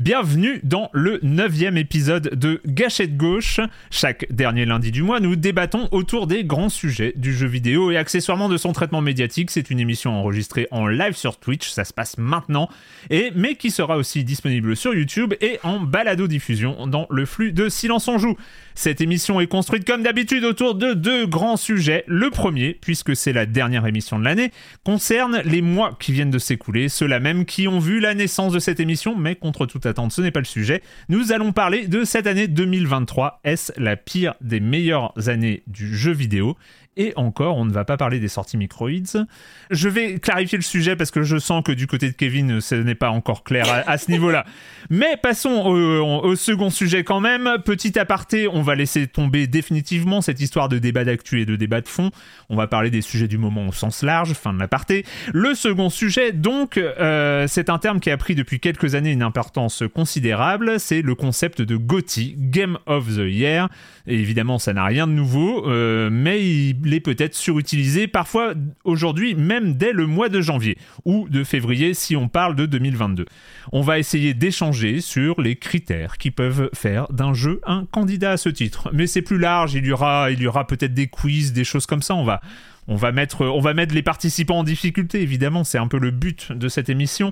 Bienvenue dans le neuvième épisode de Gâchette Gauche. Chaque dernier lundi du mois, nous débattons autour des grands sujets du jeu vidéo et accessoirement de son traitement médiatique. C'est une émission enregistrée en live sur Twitch, ça se passe maintenant, mais qui sera aussi disponible sur YouTube et en balado-diffusion dans le flux de Silence on Joue. Cette émission est construite comme d'habitude autour de deux grands sujets. Le premier, puisque c'est la dernière émission de l'année, concerne les mois qui viennent de s'écouler, ceux-là même qui ont vu la naissance de cette émission, mais contre toute attente, ce n'est pas le sujet. Nous allons parler de cette année 2023. Est-ce la pire des meilleures années du jeu vidéo? Et encore, on ne va pas parler des sorties microïds. Je vais clarifier le sujet parce que je sens que du côté de Kevin, ce n'est pas encore clair à, ce niveau-là. Mais passons au, au, second sujet quand même. Petit aparté, on va laisser tomber définitivement cette histoire de débat d'actu et de débat de fond. On va parler des sujets du moment au sens large, fin de l'aparté. Le second sujet, donc, euh, c'est un terme qui a pris depuis quelques années une importance considérable. C'est le concept de GOTY, Game of the Year. Évidemment, ça n'a rien de nouveau, euh, mais il est peut-être surutilisé, parfois aujourd'hui même dès le mois de janvier ou de février si on parle de 2022. On va essayer d'échanger sur les critères qui peuvent faire d'un jeu un candidat à ce titre. Mais c'est plus large, il y aura, il y aura peut-être des quiz, des choses comme ça, on va... On va, mettre, on va mettre les participants en difficulté, évidemment, c'est un peu le but de cette émission.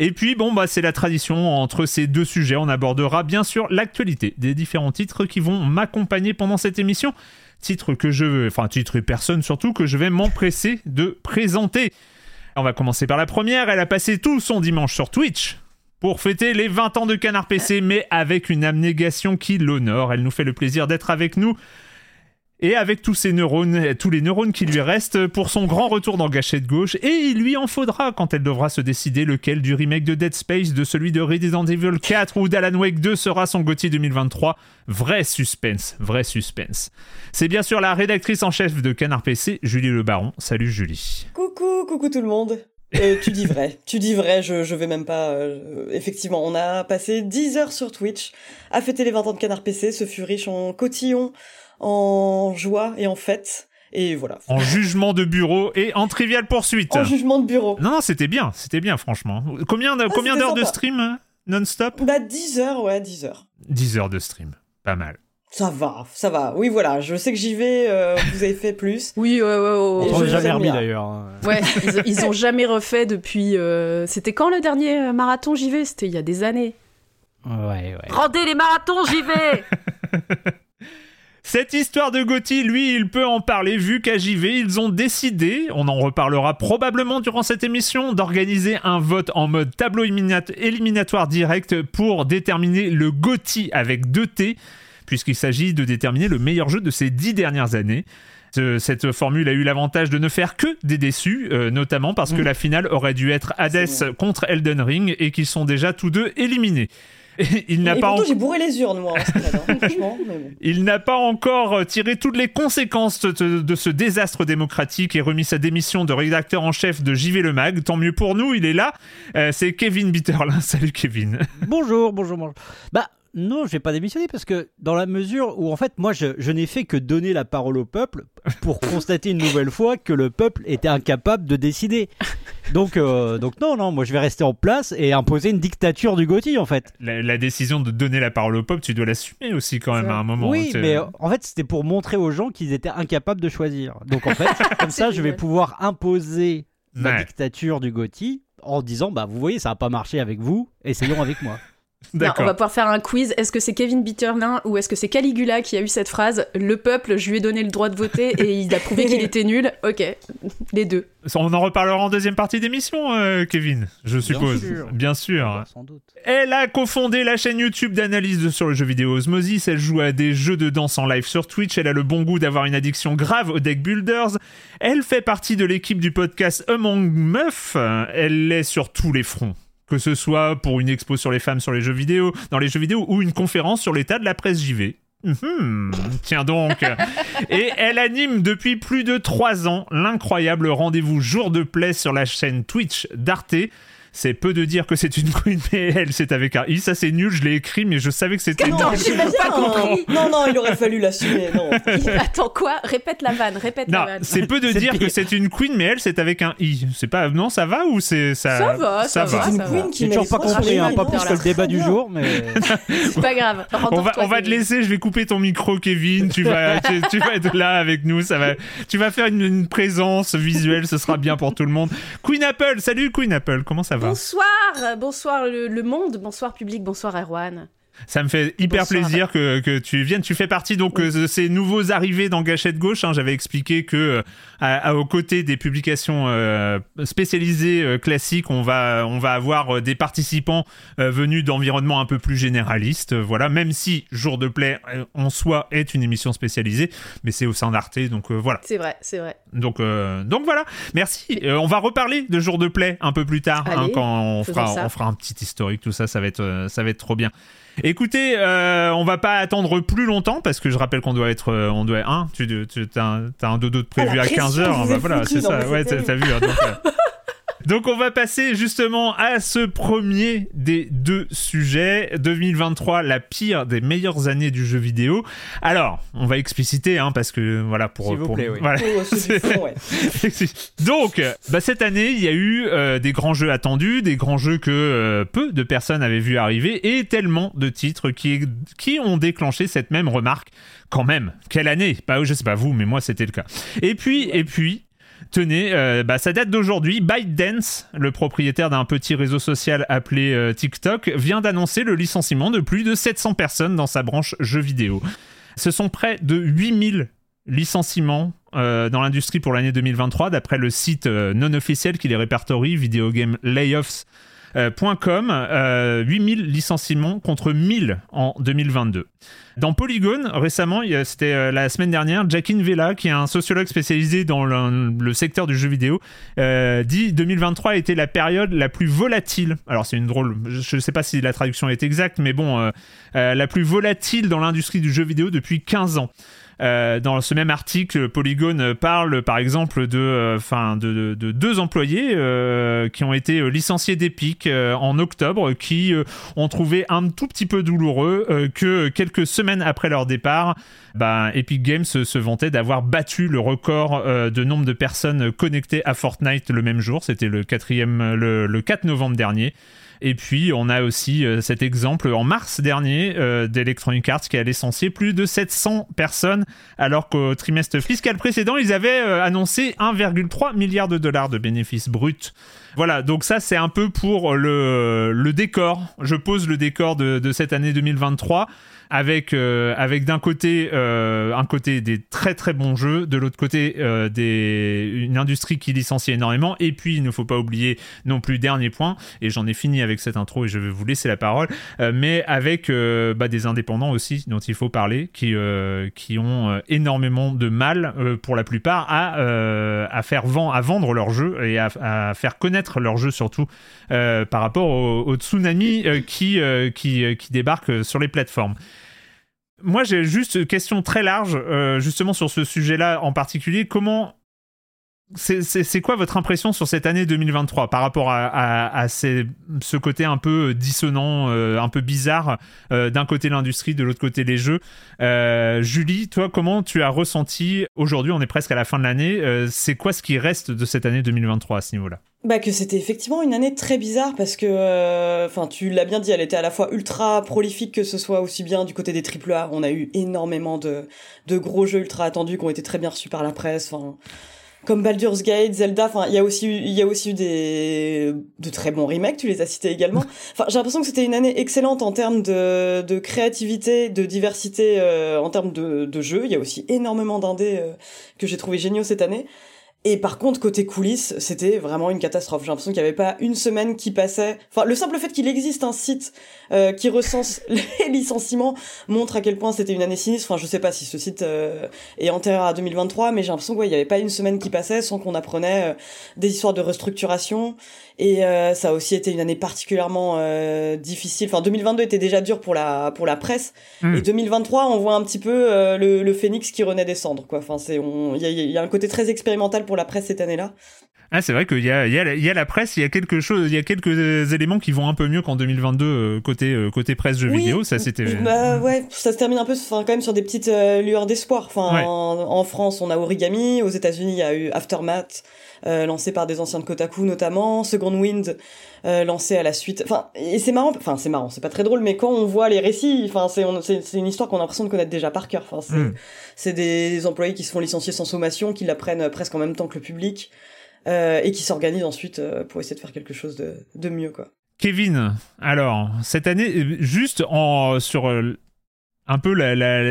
Et puis, bon, bah, c'est la tradition entre ces deux sujets. On abordera bien sûr l'actualité des différents titres qui vont m'accompagner pendant cette émission titre que je veux, enfin titre et personne surtout, que je vais m'empresser de présenter. On va commencer par la première, elle a passé tout son dimanche sur Twitch pour fêter les 20 ans de Canard PC, mais avec une abnégation qui l'honore. Elle nous fait le plaisir d'être avec nous et avec tous ces neurones, tous les neurones qui lui restent pour son grand retour dans Gâchette Gauche, et il lui en faudra quand elle devra se décider lequel du remake de Dead Space, de celui de Resident Evil 4 ou d'Alan Wake 2 sera son Gauthier 2023. Vrai suspense, vrai suspense. C'est bien sûr la rédactrice en chef de Canard PC, Julie Le Baron. Salut Julie. Coucou, coucou tout le monde. Euh, tu dis vrai, tu dis vrai, je, je vais même pas... Euh, effectivement, on a passé 10 heures sur Twitch à fêter les 20 ans de Canard PC, ce fut riche en cotillons, en joie et en fête. Et voilà. En jugement de bureau et en trivial poursuite. En jugement de bureau. Non, non, c'était bien, c'était bien, franchement. Combien, ah, combien d'heures de stream hein, non-stop? Bah 10 heures, ouais, 10 heures. 10 heures de stream, pas mal. Ça va, ça va. Oui, voilà, je sais que j'y vais, euh, vous avez fait plus. oui, ouais, ouais, ouais. On jamais remis d'ailleurs. Hein. Ouais, ils, ont jamais refait depuis. Euh, c'était quand le dernier marathon j'y vais C'était il y a des années. Ouais, ouais. Rendez les marathons, j'y vais Cette histoire de Gotti, lui, il peut en parler vu qu'à JV, ils ont décidé, on en reparlera probablement durant cette émission, d'organiser un vote en mode tableau éliminatoire direct pour déterminer le Gotti avec deux T puisqu'il s'agit de déterminer le meilleur jeu de ces dix dernières années. Ce- Cette formule a eu l'avantage de ne faire que des déçus, euh, notamment parce que la finale aurait dû être Hades contre Elden Ring et qu'ils sont déjà tous deux éliminés. Il n'a pas pourtant, en- j'ai bourré les urnes, moi, en secret, franchement. mais bon. il n'a pas encore euh, tiré toutes les conséquences de, de ce désastre démocratique et remis sa démission de rédacteur en chef de JV Le Mag. Tant mieux pour nous, il est là. Euh, c'est Kevin Bitterlin. Salut Kevin. Bonjour, bonjour, bonjour. Bah non, je vais pas démissionner parce que dans la mesure où en fait moi je, je n'ai fait que donner la parole au peuple pour constater une nouvelle fois que le peuple était incapable de décider. Donc euh, donc non non, moi je vais rester en place et imposer une dictature du Gauthier en fait. La, la décision de donner la parole au peuple, tu dois l'assumer aussi quand même à un moment. oui, C'est- mais euh, en fait c'était pour montrer aux gens qu'ils étaient incapables de choisir. Donc en fait comme ça je vais pouvoir imposer la Ouais, dictature du Gauthier en disant bah vous voyez ça a pas marché avec vous, essayons avec moi. Non, on va pouvoir faire un quiz. Est-ce que c'est Kevin Bitterlin ou est-ce que c'est Caligula qui a eu cette phrase Le peuple, je lui ai donné le droit de voter et il a prouvé qu'il était nul. Ok, les deux. On en reparlera en deuxième partie d'émission, euh, Kevin, je suppose. sûr. Bien sûr. Sans doute. Elle a cofondé la chaîne YouTube d'analyse sur le jeu vidéo Osmosis. Elle joue à des jeux de danse en live sur Twitch. Elle a le bon goût d'avoir une addiction grave aux deck builders. Elle fait partie de l'équipe du podcast Among Meuf. Elle est sur tous les fronts. Que ce soit pour une expo sur les femmes sur les jeux vidéo, dans les jeux vidéo, ou une conférence sur l'état de la presse JV. Mhm, tiens donc. Et elle anime depuis plus de 3 ans l'incroyable rendez-vous jour de play sur la chaîne Twitch d'Arte. C'est peu de dire que c'est une queen, mais elle, c'est avec un i. Ça, c'est nul, je l'ai écrit, mais je savais que c'était Non, j'ai pas compris. Non, non, il aurait fallu l'assumer. Non. Attends, quoi? Répète la vanne, répète la Non, vanne. c'est peu de dire pire. que c'est une queen, mais elle, c'est avec un i. C'est pas. Non, ça va ou c'est. Ça, Ça va, ça va? C'est une queen qui J'ai toujours pas compris, hein, pas non, plus que le débat du jour, mais C'est pas grave. On va, on va te laisser, je vais couper ton micro, Kevin. Tu vas, tu, tu vas être là avec nous. Ça va, tu vas faire une, une présence visuelle, ce sera bien pour tout le monde. Queen Apple, salut Queen Apple, comment ça va? Bonsoir, bonsoir le, le monde, bonsoir public, bonsoir Erwan. Ça me fait hyper Bonsoir. plaisir que, que tu viennes. Tu fais partie donc euh, de ces nouveaux arrivés dans Gâchette Gauche. hein. J'avais expliqué que euh, à, à- aux côtés des publications euh, spécialisées euh, classiques, on va on va avoir des participants euh, venus d'environnements un peu plus généralistes. Voilà, même si Jour de Play en soi est une émission spécialisée, mais c'est au sein d'Arte, donc voilà. C'est vrai, c'est vrai. Donc, donc voilà, merci. On va reparler de jour de play un peu plus tard, hein, quand on fera, on fera un petit historique, tout ça, ça va être, ça va être trop bien. Écoutez, euh, on va pas attendre plus longtemps parce que je rappelle qu'on doit être, euh, on doit, hein, tu, tu t'as un, un dodo de prévu Ah, la à pression 15 que heures, vous bah voilà, c'est ça, ouais, t'as vu. hein, donc, euh, donc on va passer justement à ce premier des deux sujets. 2023, la pire des meilleures années du jeu vidéo. Alors, on va expliciter, hein, parce que voilà pour. S'il vous pour- plaît, oui. voilà. Oh, fond, ouais. Donc, bah, cette année, il y a eu euh, des grands jeux attendus, des grands jeux que euh, peu de personnes avaient vu arriver, et tellement de titres qui, qui ont déclenché cette même remarque. Quand même, quelle année? Bah, je sais pas vous, mais moi c'était le cas. Et puis, et puis. Tenez, euh, bah, ça date d'aujourd'hui. ByteDance, le propriétaire d'un petit réseau social appelé euh, TikTok, vient d'annoncer le licenciement de plus de 700 personnes dans sa branche jeux vidéo. Ce sont près de 8000 licenciements euh, dans l'industrie pour l'année 2023, d'après le site non officiel qui les répertorie, euh, 8000 licenciements contre 1000 en 2022. Dans Polygon, récemment, c'était euh, la semaine dernière, Jackin Vela, qui est un sociologue spécialisé dans le, secteur du jeu vidéo, euh, dit 2023 a été la période la plus volatile. Alors c'est une drôle, je ne sais pas si la traduction est exacte, mais bon, euh, euh, la plus volatile dans l'industrie du jeu vidéo depuis 15 ans. Euh, dans ce même article, Polygon parle par exemple de, euh, deux employés euh, qui ont été licenciés d'Epic en octobre, qui ont trouvé un tout petit peu douloureux que quelques semaines après leur départ, bah, Epic Games se, vantait d'avoir battu le record de nombre de personnes connectées à Fortnite le même jour. C'était le 4 novembre dernier. Et puis, on a aussi euh, cet exemple en mars dernier euh, d'Electronic Arts qui a licencié plus de 700 personnes, alors qu'au trimestre fiscal précédent, ils avaient euh, annoncé 1,3 milliard de dollars de bénéfices bruts. Voilà, donc ça, c'est un peu pour le, décor. Je pose le décor de cette année 2023. Avec avec d'un côté un côté des très très bons jeux, de l'autre côté des une industrie qui licencie énormément, et puis il ne faut pas oublier non plus dernier point, et j'en ai fini avec cette intro et je vais vous laisser la parole, mais avec bah, des indépendants aussi dont il faut parler, qui qui ont énormément de mal pour la plupart à à faire vendre à vendre leurs jeux et à, faire connaître leurs jeux surtout euh, par rapport au, tsunami euh, qui, euh, qui, qui débarque sur les plateformes. Moi, j'ai juste une question très large, justement sur ce sujet-là en particulier. Comment c'est quoi votre impression sur cette année 2023 par rapport à, ce côté un peu dissonant, euh, un peu bizarre euh, D'un côté l'industrie, de l'autre côté les jeux? Euh, Julie, toi, comment tu as ressenti? Aujourd'hui, on est presque à la fin de l'année. c'est quoi ce qui reste de cette année 2023 à ce niveau-là? Bah que c'était effectivement une année très bizarre parce que, enfin tu l'as bien dit, elle était à la fois ultra prolifique que ce soit aussi bien du côté des AAA, on a eu énormément de, gros jeux ultra attendus qui ont été très bien reçus par la presse. Comme Baldur's Gate, Zelda. Enfin, il y a aussi eu, il y a aussi eu des de très bons remakes. Tu les as cités également. Enfin, j'ai l'impression que c'était une année excellente en termes de, de créativité, de diversité, euh, en termes de, de jeux. Il y a aussi énormément d'indés euh, que j'ai trouvé géniaux cette année. Et par contre, côté coulisses, c'était vraiment une catastrophe. J'ai l'impression qu'il n'y avait pas une semaine qui passait. Enfin, le simple fait qu'il existe un site euh, qui recense les licenciements montre à quel point c'était une année sinistre. Enfin, je sais pas si ce site euh, est antérieur à 2023, mais j'ai l'impression qu'il ouais, n'y avait pas une semaine qui passait sans qu'on apprenait euh, des histoires de restructuration. Et ça a aussi été une année particulièrement difficile. Enfin, 2022 était déjà dur pour la pour la presse. Hmm. Et 2023, on voit un petit peu le, le phénix qui renaît des cendres. Quoi. Enfin, c'est il y a, y a un côté très expérimental pour la presse cette année-là. Ah, c'est vrai qu'il y a, il y, a, y a la presse, il y a quelque chose, il y a quelques éléments qui vont un peu mieux qu'en 2022 euh, côté euh, côté presse jeux vidéo. Ça c'était. Bah ouais, ça se termine un peu, enfin quand même sur des petites euh, lueurs d'espoir. Enfin, en, France, on a Origami. Aux États-Unis, il y a eu Aftermath, lancé par des anciens de Kotaku notamment. Second Wind, lancé à la suite. Enfin, et c'est marrant. Enfin, c'est marrant. C'est pas très drôle, mais quand on voit les récits, enfin, c'est c'est une histoire qu'on a l'impression de connaître déjà par cœur. Enfin, c'est c'est des employés qui se font licencier sans sommation, qui l'apprennent presque en même temps que le public. Euh, et qui s'organisent ensuite euh, pour essayer de faire quelque chose de, de mieux quoi. Kevin, alors cette année, juste en sur euh, un peu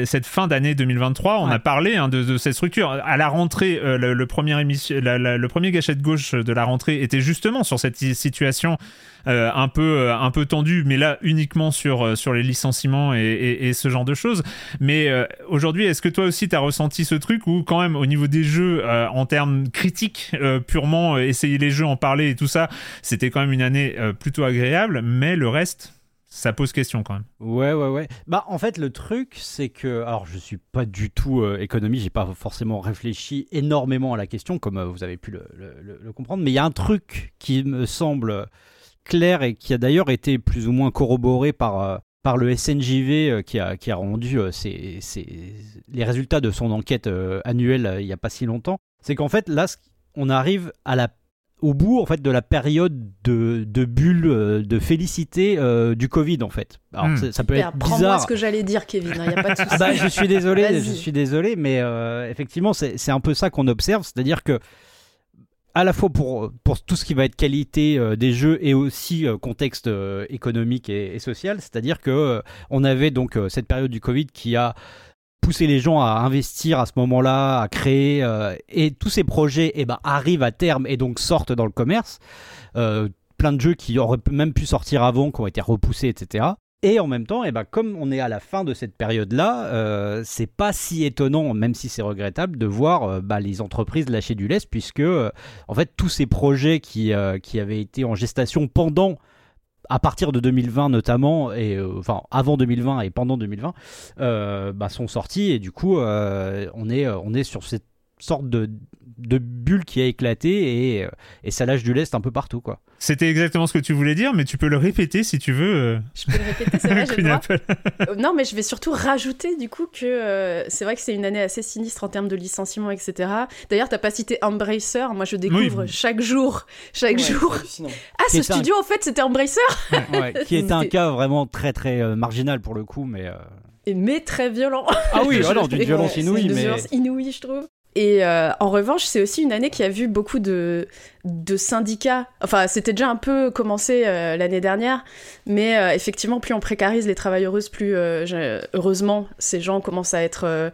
cette fin d'année 2023, on a parlé hein, de, cette structure. À la rentrée, euh, le, premier émission, le premier gâchette gauche de la rentrée était justement sur cette situation euh, un peu euh, un peu tendue, mais là uniquement sur sur les licenciements et, ce genre de choses. Mais aujourd'hui, est-ce que toi aussi tu as ressenti ce truc ou quand même au niveau des jeux en termes critiques purement essayer les jeux, en parler et tout ça, c'était quand même une année plutôt agréable, mais le reste ça pose question quand même. Ouais, ouais, ouais. Bah, en fait, le truc, c'est que. Alors, je suis pas du tout euh, économie, j'ai pas forcément réfléchi énormément à la question, comme euh, vous avez pu le, comprendre, mais il y a un truc qui me semble clair et qui a d'ailleurs été plus ou moins corroboré par. Euh, par le SNJV qui, a, qui a rendu les résultats de son enquête annuelle il n'y a pas si longtemps, c'est qu'en fait là on arrive à la au bout en fait de la période de, de bulle euh, de félicité euh, du Covid en fait. Alors hmm. ça, peut être bizarre. ce que j'allais dire Kevin, il hein, a pas de ah bah, je suis désolé, je suis désolé mais euh, effectivement c'est un peu ça qu'on observe, c'est-à-dire que à la fois pour, pour tout ce qui va être qualité des jeux et aussi contexte économique et, et social, c'est-à-dire que on avait donc cette période du Covid qui a pousser les gens à investir à ce moment-là, à créer, euh, et tous ces projets eh ben, arrivent à terme et donc sortent dans le commerce. Euh, plein de jeux qui auraient même pu sortir avant, qui ont été repoussés, etc. Et en même temps, eh ben, comme on est à la fin de cette période-là, euh, c'est pas si étonnant, même si c'est regrettable, de voir bah, les entreprises lâcher du lest, puisque en fait tous ces projets qui, qui avaient été en gestation pendant à partir de 2020 notamment, et euh, enfin avant 2020 et pendant 2020, euh, bah, sont sortis et du coup euh, on est on est sur cette sorte de, de bulle qui a éclaté et, et ça lâche du lest un peu partout quoi. C'était exactement ce que tu voulais dire, mais tu peux le répéter si tu veux. Euh. Je peux le répéter, c'est vrai, j'ai le droit. Euh, non, mais je vais surtout rajouter du coup que euh, c'est vrai que c'est une année assez sinistre en termes de licenciement, etc. D'ailleurs, t'as pas cité Embracer, moi je découvre chaque jour, chaque jour. Ah, ce studio en fait c'était Embracer ouais, Qui est un cas vraiment très très marginal pour le coup, mais. Mais très violent. Ah oui, alors d'une violence inouïe. Une mais... violence inouïe, je trouve. Et euh, en revanche, c'est aussi une année qui a vu beaucoup de, de syndicats. Enfin, c'était déjà un peu commencé euh, l'année dernière, mais euh, effectivement, plus on précarise les travailleuses, plus heureusement ces gens commencent à être.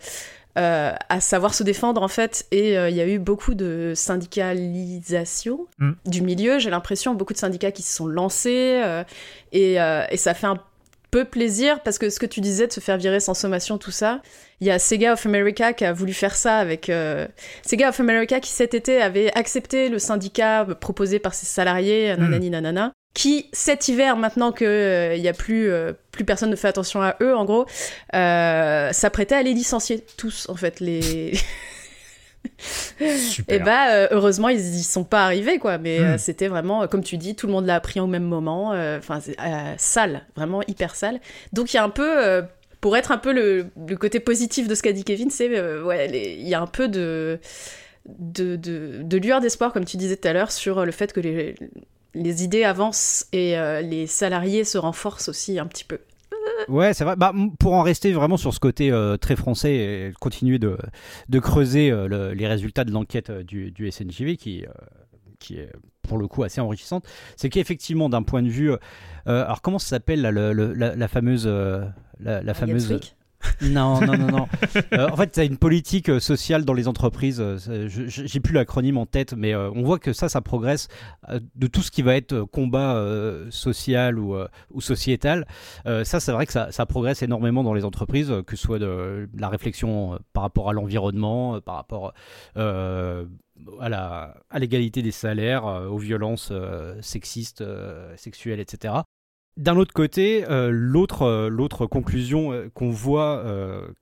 à savoir se défendre en fait et il y a eu beaucoup de syndicalisation mm. du milieu j'ai l'impression beaucoup de syndicats qui se sont lancés et, et ça fait un peu plaisir parce que ce que tu disais de se faire virer sans sommation, tout ça, il y a Sega of America qui a voulu faire ça avec euh, Sega of America qui cet été avait accepté le syndicat proposé par ses salariés, hmm. nanani nanana, qui cet hiver, maintenant que euh, il y a plus euh, plus personne ne fait attention à eux, en gros, s'apprêtait à les licencier tous en fait les Super. Et bah euh, heureusement ils y sont pas arrivés quoi, mais euh, hmm. c'était vraiment comme tu dis tout le monde l'a appris au même moment, euh, enfin sale, vraiment hyper sale. Donc il y a un peu pour être un peu le, côté positif de ce qu'a dit Kevin, c'est ouais il y a un peu de de, de, de lueur d'espoir comme tu disais tout à l'heure sur le fait que les les idées avancent et les salariés se renforcent aussi un petit peu. Ouais, c'est vrai. Bah, pour en rester vraiment sur ce côté euh, très français et continuer de, de creuser euh, les résultats de l'enquête euh, du, du, SNJV qui, qui est pour le coup assez enrichissante, c'est qu'effectivement d'un point de vue... alors comment ça s'appelle la, la, fameuse... la, la fameuse... Non, non, non, non. Euh, en fait, as une politique euh, sociale dans les entreprises. Euh, j'ai plus l'acronyme en tête, mais on voit que ça, ça progresse de tout ce qui va être combat social ou, ou sociétal. ça, c'est vrai que ça, ça, progresse énormément dans les entreprises, que ce soit de, la réflexion par rapport à l'environnement, par rapport à l'égalité des salaires, aux violences sexistes, sexuelles, etc. D'un autre côté, euh, l'autre, euh, l'autre conclusion euh, qu'on voit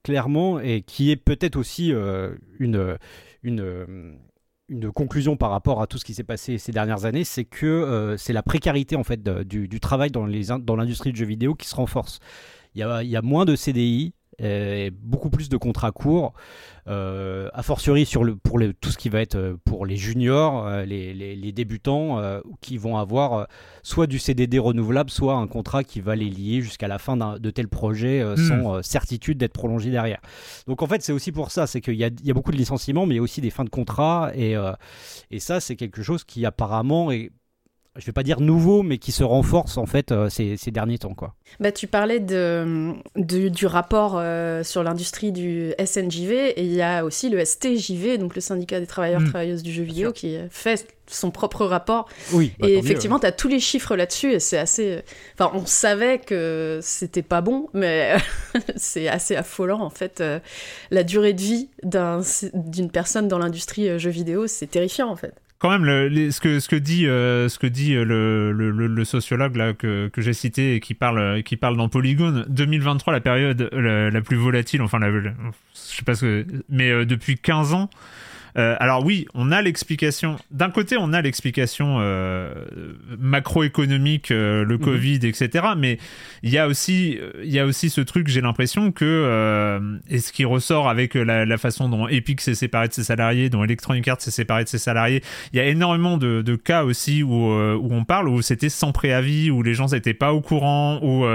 clairement et qui est peut-être aussi une, conclusion par rapport à tout ce qui s'est passé ces dernières années, c'est que c'est la précarité en fait du, travail dans, l'industrie du jeu vidéo qui se renforce. Il y a moins de CDI, beaucoup plus de contrats courts, euh, a fortiori sur le, pour tout ce qui va être euh, pour les juniors, euh, les, les, débutants, qui vont avoir soit du CDD renouvelable, soit un contrat qui va les lier jusqu'à la fin de tel projet hmm. sans certitude d'être prolongé derrière. Donc en fait, c'est aussi pour ça, c'est qu'il y, y a, beaucoup de licenciements, mais il y a aussi des fins de contrat, et, et ça, c'est quelque chose qui apparemment est je vais pas dire nouveau, mais qui se renforce en fait euh, ces, ces, derniers temps. Quoi. Bah, tu parlais de, du rapport euh, sur l'industrie du SNJV et il y a aussi le STJV, donc le syndicat des travailleurs hmm. travailleuses du jeu vidéo, qui fait son propre rapport. Oui, bah, et effectivement, tu as tous les chiffres là-dessus et c'est assez. Enfin, on savait que c'était pas bon, mais c'est assez affolant en fait. Euh, la durée de vie d'une personne dans l'industrie jeu vidéo, c'est terrifiant en fait quand même le, ce que ce que dit euh, ce que dit euh, le, le, le, sociologue là que, que j'ai cité et qui parle qui parle dans Polygon 2023 la période la, plus volatile enfin la, je sais pas ce que mais euh, depuis 15 ans euh, alors oui, on a l'explication. D'un côté, on a l'explication euh, macroéconomique, euh, le mhm. Covid, etc. Mais il y a aussi, il y a aussi ce truc. J'ai l'impression que et ce qui ressort avec la, façon dont Epic s'est séparé de ses salariés, dont Electronic Arts s'est séparé de ses salariés, il y a énormément de, cas aussi où, où on parle où c'était sans préavis, où les gens n'étaient pas au courant, où,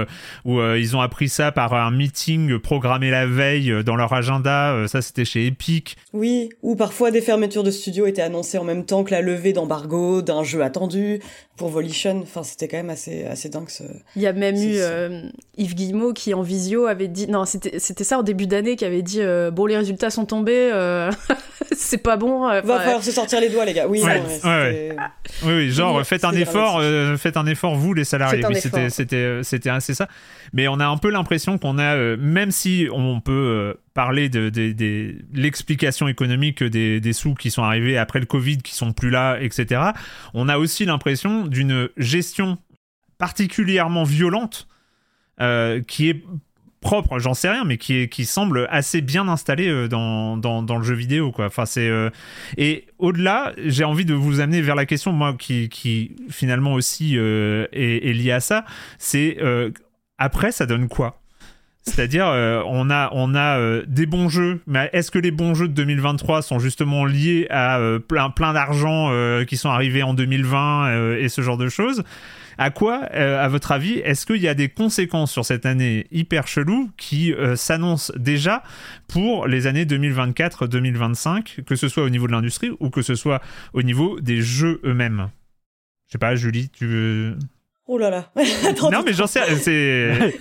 où ils ont appris ça par un meeting programmé la veille dans leur agenda. ça, c'était chez Epic. Oui, ou parfois des fermetures de studios étaient annoncées en même temps que la levée d'embargo d'un jeu attendu pour Volition. Enfin, c'était quand même assez, assez dingue. Ce... Il y a même eu euh, Yves Guillemot qui, en visio, avait dit. Non, c'était ça en début d'année, qui avait dit euh, Bon, les résultats sont tombés, euh, c'est pas bon. Va falloir se sortir les doigts, les gars. Oui, ouais, oui, genre, faites un effort, faites un effort, vous, les salariés. Oui, c'était assez ça. Mais on a un peu l'impression qu'on a, même si on peut parler de, l'explication économique des, des, sous qui sont arrivés après le Covid, qui sont plus là, etc. On a aussi l'impression d'une gestion particulièrement violente euh, qui est propre, j'en sais rien, mais qui, semble assez bien installée euh, dans, dans, le jeu vidéo. Quoi. Enfin, c'est, euh, Et au-delà, j'ai envie de vous amener vers la question, moi, qui, finalement aussi est, liée à ça, c'est après, ça donne quoi? C'est-à-dire, on a, on a des bons jeux, mais est-ce que les bons jeux de 2023 sont justement liés à plein, plein d'argent qui sont arrivés en 2020 et ce genre de choses? À quoi, euh, à votre avis, est-ce qu'il y a des conséquences sur cette année hyper chelou qui euh, s'annoncent déjà pour les années 2024-2025, que ce soit au niveau de l'industrie ou que ce soit au niveau des jeux eux-mêmes? Je sais pas, Julie, tu veux... Oh là là. non, mais j'en sais. C'est.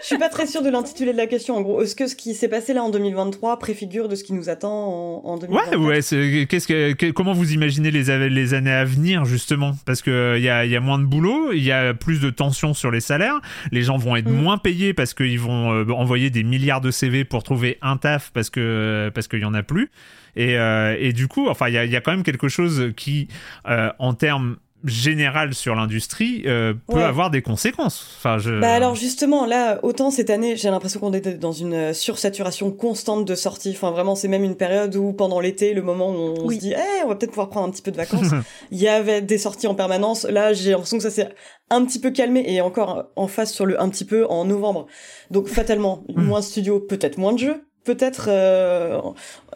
Je suis pas très sûre de l'intitulé de la question. En gros, est-ce que ce qui s'est passé là en 2023 préfigure de ce qui nous attend en, en 2024 Ouais, ouais. Qu'est-ce que, comment vous imaginez les, les années à venir justement? Parce que il y a, y a, moins de boulot, il y a plus de tensions sur les salaires. Les gens vont être mm. moins payés parce qu'ils vont euh, envoyer des milliards de CV pour trouver un taf parce que parce qu'il y en a plus. Et, euh, et du coup, enfin, il y a, y a, quand même quelque chose qui, euh, en termes général sur l'industrie euh, peut avoir des conséquences. Enfin, je... Bah alors justement, là, autant cette année, j'ai l'impression qu'on était dans une sursaturation constante de sorties. Enfin, vraiment, c'est même une période où pendant l'été, le moment où on se dit, eh, on va peut-être pouvoir prendre un petit peu de vacances, il y avait des sorties en permanence. Là, j'ai l'impression que ça s'est un petit peu calmé et encore en face sur le un petit peu en novembre. Donc fatalement, hmm. moins de studios, peut-être moins de jeux, peut-être euh,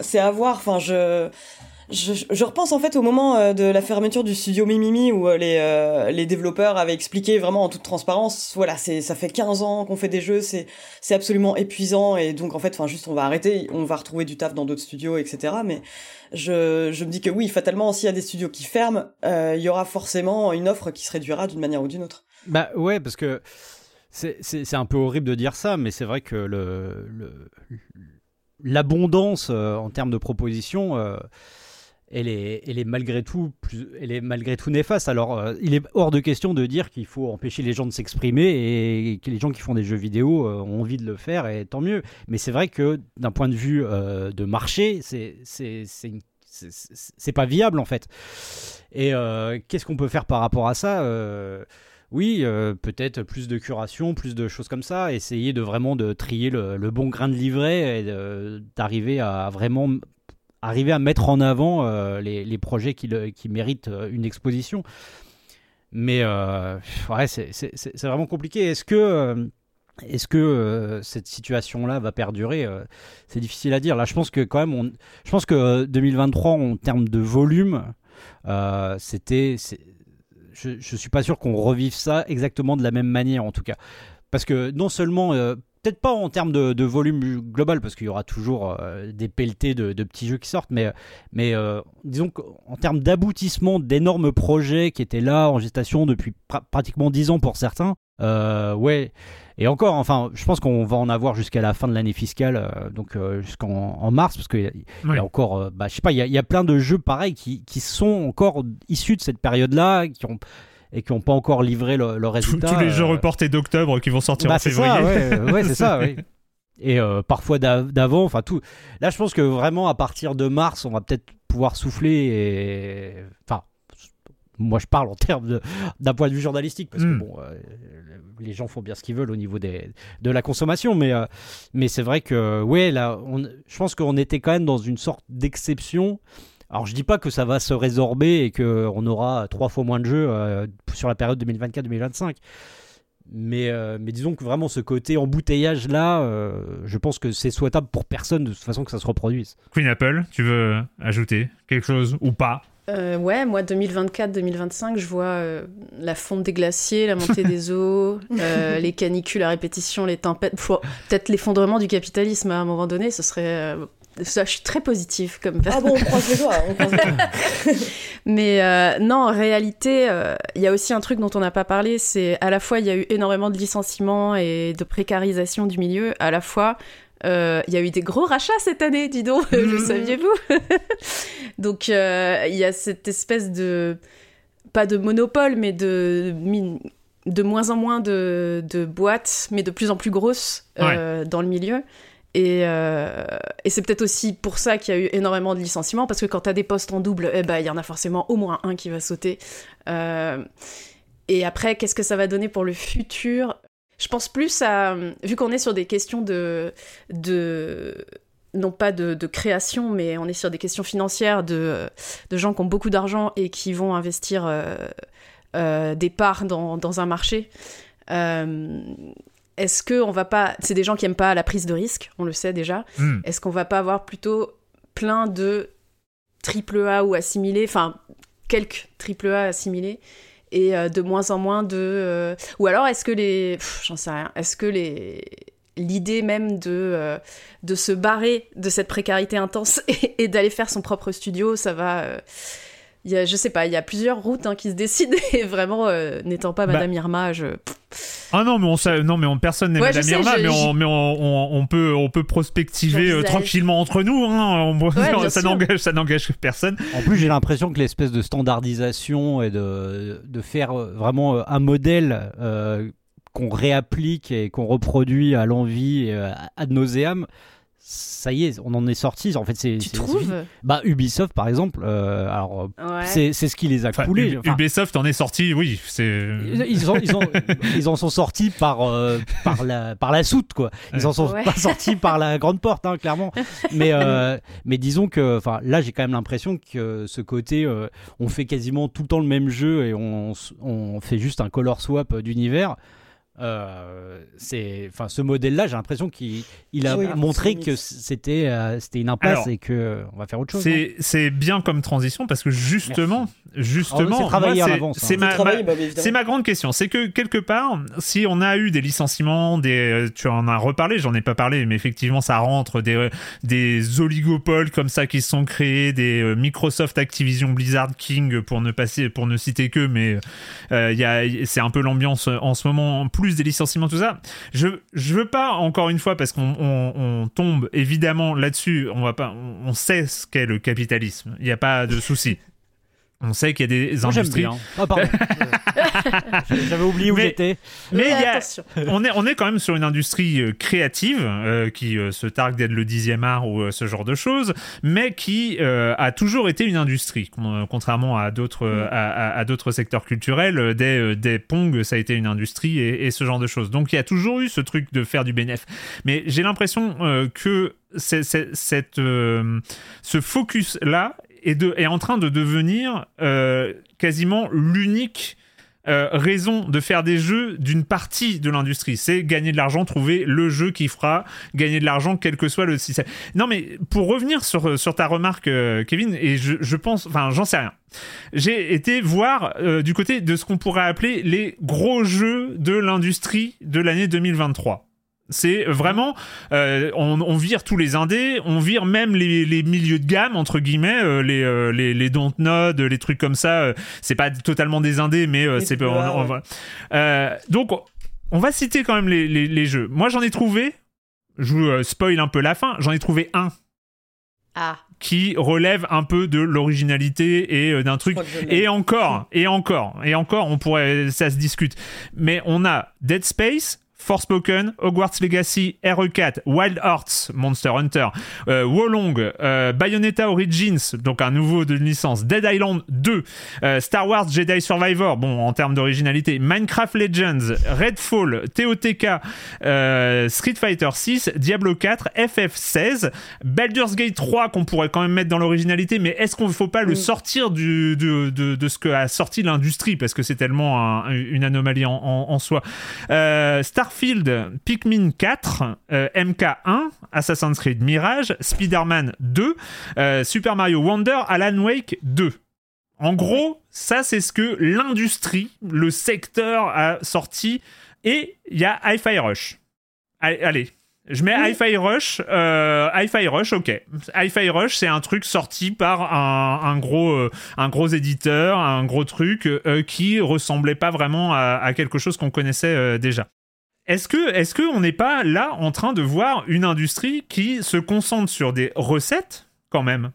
c'est à voir. Enfin, je je, repense en fait au moment euh, de la fermeture du studio Mimimi où euh, les, euh, les développeurs avaient expliqué vraiment en toute transparence, voilà, c'est ça fait 15 ans qu'on fait des jeux, c'est absolument épuisant et donc en fait, enfin juste on va arrêter, on va retrouver du taf dans d'autres studios, etc. Mais je, je me dis que oui, fatalement, s'il y a des studios qui ferment, il y aura forcément une offre qui se réduira d'une manière ou d'une autre. Bah ouais, parce que c'est un peu horrible de dire ça, mais c'est vrai que le l'abondance en termes de propositions elle est, malgré tout elle est malgré tout néfaste. Alors, euh, il est hors de question de dire qu'il faut empêcher les gens de s'exprimer et que les gens qui font des jeux vidéo euh, ont envie de le faire et tant mieux. Mais c'est vrai que d'un point de vue euh, de marché, c'est c'est pas viable en fait. Et qu'est-ce qu'on peut faire par rapport à ça oui, peut-être plus de curation, plus de choses comme ça, essayer de vraiment de trier le, le bon grain de livret et d'arriver à vraiment arriver à mettre en avant euh, les, projets qui, méritent euh, une exposition. Mais euh, c'est vraiment compliqué. Est-ce que, cette situation-là va perdurer C'est difficile à dire. Là, je pense que quand même, je pense que 2023, en termes de volume, c'était, je, ne suis pas sûr qu'on revive ça exactement de la même manière, en tout cas. Parce que non seulement peut-être pas en termes de, volume global, parce qu'il y aura toujours euh, des pelletés de, petits jeux qui sortent, mais, mais euh, disons qu'en termes d'aboutissement d'énormes projets qui étaient là en gestation depuis pratiquement 10 ans pour certains, euh, ouais. Et encore, enfin, je pense qu'on va en avoir jusqu'à la fin de l'année fiscale, donc jusqu'en mars, parce qu'il y, a encore, bah, je sais pas, il y, a, plein de jeux pareils qui, qui sont encore issus de cette période-là, qui ont et qui n'ont pas encore livré le, résultat. Tous, les jeux euh, reportés d'octobre qui vont sortir bah, en février. ouais, c'est ça, oui. Et euh, parfois d'avant, enfin tout. Là, je pense que vraiment à partir de mars, on va peut-être pouvoir souffler. Et... Enfin, moi, je parle en termes d'un point de vue journalistique parce que hmm. bon, euh, les gens font bien ce qu'ils veulent au niveau des, de la consommation, mais mais c'est vrai que ouais, là, on, je pense qu'on était quand même dans une sorte d'exception alors je dis pas que ça va se résorber et qu'on aura trois fois moins de jeux euh, sur la période 2024-2025. Mais, euh, mais disons que vraiment ce côté embouteillage là, euh, je pense que c'est souhaitable pour personne de toute façon que ça se reproduise. Queen Apple, tu veux ajouter quelque chose ou pas? Ouais, moi 2024-2025, je vois la fonte des glaciers, la montée des eaux, les canicules à répétition, les tempêtes, peut-être l'effondrement du capitalisme à un moment donné, ce serait ça, je suis très positive comme Ah bon, on croise les doigts. Mais euh, non, en réalité, euh, il y a aussi un truc dont on n'a pas parlé, c'est à la fois il y a eu énormément de licenciements et de précarisation du milieu, à la fois euh, il y a eu des gros rachats cette année, dis donc, le mhm. saviez-vous? Donc il y a cette espèce de pas de monopole, mais de de moins en moins de, de boîtes, mais de plus en plus grosses dans le milieu. Et, euh, et c'est peut-être aussi pour ça qu'il y a eu énormément de licenciements, parce que quand tu as des postes en double, eh ben, il y en a forcément au moins un qui va sauter. Euh, et après, qu'est-ce que ça va donner pour le futur? Je pense plus à... Vu qu'on est sur des questions de... non pas de, création, mais on est sur des questions financières de, gens qui ont beaucoup d'argent et qui vont investir euh, des parts dans un marché est-ce que on va pas. C'est des gens qui aiment pas la prise de risque, on le sait déjà. Hmm. Est-ce qu'on va pas avoir plutôt plein de triple A ou assimilés, enfin quelques triple A assimilés et euh, de moins en moins de. euh, Ou alors est-ce que les. J'en sais rien. Est-ce que les. L'idée même de, euh, de se barrer de cette précarité intense et, et d'aller faire son propre studio, ça va. euh, il y a, je sais pas, il y a plusieurs routes hein, qui se décident et vraiment, euh, n'étant pas Bah. Madame Irma, je. Ah non, mais on sait- non, mais on, personne n'est Ouais, Madame je sais, Irma, je- mais, on, mais on, on- on peut, on peut prospectiver euh, tranquillement entre nous. Hein. Ça n'engage, ça n'engage personne. En plus, j'ai l'impression que l'espèce de standardisation et de, de faire euh, vraiment euh, un modèle euh, qu'on réapplique et qu'on reproduit à l'envie et euh, ad nauseam, ça y est, on en est sorti. En fait, c'est Tu trouves. Bah Ubisoft, par exemple, euh, alors Ouais. c'est c'est ce qui les a Enfin, coulés. Enfin, Ubisoft en est sorti, oui. C'est. ils, en, ils, en, ils en sont sortis par, euh, par, la, par la soute, quoi. Ils en sont Ouais. pas sortis par la grande porte, hein, clairement. Mais, euh, mais disons que enfin, là, j'ai quand même l'impression que ce côté, euh, on fait quasiment tout le temps le même jeu et on, on fait juste un color swap d'univers. Euh, c'est, enfin, ce modèle-là, j'ai l'impression qu'il il a Oui, montré que c'était, euh, c'était une impasse Alors, et que euh, on va faire autre chose. C'est, c'est bien comme transition parce que justement, justement, c'est c'est, l'avance, hein. c'est ma, ma- bah, c'est ma grande question. C'est que quelque part, si on a eu des licenciements, des, euh, tu en as reparlé, j'en ai pas parlé, mais effectivement, ça rentre des, des oligopoles comme ça qui se sont créés, des Microsoft, Activision, Blizzard, King, pour ne passer, pour ne citer que, mais il y a, c'est un peu l'ambiance en ce moment, en des licenciements, tout ça. Je, je veux pas encore une fois parce qu'on on, on tombe évidemment là-dessus. On va pas, on, on sait ce qu'est le capitalisme. Il n'y a pas de souci. On sait qu'il y a des Moi, industries. bien. Ah, pardon. J'avais oublié où Mais- j'étais. Mais il y a, on est, on est quand même sur une industrie euh, créative euh, qui euh, se targue d'être le dixième art ou euh, ce genre de choses, mais qui euh, a toujours été une industrie, con- contrairement à d'autres euh, à, à- à d'autres secteurs culturels. Des, euh, des Pong, ça a été une industrie et, et ce genre de choses. Donc il y a toujours eu ce truc de faire du bénéf. Mais j'ai l'impression euh, que c'est- c'est- cette, euh, ce focus là est, de, est en train de devenir euh, quasiment l'unique euh, raison de faire des jeux d'une partie de l'industrie. C'est gagner de l'argent, trouver le jeu qui fera gagner de l'argent, quel que soit le système. Non, mais pour revenir sur, sur ta remarque, euh, Kevin, et je, je pense, enfin, j'en sais rien. J'ai été voir euh, du côté de ce qu'on pourrait appeler les gros jeux de l'industrie de l'année 2023. C'est vraiment, euh, on, on vire tous les indés, on vire même les, les milieux de gamme entre guillemets, euh, les, euh, les les Dontnod, les trucs comme ça. euh, c'est pas totalement des indés, mais c'est ouais. donc on va citer quand même les, les, les jeux. Moi j'en ai trouvé, je vous spoil un peu la fin. J'en ai trouvé un Ah, qui relève un peu de l'originalité et euh, d'un truc. Et encore, et encore, et encore, on pourrait, ça se discute. Mais on a Dead Space. Forspoken, Hogwarts Legacy, RE4, Wild Hearts, Monster Hunter, euh, Wolong, euh, Bayonetta Origins, donc un nouveau de licence, Dead Island 2, euh, Star Wars Jedi Survivor, bon en termes d'originalité, Minecraft Legends, Redfall, TOTK, Street Fighter 6, Diablo 4, FF16, Baldur's Gate 3 qu'on pourrait quand même mettre dans l'originalité, mais est-ce qu'on ne faut pas le Mm. sortir du, de, de, de ce que a sorti l'industrie parce que c'est tellement un- une anomalie en, en- en soi. Starfield, Pikmin 4, euh, MK1, Assassin's Creed Mirage, Spider-Man 2, euh, Super Mario Wonder, Alan Wake 2. En gros, ça c'est ce que l'industrie, le secteur a sorti. Et il y a Hi-Fi Rush. Allez, allez, je mets Oui. Hi-Fi Rush. Euh, Hi-Fi Rush, ok. Hi-Fi Rush, c'est un truc sorti par un, un gros, euh, un gros éditeur, un gros truc euh, qui ressemblait pas vraiment à, à quelque chose qu'on connaissait déjà. Est-ce que, on n'est pas là en train de voir une industrie qui se concentre sur des recettes quand même?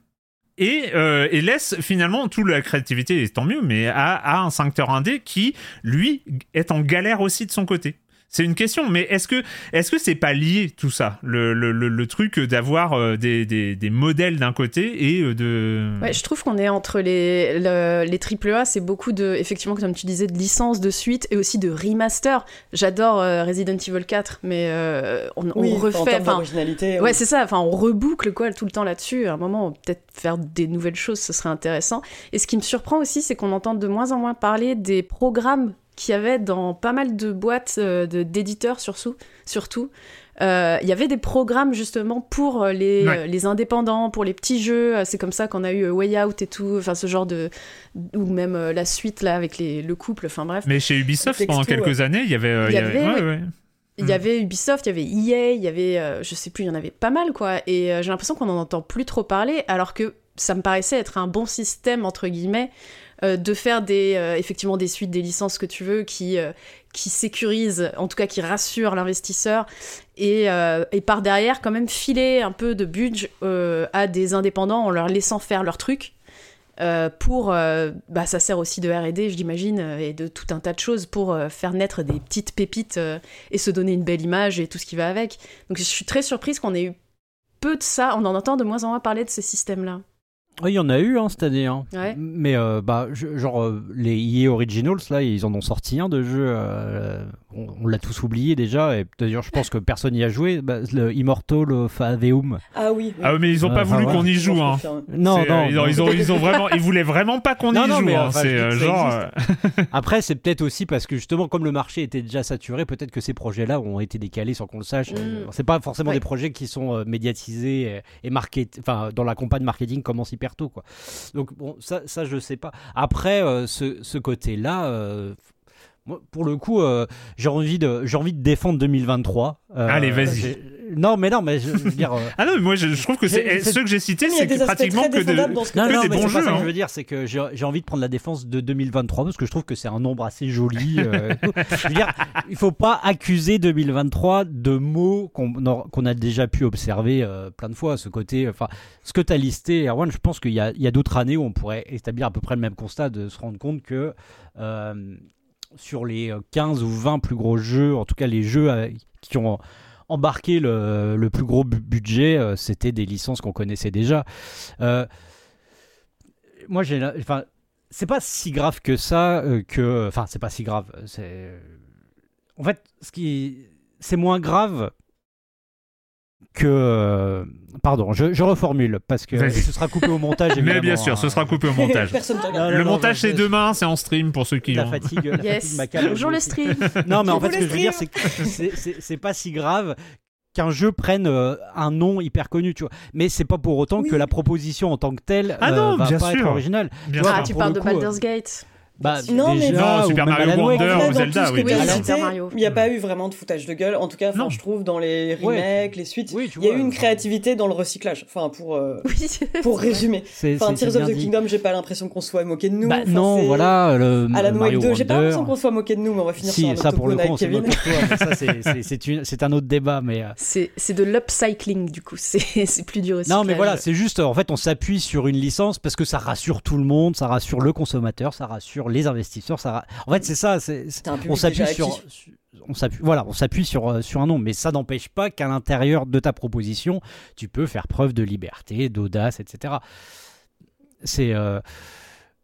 Et, euh, et laisse finalement toute la créativité, et tant mieux, mais à, à un secteur indé qui, lui, est en galère aussi de son côté. C'est une question, mais est-ce que est-ce que c'est pas lié tout ça, le, le, le, le truc d'avoir euh, des, des, des modèles d'un côté et euh, de Ouais, je trouve qu'on est entre les, le- les AAA, c'est beaucoup de, effectivement, comme tu disais, de licences, de suites et aussi de remaster. J'adore euh, Resident Evil 4, mais euh, on, on Oui, en refait. d'originalité. ouais, oui. c'est ça. Enfin, on reboucle quoi tout le temps là-dessus. À un moment, peut-être faire des nouvelles choses, ce serait intéressant. Et ce qui me surprend aussi, c'est qu'on entend de moins en moins parler des programmes qu'il y avait dans pas mal de boîtes d'éditeurs surtout. surtout. Il y avait des programmes justement pour les, les, indépendants, pour les petits jeux. C'est comme ça qu'on a eu Way Out et tout, enfin ce genre de. ou même la suite là avec les, le couple, enfin bref. Mais chez Ubisoft, pendant quelques années, il y avait. Il y avait, il y avait Ubisoft, il y avait EA, il y avait, je sais plus, il y en avait pas mal quoi. Et j'ai l'impression qu'on en entend plus trop parler, alors que ça me paraissait être un bon système entre guillemets euh, de faire des euh, effectivement des suites des licences que tu veux qui euh, qui sécurisent en tout cas qui rassurent l'investisseur et, et, par derrière quand même filer un peu de budget à des indépendants en leur laissant faire leur truc pour bah ça sert aussi de R&D j'imagine et de tout un tas de choses pour faire naître des petites pépites et se donner une belle image et tout ce qui va avec. Donc je suis très surprise qu'on ait eu peu de ça. On en entend de moins en moins parler de ce système là oui, il y en a eu hein, cette année. Hein. Mais euh, bah, genre euh, les EA Originals, là, ils en ont sorti un de jeu. Euh, on, l'a tous oublié déjà. Et d'ailleurs, je pense que personne n'y a joué. Bah, le Immortal of Aveum. Ah oui. Ah mais ils n'ont pas voulu qu'on y joue. Hein. Non, non. Ils, ont, ils, ont, vraiment, ils voulaient vraiment pas qu'on y joue. Mais, hein. c'est genre. Après, c'est peut-être aussi parce que justement, comme le marché était déjà saturé, peut-être que ces projets-là ont été décalés sans qu'on le sache. Mm. C'est pas forcément des projets qui sont médiatisés et, marqués, enfin, dans la campagne marketing, comment s'y tôt quoi. Donc bon, ça, ça je sais pas. Après, euh, ce, ce côté-là, euh, pour le coup, euh, j'ai envie de, j'ai envie de défendre 2023. Allez, vas-y. Non, mais non, mais je, veux dire. ah non, mais moi je, trouve que c'est ceux que j'ai cités, c'est pratiquement que, de, non, des bons jeux. Ça que hein. je veux dire, c'est que j'ai envie de prendre la défense de 2023 parce que je trouve que c'est un nombre assez joli. je veux dire, il faut pas accuser 2023 de mots qu'on a déjà pu observer plein de fois. Ce côté, enfin, ce que tu as listé, Erwan, je pense qu'il y a, a d'autres années où on pourrait établir à peu près le même constat de se rendre compte que sur les 15 euh, ou 20 plus gros jeux, en tout cas les jeux euh, qui ont embarqué le, plus gros budget, euh, c'était des licences qu'on connaissait déjà. moi, j'ai, enfin, c'est pas si grave que ça que, enfin, c'est pas si grave. En fait, ce qui, c'est moins grave que. Euh, pardon, je, reformule parce que ce sera coupé au montage. Mais bien sûr, ce sera coupé au montage. le montage, c'est demain, c'est en stream pour ceux qui la fatigue. La yes. Bonjour le stream. Non, mais en fait, ce que je veux dire, c'est que c'est pas si grave qu'un jeu prenne euh, un nom hyper connu, tu vois. Mais c'est pas pour autant que la proposition en tant que telle ah non, euh, va bien pas sûr. être originale. ah, tu parles de Baldur's Gate. Bah, non, mais non, Super Mario Wonder ou Zelda, oui. Il n'y a pas eu vraiment de foutage de gueule. En tout cas, je trouve dans les remakes, les suites, il y a eu une créativité dans le recyclage. Enfin, pour euh, pour résumer. Enfin, Tears of the Kingdom, j'ai pas l'impression qu'on soit moqué de nous. Bah, non, voilà. Le Alan Wake 2, j'ai pas l'impression qu'on soit moqué de nous, mais on va finir si, sur un ça pour le coup, Kevin. C'est un autre débat, mais euh, c'est de l'upcycling du coup. C'est plus du recyclage. Non, mais voilà, c'est juste en fait, on s'appuie sur une licence parce que ça rassure tout le monde, ça rassure le consommateur, ça rassure les investisseurs en fait, c'est ça. on s'appuie sur, on s'appuie, voilà, on s'appuie sur euh, sur un nom, mais ça n'empêche pas qu'à l'intérieur de ta proposition, tu peux faire preuve de liberté, d'audace, etc. C'est euh,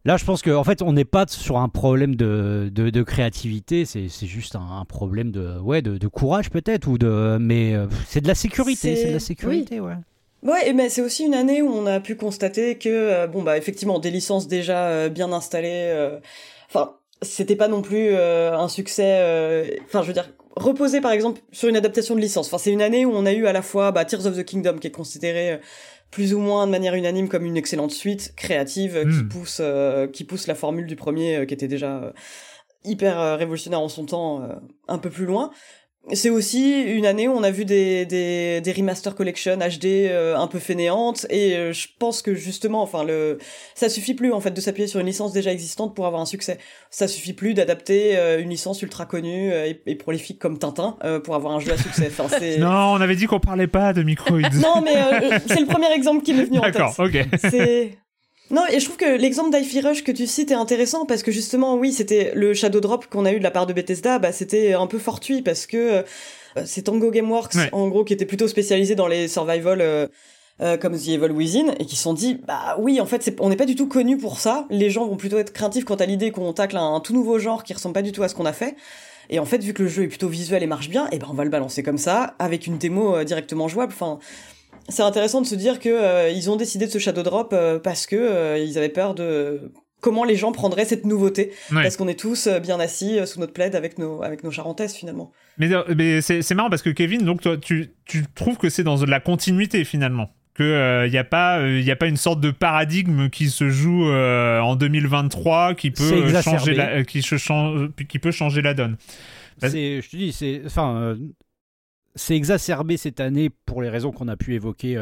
Là, je pense qu'en en fait, on n'est pas sur un problème de, de, créativité, c'est juste un, problème de, ouais, de, courage peut-être, ou de, mais euh, c'est de la sécurité, c'est de la sécurité, ouais. Ouais, mais c'est aussi une année où on a pu constater que, bon, bah, effectivement, des licences déjà bien installées, enfin, c'était pas non plus euh, un succès. Euh, enfin, je veux dire, reposer par exemple sur une adaptation de licence. Enfin, c'est une année où on a eu à la fois bah, Tears of the Kingdom qui est considéré euh, plus ou moins de manière unanime comme une excellente suite créative qui hmm. pousse qui pousse la formule du premier qui était déjà hyper révolutionnaire en son temps un peu plus loin c'est aussi une année où on a vu des, des, des remaster collection HD euh, un peu fainéantes et euh, je pense que justement enfin le ça suffit plus en fait de s'appuyer sur une licence déjà existante pour avoir un succès. Ça suffit plus d'adapter euh, une licence ultra connue et, prolifique comme Tintin pour avoir un jeu à succès. Enfin, non on avait dit qu'on parlait pas de Microids non mais c'est le premier exemple qui m'est venu en tête. d'accord ok. C'est non, et je trouve que l'exemple d'Ify Rush que tu cites est intéressant parce que justement, oui, c'était le Shadow Drop qu'on a eu de la part de Bethesda, bah, c'était un peu fortuit parce que euh, c'est Tango Gameworks, en gros, qui était plutôt spécialisé dans les survival euh, euh, comme The Evil Within et qui se sont dit, bah oui, en fait, on n'est pas du tout connu pour ça. Les gens vont plutôt être craintifs quant à l'idée qu'on tacle un, tout nouveau genre qui ressemble pas du tout à ce qu'on a fait. Et en fait, vu que le jeu est plutôt visuel et marche bien, et eh ben on va le balancer comme ça, avec une démo directement jouable. Enfin, c'est intéressant de se dire que euh, ils ont décidé de ce shadow drop euh, parce que euh, ils avaient peur de comment les gens prendraient cette nouveauté parce qu'on est tous bien assis sous notre plaid avec nos avec nos charentaises finalement. Mais, mais c'est marrant parce que Kevin, donc toi, tu, tu trouves que c'est dans la continuité finalement qu'il n'y euh, a, pas, euh, a pas une sorte de paradigme qui se joue euh, en 2023 qui peut, changer la, qui, change, qui peut changer la donne. Je te dis, c'est enfin, c'est exacerbé cette année pour les raisons qu'on a pu évoquer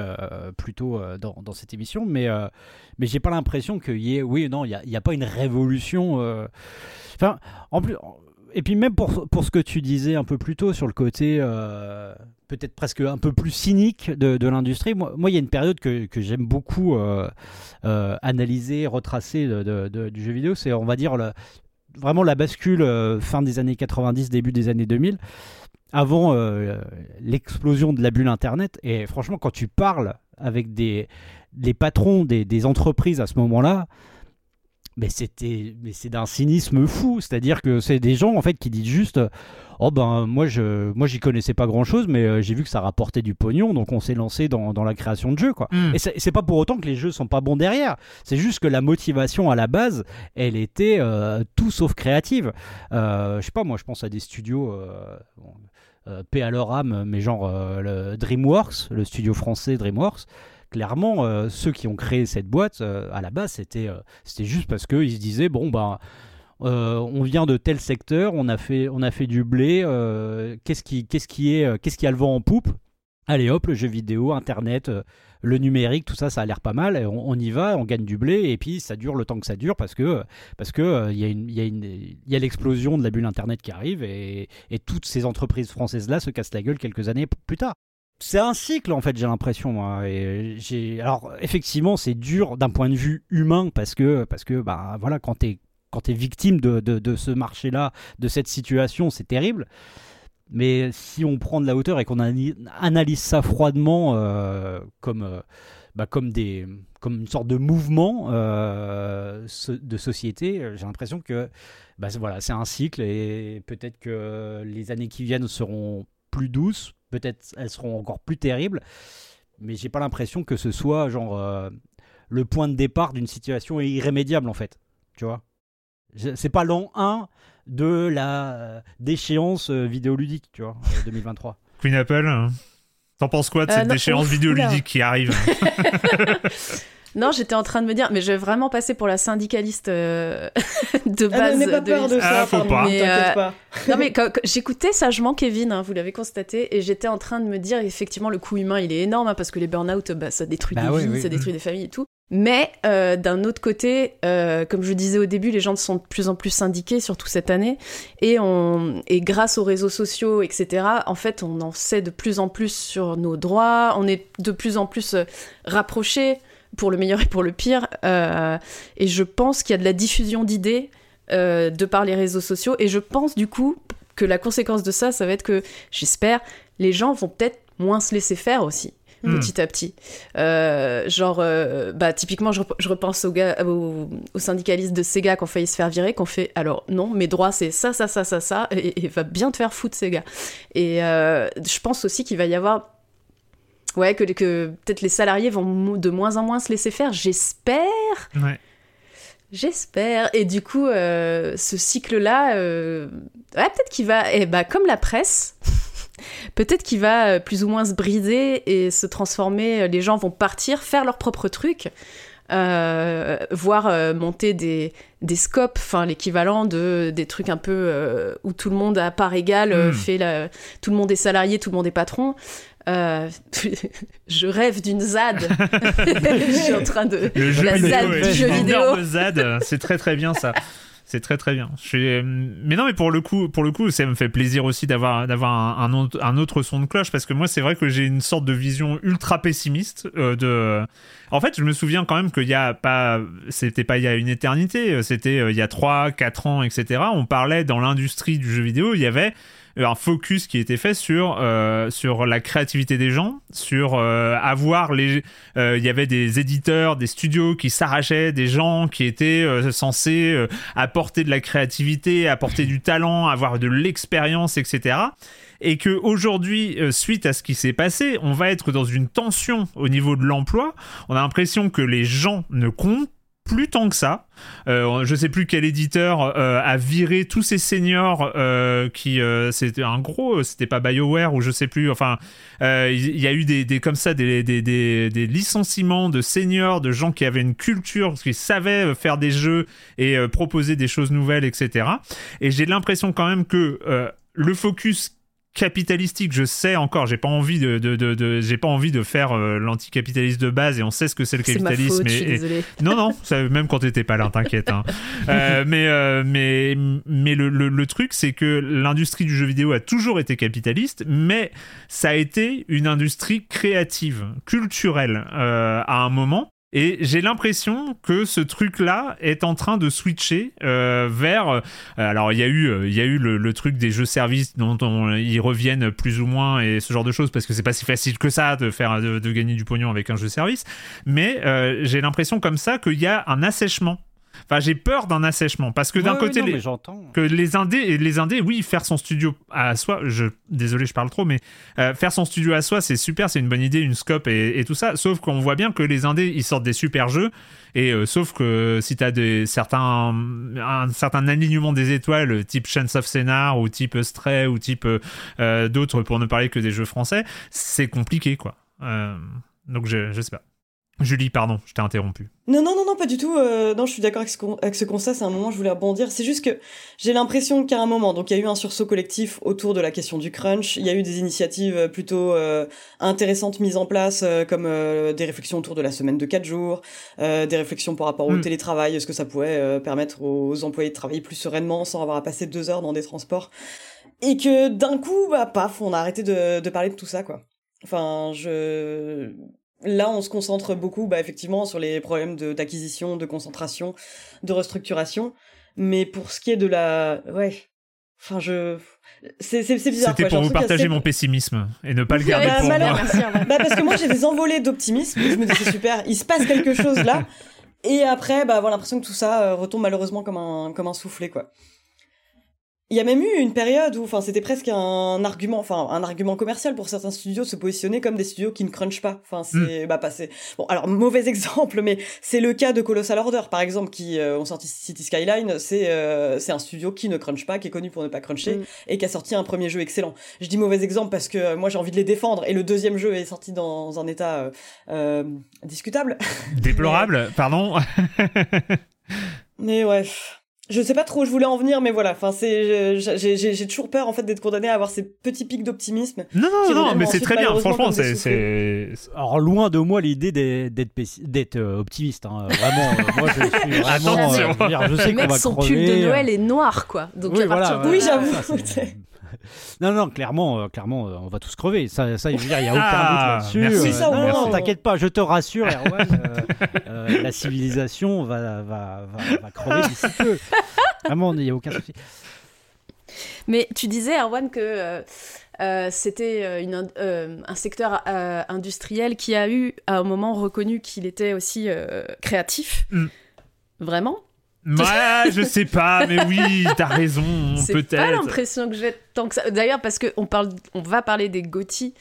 plus tôt dans, dans, cette émission, mais, mais j'ai pas l'impression qu'il y ait. Oui, non, il n'y a, pas une révolution. Enfin, en plus et puis même pour, pour ce que tu disais un peu plus tôt sur le côté euh, peut-être presque un peu plus cynique de, l'industrie, moi, il y a une période que, que j'aime beaucoup euh, euh, analyser, retracer du jeu vidéo, c'est on va dire vraiment la bascule fin des années 90, début des années 2000, avant l'explosion de la bulle Internet. Et franchement, quand tu parles avec des, les patrons des, des entreprises à ce moment-là, mais c'était mais c'est d'un cynisme fou c'est à dire que c'est des gens en fait qui disent juste oh ben moi je moi j'y connaissais pas grand chose mais euh, j'ai vu que ça rapportait du pognon donc on s'est lancé dans, dans, la création de jeux quoi hmm. et c'est pas pour autant que les jeux sont pas bons derrière c'est juste que la motivation à la base elle était euh, tout sauf créative euh, je sais pas moi je pense à des studios paix à leur âme mais genre le DreamWorks le studio français DreamWorks clairement, euh, ceux qui ont créé cette boîte, euh, à la base, c'était euh, c'était juste parce qu'ils se disaient, bon, bah, on vient de tel secteur, on a fait, on a fait du blé, qu'est-ce qui, qu'est-ce qui, est, qu'est-ce qui a le vent en poupe? Allez hop, le jeu vidéo, Internet, le numérique, tout ça, ça a l'air pas mal. On, y va, on gagne du blé et puis ça dure le temps que ça dure parce que parce que il y a une il y a l'explosion de la bulle Internet qui arrive et, et toutes ces entreprises françaises là se cassent la gueule quelques années plus tard c'est un cycle en fait j'ai l'impression et j'ai alors effectivement c'est dur d'un point de vue humain parce que parce que bah voilà quand t'es quand es victime de, de, ce marché là de cette situation c'est terrible mais si on prend de la hauteur et qu'on analyse ça froidement euh, comme euh, bah, comme une sorte de mouvement euh, de société j'ai l'impression que bah, voilà c'est un cycle et peut-être que les années qui viennent seront plus douces Peut-être elles seront encore plus terribles, mais j'ai pas l'impression que ce soit genre le point de départ d'une situation irrémédiable en fait. Tu vois C'est pas l'an 1 de la euh, déchéance euh, vidéoludique, tu vois, 2023. Queen Apple, hein. t'en penses quoi de cette déchéance vidéoludique qui arrive Non, j'étais en train de me dire, mais je vais vraiment passer pour la syndicaliste euh, de ah, base. Ah, pas peur de, ça, ah, faut pas. Mais, euh, pas. non, mais j'écoutais sagement Kevin, hein, vous l'avez constaté, et j'étais en train de me dire, effectivement, le coût humain, il est énorme, hein, parce que les burn-out, bah, ça détruit bah des vies, ça détruit des familles et tout. Mais euh, d'un autre côté, comme je disais au début, les gens sont de plus en plus syndiqués, surtout cette année, et, on, et grâce aux réseaux sociaux, etc., en fait, on en sait de plus en plus sur nos droits, on est de plus en plus rapprochés pour le meilleur et pour le pire. Euh, et je pense qu'il y a de la diffusion d'idées euh, de par les réseaux sociaux. Et je pense du coup que la conséquence de ça, ça va être que, j'espère, les gens vont peut-être moins se laisser faire aussi. Hmm. petit à petit. Euh, genre, bah, typiquement, je, repense aux, gars, aux, syndicalistes de Sega qui ont failli se faire virer, qui ont fait alors non, mes droits c'est ça, ça, ça, ça, ça, et, et, va bien te faire foutre, Sega. Et je pense aussi qu'il va y avoir Ouais, que, que peut-être les salariés vont de moins en moins se laisser faire, j'espère. Ouais. J'espère. Et du coup, euh, ce cycle-là, euh, ouais, peut-être qu'il va, eh bah, comme la presse, peut-être qu'il va euh, plus ou moins se briser et se transformer. Les gens vont partir, faire leur propre truc. Euh, voir monter des, des scopes, enfin l'équivalent de des trucs un peu où tout le monde à part égale hmm. fait la, tout le monde est salarié, tout le monde est patron. Euh, je rêve d'une ZAD. je suis en train de. Le jeu la ZAD du jeu vidéo. ZAD, c'est très très bien ça. C'est très très bien. Je suis... Mais non, mais pour le coup, pour le coup, ça me fait plaisir aussi d'avoir d'avoir un, un, autre son de cloche parce que moi, c'est vrai que j'ai une sorte de vision ultra pessimiste euh, de. En fait, je me souviens quand même qu'il y a pas, c'était pas il y a une éternité, c'était euh, il y a 3, 4 ans, etc. On parlait dans l'industrie du jeu vidéo, il y avait un focus qui était fait sur euh, sur la créativité des gens, sur euh, avoir les euh, il y avait des éditeurs, des studios qui s'arrachaient, des gens qui étaient censés apporter de la créativité, apporter du talent, avoir de l'expérience, etc. Et que aujourd'hui, suite à ce qui s'est passé, on va être dans une tension au niveau de l'emploi. On a l'impression que les gens ne comptent plus tant que ça. Euh, je sais plus quel éditeur euh, a viré tous ces seniors euh, qui c'était un gros, c'était pas BioWare ou je sais plus. Enfin, il y, a eu des, comme ça des, des, des, des, licenciements de seniors, de gens qui avaient une culture, qui savaient faire des jeux et proposer des choses nouvelles, etc. Et j'ai l'impression quand même que le focus capitalistique, je sais encore, j'ai pas envie de, de, de, j'ai pas envie de faire euh, l'anticapitaliste de base et on sait ce que c'est le capitalisme. et, non non, ça, même quand t'étais pas là, t'inquiète. Hein. euh, mais euh, mais mais le, le, le truc c'est que l'industrie du jeu vidéo a toujours été capitaliste, mais ça a été une industrie créative, culturelle à un moment. Et j'ai l'impression que ce truc-là est en train de switcher euh, vers. Euh, alors, il y a eu, euh, il y a eu le, truc des jeux-services dont ils reviennent plus ou moins et ce genre de choses parce que c'est pas si facile que ça de faire de, gagner du pognon avec un jeu-service. Mais j'ai l'impression comme ça qu'il y a un assèchement Enfin, j'ai peur d'un assèchement parce que d'un côté, les, que les indés, les indés, oui, faire son studio à soi. Je, désolé, je parle trop, mais euh, faire son studio à soi, c'est super, c'est une bonne idée, une scope et, tout ça. Sauf qu'on voit bien que les indés, ils sortent des super jeux. Et euh, sauf que si t'as des certains un certain alignement des étoiles, type Chance of Scénar ou type Stray ou type euh, d'autres, pour ne parler que des jeux français, c'est compliqué, quoi. donc je, je sais pas. Julie, pardon, je t'ai interrompu. Non, non, non, non, pas du tout. Euh, non, je suis d'accord avec, ce constat. C'est un moment, je voulais rebondir. C'est juste que j'ai l'impression qu'à un moment, donc il y a eu un sursaut collectif autour de la question du crunch. Il y a eu des initiatives euh, plutôt euh, intéressantes mises en place, comme des réflexions autour de la semaine de 4 jours, des réflexions par rapport au mm. télétravail, est-ce que ça pouvait permettre aux employés de travailler plus sereinement sans avoir à passer deux heures dans des transports. Et que d'un coup, bah, paf, on a arrêté de, de parler de tout ça, quoi. Enfin, je Là, on se concentre beaucoup, bah, effectivement, sur les problèmes d'acquisition, de, concentration, de restructuration. Mais pour ce qui est de la, ouais, enfin, je, c'est bizarre. C'était pour vous partager mon pessimisme et ne pas le garder pour moi. bah, parce que moi, j'ai des envolées d'optimisme. Je me dis c'est super, il se passe quelque chose là. Et après, bah, avoir l'impression que tout ça euh, retombe malheureusement comme un, comme un soufflet, quoi. Il y a même eu une période où, enfin, c'était presque un argument, enfin, un argument commercial pour certains studios de se positionner comme des studios qui ne crunchent pas. Enfin, c'est, mm. bah, passé. Bon, alors, mauvais exemple, mais c'est le cas de Colossal Order, par exemple, qui euh, ont sorti City Skyline. C'est, euh, c'est un studio qui ne crunch pas, qui est connu pour ne pas cruncher, mm. et qui a sorti un premier jeu excellent. Je dis mauvais exemple parce que euh, moi, j'ai envie de les défendre, et le deuxième jeu est sorti dans un état discutable. Déplorable, pardon. mais ouais je sais pas trop où je voulais en venir, mais voilà. Enfin, c'est, j'ai toujours peur en fait d'être condamné à avoir ces petits pics d'optimisme. Non, non, non, mais c'est très bien. Franchement, c'est. Alors loin de moi l'idée d'être d'être euh, optimiste. Hein. Vraiment, euh, moi je suis vraiment. Euh, je sais qu'on va son pull de Noël est noir, quoi. Donc oui, voilà, oui j'avoue. non, non, clairement, clairement, on va tous crever. Ça, ça il n'y a aucun ah, doute là-dessus. Merci, ça, non, non, t'inquiète pas, je te rassure, Erwan, la civilisation va, va, va, va crever d'ici peu. Vraiment, il n'y a aucun souci. Mais tu disais, Erwan, que euh, euh, c'était euh, un secteur industriel qui a eu, à un moment, reconnu qu'il était aussi créatif. Mm. Vraiment? Ouais, je sais pas, mais oui, t'as raison, peut-être. C'est pas l'impression que j'ai tant que ça. D'ailleurs, parce qu'on parle, on va parler des GOTY.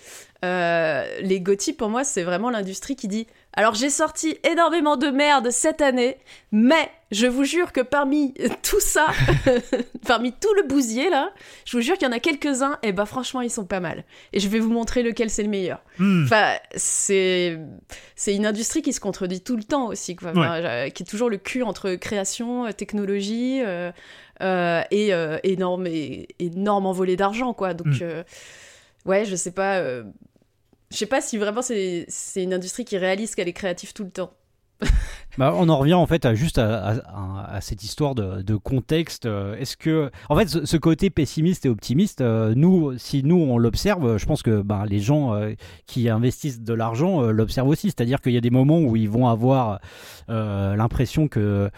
les GOTY, pour moi, c'est vraiment l'industrie qui dit alors j'ai sorti énormément de merde cette année, mais je vous jure que parmi tout ça, parmi tout le bousier là, je vous jure qu'il y en a quelques-uns, et bah franchement ils sont pas mal. Et je vais vous montrer lequel c'est le meilleur. Hmm. Enfin, c'est c'est une industrie qui se contredit tout le temps aussi, quoi. qui est toujours le cul entre création, euh, technologie euh, euh, et énorme et, énorme envolée d'argent, quoi. Donc hmm. ouais, je sais pas je sais pas si vraiment c'est une industrie qui réalise qu'elle est créative tout le temps. Bah, on en revient en fait à juste à, cette histoire de, contexte. Est-ce que, en fait, ce, côté pessimiste et optimiste, euh, nous, si nous on l'observe, je pense que bah, les gens euh, qui investissent de l'argent euh, l'observent aussi. C'est-à-dire qu'il y a des moments où ils vont avoir l'impression que,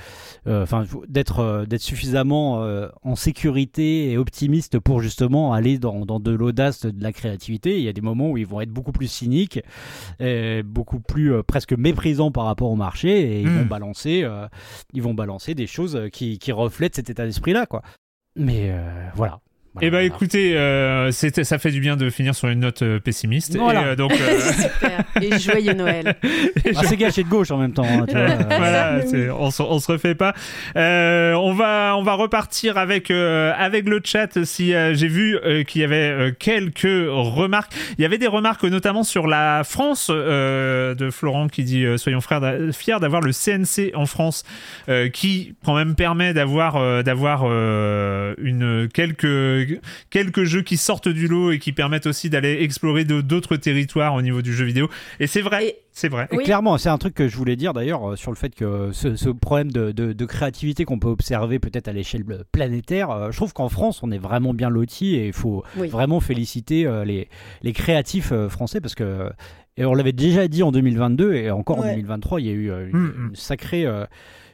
d'être suffisamment en sécurité et optimiste pour justement aller dans, dans de l'audace, de la créativité. Il y a des moments où ils vont être beaucoup plus cyniques, et beaucoup plus presque méprisants par rapport au marché et ils vont hmm. balancer, euh, ils vont balancer des choses qui, qui reflètent cet état d'esprit là, quoi. Mais euh, voilà. Eh ben écoutez, euh, ça fait du bien de finir sur une note euh, pessimiste. Voilà. Et, euh, donc, Super. Et joyeux Noël. Ah, c'est gâché de gauche en même temps. Hein, tu vois. voilà, on, se, on se refait pas. on va on va repartir avec avec le chat. Si j'ai vu qu'il y avait quelques remarques, il y avait des remarques notamment sur la France de Florent qui dit soyons frères fiers d'avoir le CNC en France, qui quand même permet d'avoir d'avoir une quelques quelques jeux qui sortent du lot et qui permettent aussi d'aller explorer d'autres territoires au niveau du jeu vidéo. Et c'est vrai. C'est vrai. Clairement, c'est un truc que je voulais dire d'ailleurs euh, sur le fait que ce, problème de, créativité qu'on peut observer peut-être à l'échelle planétaire, euh, je trouve qu'en France, on est vraiment bien loti et il faut vraiment féliciter euh, les, les créatifs français parce que et on l'avait déjà dit en 2022 et encore en 2023, il y a eu une, mm, mm. sacrée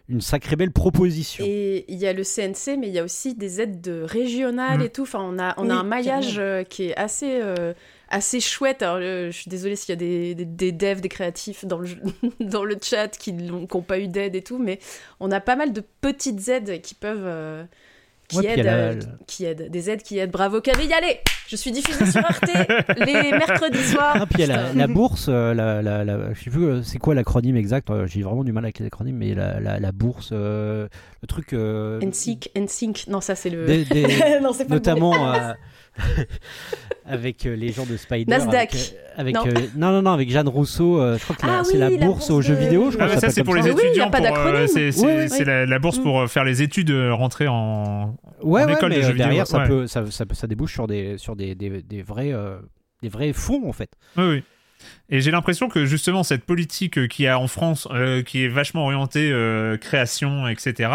une sacrée belle proposition. Et il y a le CNC, mais il y a aussi des aides régionales mm. et tout. Enfin, on a, on a un maillage euh, qui est assez, euh, assez chouette. Alors, je suis désolée s'il y a des, des, devs, des créatifs dans le, dans le chat qui n'ont pas eu d'aide et tout, mais on a pas mal de petites aides qui peuvent. Euh, qui, aident, qui aident, des aides qui aident. Bravo Camille, allez Je suis diffusée sur Arte les mercredis soirs. Ah, puis il y a la, bourse, la, la, la, je sais plus c'est quoi l'acronyme exact, j'ai vraiment du mal avec les acronymes, mais la, bourse, le truc... NSYNC, NSYNC, non ça c'est le... non, c'est pas Notamment... avec euh, les gens de Spider. Nasdaq. Avec, non. Euh, non. non, non, avec Jeanne Rousseau. Euh, je crois que ah c'est la, bourse aux jeux vidéo. Je crois ah, ça, c'est pour les étudiants. c'est la, bourse pour faire les études, rentrer en, ouais, en école de jeux derrière, vidéo. Ça, peut, ça, ça, ça, débouche sur des, sur des, des, des vrais, des vrais fonds, en fait. Oui, oui. Et j'ai l'impression que justement cette politique qui a en France, euh, qui est vachement orientée euh, création, etc.,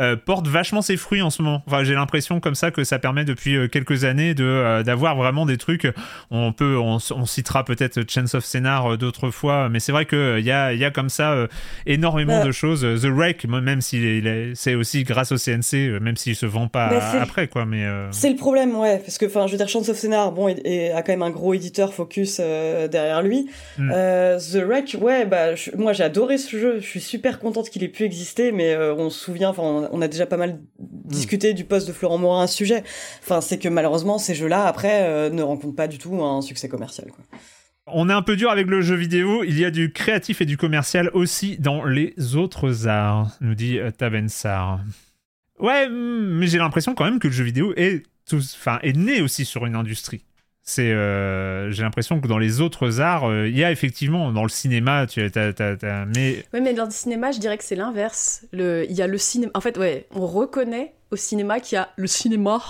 euh, porte vachement ses fruits en ce moment. Enfin, j'ai l'impression comme ça que ça permet depuis quelques années de d'avoir vraiment des trucs. On peut, on, citera peut-être Chance of Scénar d'autres fois, mais c'est vrai qu'il y a, y a comme ça énormément bah. de choses. The Wreck, même si c'est aussi grâce au CNC, même s'il se vend pas bah, après, quoi. Mais c'est le problème, ouais, parce que enfin, je veux dire, Chance of Scénar, bon, et, a quand même un gros éditeur focus derrière lui. Mm. Euh, The Wreck, ouais, bah, moi j'ai adoré ce jeu. Je suis super contente qu'il ait pu exister, mais euh, on se souvient, enfin, on, a déjà pas mal discuté du poste de Florent Morin à ce sujet. Enfin, c'est que malheureusement, ces jeux-là, après, euh, ne rencontrent pas du tout un succès commercial, quoi. On est un peu dur avec le jeu vidéo. Il y a du créatif et du commercial aussi dans les autres arts, nous dit Tavensar. Ouais, mm, mais j'ai l'impression quand même que le jeu vidéo est, enfin, est né aussi sur une industrie. C'est, euh, j'ai l'impression que dans les autres arts, euh, il y a effectivement dans le cinéma, tu as, mais. Oui, mais dans le cinéma, je dirais que c'est l'inverse. Le, il y a le cinéma. En fait, ouais, on reconnaît au cinéma qu'il y a le cinéma,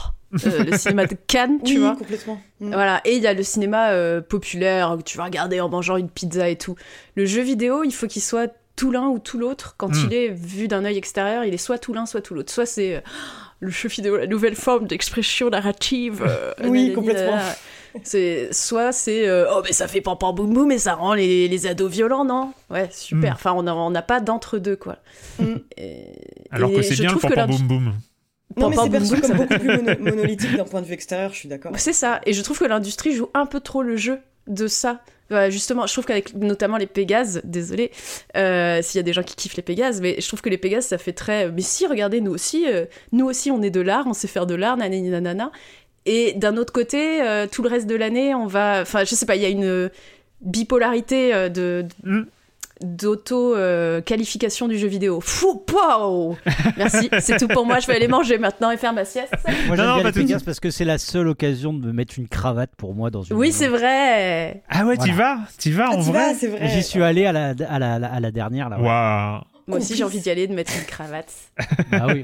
euh, le cinéma de Cannes, tu oui, vois. complètement. Mm. Voilà, et il y a le cinéma populaire que tu vas regarder en mangeant une pizza et tout. Le jeu vidéo, il faut qu'il soit tout l'un ou tout l'autre. Quand mm. il est vu d'un œil extérieur, il est soit tout l'un, soit tout l'autre. Soit c'est le jeu vidéo, la nouvelle forme d'expression narrative. oui, complètement. C'est soit c'est euh, oh mais ça fait pam pam boum boum mais ça rend les, les ados violents non? Ouais super. Mm. Enfin on n'a pas d'entre deux quoi. Mm. Alors que c'est bien le pam pam boum boum. Non, mais c'est perçu comme beaucoup plus monolithique d'un point de vue extérieur, je suis d'accord. C'est ça, et je trouve que l'industrie joue un peu trop le jeu de ça. justement, je trouve qu'avec notamment les Pégases, désolé euh, s'il y a des gens qui kiffent les Pégases, mais je trouve que les Pégases, ça fait très. Mais si, regardez, nous aussi, euh, nous aussi, on est de l'art, on sait faire de l'art, nanani nanana. Et d'un autre côté, euh, tout le reste de l'année, on va. Enfin, je sais pas, il y a une bipolarité euh, de. Mm. d'auto-qualification du jeu vidéo. Fou, wow Merci, c'est tout pour moi. Je vais aller manger maintenant et faire ma sieste. Moi, j'aime bien les parce que c'est la seule occasion de me mettre une cravate pour moi dans une. Oui, c'est vrai. Ah ouais, t'y vas, t'y vas en vrai. vrai. J'y suis allé à la, à la, à la dernière là. Waouh. Moi aussi, j'ai envie d'y aller, de mettre une cravate. ah oui.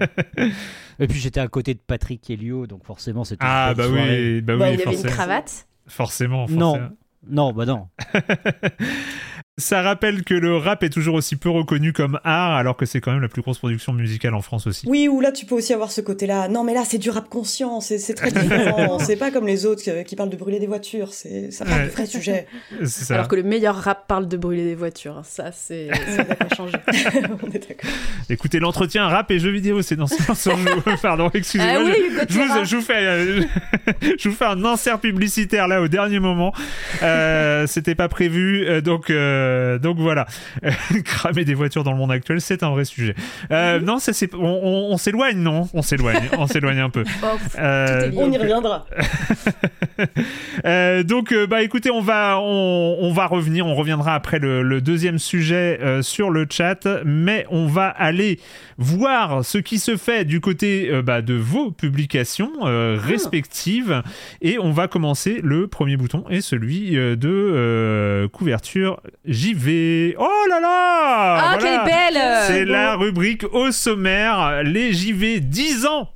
Et puis j'étais à côté de Patrick Helio, donc forcément c'était. Ah bah oui, bah oui, Il y avait une cravate. Forcément, forcément. Non, non, bah non. Ça rappelle que le rap est toujours aussi peu reconnu comme art, alors que c'est quand même la plus grosse production musicale en France aussi. Oui, ou là tu peux aussi avoir ce côté-là. Non, mais là c'est du rap conscient, c'est très différent. c'est pas comme les autres qui parlent de brûler des voitures, c'est ça parle de vrais sujets. Alors que le meilleur rap parle de brûler des voitures, ça c'est ça n'a changer. On est d'accord. Écoutez, l'entretien rap et jeux vidéo, c'est dans ce sens. Pardon, excusez-moi. Ah je, vous, je, vous, fais, euh, je vous fais un insert publicitaire là au dernier moment. Euh, C'était pas prévu, euh, donc. Euh, donc voilà, cramer des voitures dans le monde actuel, c'est un vrai sujet. Mhm. Non, ça c'est, on, s'éloigne, non? On s'éloigne, on s'éloigne un peu. on y reviendra. donc bah écoutez, on va on, va revenir, on reviendra après le, deuxième sujet sur le chat, mais on va aller voir ce qui se fait du côté bah, de vos publications ah. respectives et on va commencer le premier bouton et celui euh, de euh, couverture JV. Oh là là Ah, quelle belle C'est la rubrique au sommaire, les JV 10 ans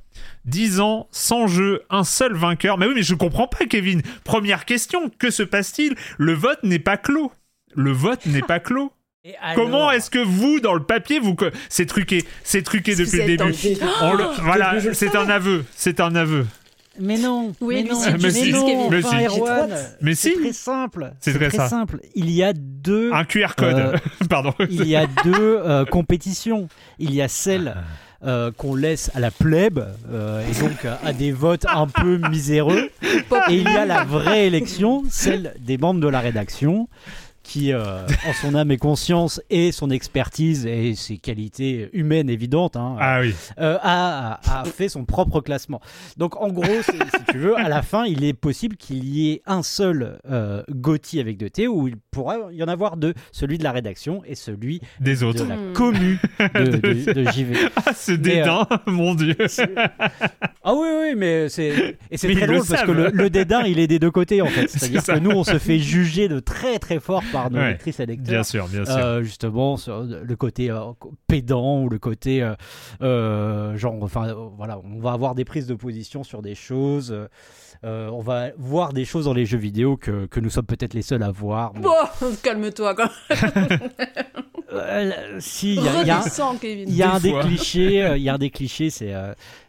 10 ans sans jeu, un seul vainqueur. Mais oui, mais je comprends pas, Kevin. Première question, que se passe-t-il? Le vote n'est pas clos. Le vote n'est pas clos. Comment est-ce que vous, dans le papier, vous c'est truqué, c'est truqué depuis le début. voilà, c'est un aveu, c'est un aveu. Mais non. Oui, mais non. Mais, si, non. mais, si. mais si. C'est très simple. C'est très, simple. Il y a deux. Un QR code. Euh, Pardon. il y a deux euh, compétitions. Il y a celle. Euh, qu'on laisse à la plèbe et donc à des votes un peu miséreux. Et il y a la vraie élection, celle des membres de la rédaction qui, euh, en son âme et conscience et son expertise et ses qualités humaines évidentes, hein, ah euh, a, a, fait son propre classement. Donc en gros, si tu veux, à la fin, il est possible qu'il y ait un seul euh, avec deux T où il pourra y en avoir deux, celui de la rédaction et celui des autres. de la commu de, JV. Ah, ce dédain, euh, mon Dieu. Ah oui, oui, mais c'est et c'est très drôle parce que le, le, dédain, il est des deux côtés en fait. C'est-à-dire que nous, on se fait juger de très très fort par nos lectrices et lecteurs. Bien sûr, bien sûr. Euh, justement, sur le côté euh, pédant ou le côté euh, genre, enfin, voilà, on va avoir des prises de position sur des choses. on va voir des choses dans les jeux vidéo que, que nous sommes peut-être les seuls à voir. Bon, calme-toi quand si, il y a, y a un des clichés, il y a un des clichés, c'est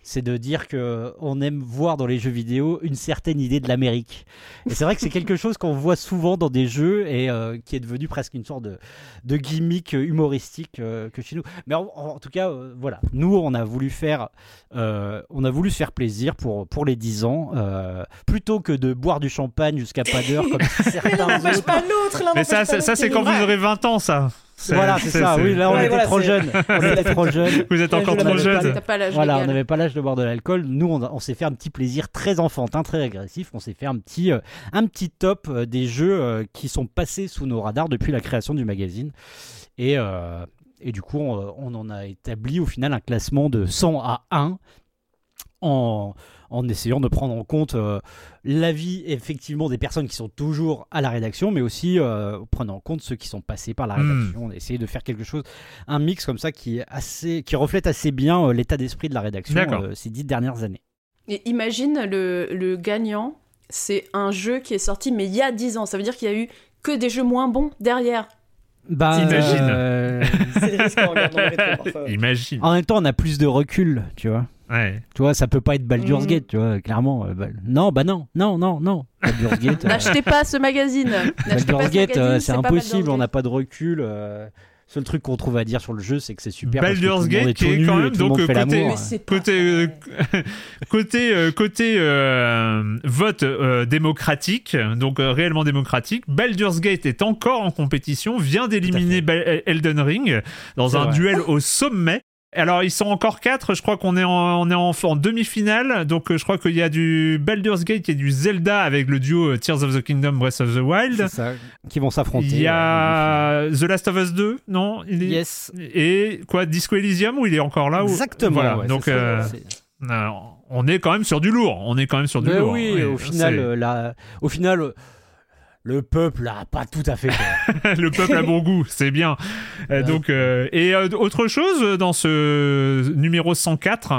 c'est de dire que on aime voir dans les jeux vidéo une certaine idée de l'Amérique. Et c'est vrai que c'est quelque chose qu'on voit souvent dans des jeux et euh, qui est devenu presque une sorte de, de gimmick humoristique euh, que chez nous. Mais en, tout cas, euh, voilà, nous on a voulu faire, on a voulu se faire plaisir pour pour les 10 ans, plutôt que de boire du champagne jusqu'à pas d'heure comme certains autres. Mais ça, ça c'est quand vous aurez 20 ans, ça. Voilà, c'est ça. Oui, là, on était trop jeunes. On était trop jeunes. Vous êtes encore trop jeunes. Voilà, on n'avait pas l'âge de boire de l'alcool. Nous, on, s'est fait un petit plaisir très enfantin, très agressif. On s'est fait un petit, euh, un petit top euh, des jeux euh, qui sont passés sous nos radars depuis la création du magazine. Et, et du coup, on, on, en a établi au final un classement de 100 à 1 en en essayant de prendre en compte euh, l'avis effectivement des personnes qui sont toujours à la rédaction, mais aussi euh, prenant en compte ceux qui sont passés par la hmm. rédaction. Essayer de faire quelque chose, un mix comme ça qui, est assez, qui reflète assez bien euh, l'état d'esprit de la rédaction ces dix dernières années. Et imagine le, le gagnant, c'est un jeu qui est sorti mais il y a dix ans. Ça veut dire qu'il y a eu que des jeux moins bons derrière. Bah, Imagine. C'est Imagine. En même temps, on a plus de recul, tu vois. Ouais. Tu vois, ça peut pas être Baldur's mm. Gate, tu vois, clairement. Euh, bah, non, bah non, non, non, non. Baldur's Gate. N'achetez pas ce magazine. Baldur's Gate, euh, c'est impossible, on n'a pas de recul. Euh, seul truc qu'on trouve à dire sur le jeu, c'est que c'est super. Baldur's Gate qui est quand même donc côté côté côté côté vote démocratique, donc réellement démocratique. Baldur's Gate est encore en compétition, vient d'éliminer Elden Ring dans un duel au sommet. Alors, ils sont encore quatre. Je crois qu'on est en, on est en, demi-finale. Donc, euh, je crois qu'il y a du Baldur's Gate et du Zelda avec le duo euh, Tears of the Kingdom, Breath of the Wild. Ça, qui vont s'affronter. Il y a euh, The Last of Us 2, non? Yes. Et quoi, Disco Elysium, où il est encore là Exactement. Voilà. donc, on est quand même sur du lourd. On est quand même sur du lourd. Oui, au final, au final le peuple a pas tout à fait le peuple a bon goût, c'est bien. Euh, donc, euh, et euh, autre chose dans ce numéro 104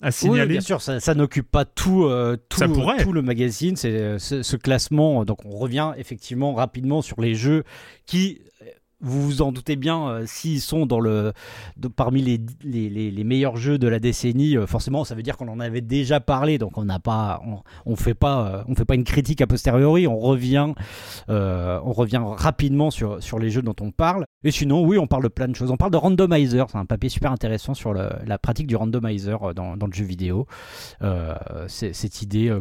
à signaler Oui, bien sûr, ça, n'occupe pas tout, tout, tout, le magazine. C'est ce classement. Donc, on revient effectivement rapidement sur les jeux qui vous vous en doutez bien, euh, s'ils sont parmi les, meilleurs jeux de la décennie, euh, forcément, ça veut dire qu'on en avait déjà parlé, donc on n'a euh, fait pas une critique a posteriori, on revient, rapidement sur, les jeux dont on parle. Et sinon, oui, on parle de plein de choses. On parle de randomizer, c'est un papier super intéressant sur la pratique du randomizer dans, le jeu vidéo. cette idée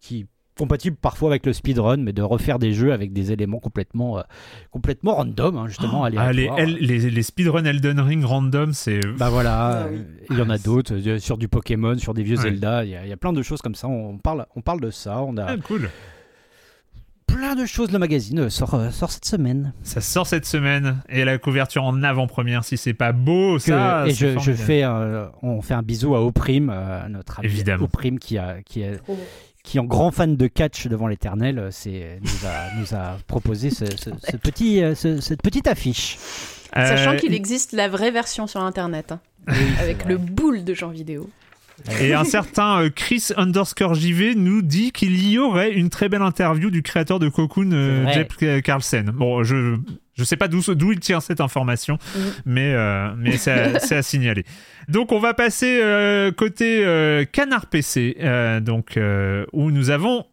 qui compatible parfois avec le speedrun, mais de refaire des jeux avec des éléments complètement, complètement random, hein, justement. Oh, ah, les, les, les, speedrun Elden Ring random, c'est. Bah voilà, ah il y en a d'autres sur du Pokémon, sur des vieux Zelda. Il y, a plein de choses comme ça. On parle, on parle de ça. On a. Ah, cool plein de choses. Le magazine sort, euh, sort cette semaine. Ça sort cette semaine et la couverture en avant-première. Si c'est pas beau, ça. Et je, je, fais, on fait un bisou à Oprime, euh, notre ami Évidemment. Oprime qui a, qui est qui en grand fan de catch devant l'éternel, euh, c'est nous a, nous a proposé ce, petit, cette petite affiche. Sachant qu'il existe la vraie version sur Internet, hein, avec le boule de gens vidéo. Et un certain euh, Chris underscore JV nous dit qu'il y aurait une très belle interview du créateur de Cocoon, euh, Jeff Carlsen. Bon, je je sais pas d'où il tient cette information, mm. mais euh, mais c'est à, signaler. Donc on va passer côté Canard PC, donc où nous avons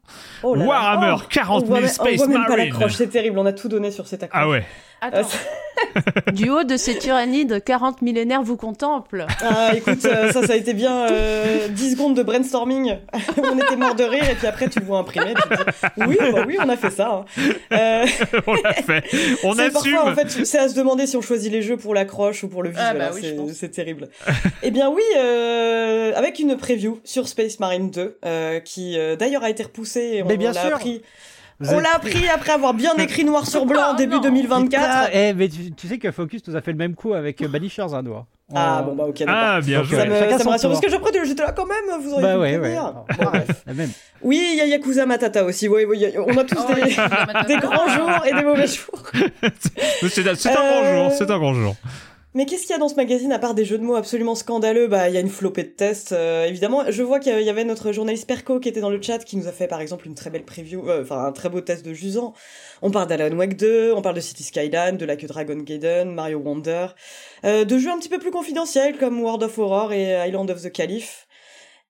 oh Warhammer 40 000 Space on voit même pas l'accroche, c'est terrible. On a tout donné sur cette accroche. Ah ouais. Attends. du haut de ces tyrannides, 40 millénaires vous contemplent. Ah, écoute, euh, ça, ça a été bien 10 euh, secondes de brainstorming. on était mort de rire, et puis après, tu le vois imprimer. oui, bah oui, on a fait ça. Hein. Euh, on l'a fait. On assume. Parfois, en fait, c'est à se demander si on choisit les jeux pour l'accroche ou pour le visuel. Ah, bah hein. c'est terrible. eh bien, oui, avec une preview sur Space Marine 2, qui d'ailleurs a été repoussée. Mais bien sûr. Appris on l'a appris après avoir bien écrit noir sur blanc oh, début 2024. Eh, mais tu, sais que Focus nous a fait le même coup avec euh, Banishers, hein, nous. Ah bon bah ok Ah bien joué. Ça me, ça me rassure parce que j'étais là quand même. Vous auriez bah, pu ouais, ouais. Même. Oui il y a Yakuza Matata aussi. Oui, oui on a tous oh, des, grands jours et des mauvais jours. c'est un, bon euh, jour. C'est un grand jour. Mais qu'est-ce qu'il y a dans ce magazine à part des jeux de mots absolument scandaleux? Bah, il y a une flopée de tests, euh, évidemment. Je vois qu'il y avait notre journaliste Perco qui était dans le chat, qui nous a fait par exemple une très belle preview, euh, enfin un très beau test de Jusant. On parle d'Alan Wake 2, on parle de City Skyline, de la que Dragon Gaiden, Mario Wonder, euh, de jeux un petit peu plus confidentiels comme World of Horror et Island of the Caliph.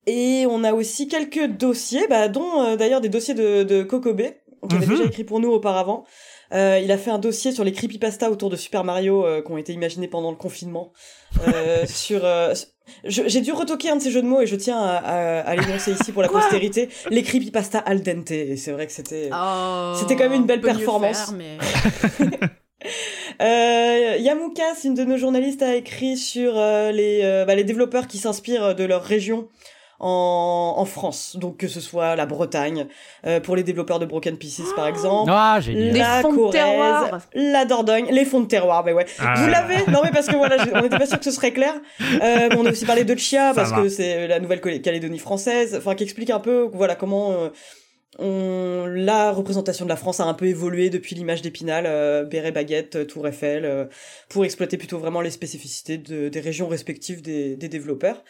Et on a aussi quelques dossiers, bah, dont d'ailleurs des dossiers de, de Kokobé, qui avait mhm. déjà écrit pour nous auparavant. Euh, il a fait un dossier sur les creepypasta autour de Super Mario euh, qui ont été imaginés pendant le confinement. Euh, sur, j'ai dû retoquer un de ces jeux de mots et je tiens à, à, l'énoncer ici pour la postérité. Les creepypasta al dente. Et c'est vrai que c'était, oh, c'était quand même une belle performance. mais... euh, Yamoukas, une de nos journalistes, a écrit sur les, bah, les développeurs qui s'inspirent de leur région en, en, France, donc que ce soit la Bretagne, euh, pour les développeurs de Broken Pieces par exemple, ah, la Corrèze, la Dordogne, les fonds de terroir, mais ouais. Ah. Vous l'avez Non mais parce que voilà, on n'était pas sûr que ce serait clair. Euh, on a aussi parlé de Chia parce que c'est la Nouvelle-Calédonie française, enfin qui explique un peu voilà comment euh, on, la représentation de la France a un peu évolué depuis l'image d'Épinal, euh, Béret Baguette, Tour Eiffel, euh, pour exploiter plutôt vraiment les spécificités de, des régions respectives des, des développeurs.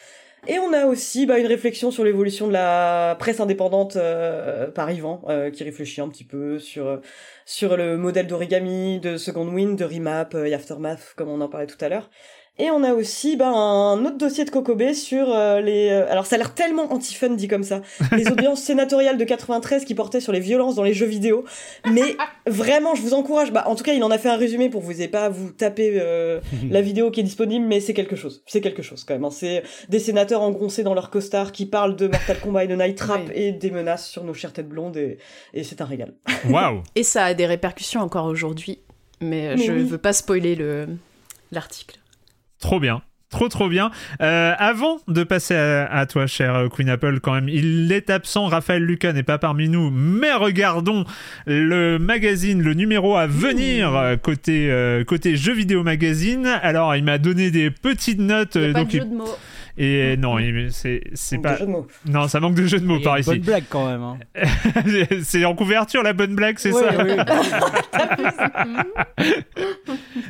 Et on a aussi bah, une réflexion sur l'évolution de la presse indépendante euh, par Yvan, euh, qui réfléchit un petit peu sur sur le modèle d'origami, de Second Wind, de Remap et Aftermath, comme on en parlait tout à l'heure. Et on a aussi ben, un autre dossier de Kokobé sur euh, les... Euh, alors ça a l'air tellement anti-fun dit comme ça. Les audiences sénatoriales de 93 qui portaient sur les violences dans les jeux vidéo. Mais vraiment, je vous encourage. Bah, en tout cas, il en a fait un résumé pour que vous n'ayez pas à vous taper euh, la vidéo qui est disponible, mais c'est quelque chose. C'est quelque chose quand même. Hein. C'est des sénateurs engoncés dans leur costard qui parlent de Mortal Kombat et de Night Trap et des menaces sur nos chères têtes blondes et, et c'est un régal. Waouh Et ça a des répercussions encore aujourd'hui, mais, je ne veux pas spoiler le l'article. Trop bien. Trop trop bien. Euh, avant de passer à, toi, cher Queen Apple, quand même, il est absent. Raphaël Lucas n'est pas parmi nous, mais regardons le magazine, le numéro à venir côté euh, côté jeux vidéo magazine. Alors, il m'a donné des petites notes. Il y a donc, pas de jeu de mots. Et non, c'est c'est pas. Non, ça manque de jeu de mots par ici. Bonne blague quand même. Hein. c'est en couverture la bonne blague, c'est ça. Oui.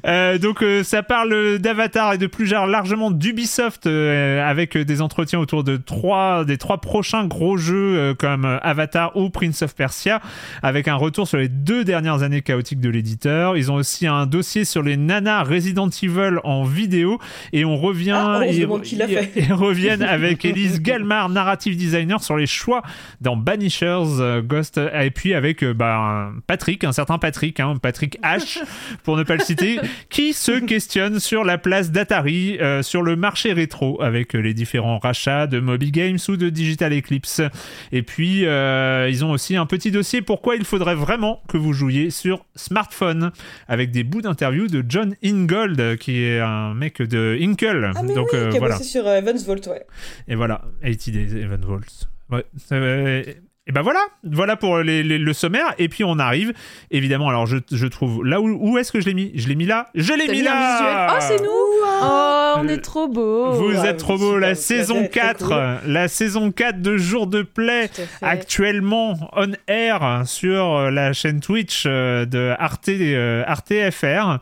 euh, donc euh, ça parle d'Avatar et de plus largement d'Ubisoft euh, avec des entretiens autour de trois des trois prochains gros jeux euh, comme Avatar ou Prince of Persia, avec un retour sur les deux dernières années chaotiques de l'éditeur. Ils ont aussi un dossier sur les Nana Resident Evil en vidéo et on revient. Ah, on se demande qui l'a fait. et reviennent avec Elise Galmar, narrative designer, sur les choix dans Banishers, euh, Ghost, et puis avec euh, bah, Patrick, un certain Patrick, hein, Patrick H, pour ne pas le citer, qui se questionne sur la place d'Atari euh, sur le marché rétro, avec les différents rachats de Moby Games ou de Digital Eclipse. Et puis, ils ont aussi un petit dossier pourquoi il faudrait vraiment que vous jouiez sur smartphone, avec des bouts d'interview de John Ingold, qui est un mec de Inkle. Ah, Donc, oui, qui a voilà. bossé sur Vault, ouais. Et voilà, 80 Days Evans Vault. Ouais. Et ben voilà, voilà pour les, le sommaire. Et puis on arrive, évidemment. Alors je, je trouve là où, où est-ce que je l'ai mis? Je l'ai mis là. Je l'ai mis là. Oh c'est nous. Oh on est trop beau. Vous êtes trop beau. La saison 4, la saison 4 de Jour de Play, actuellement on air sur la chaîne Twitch euh, de Arte, euh, Arte FR.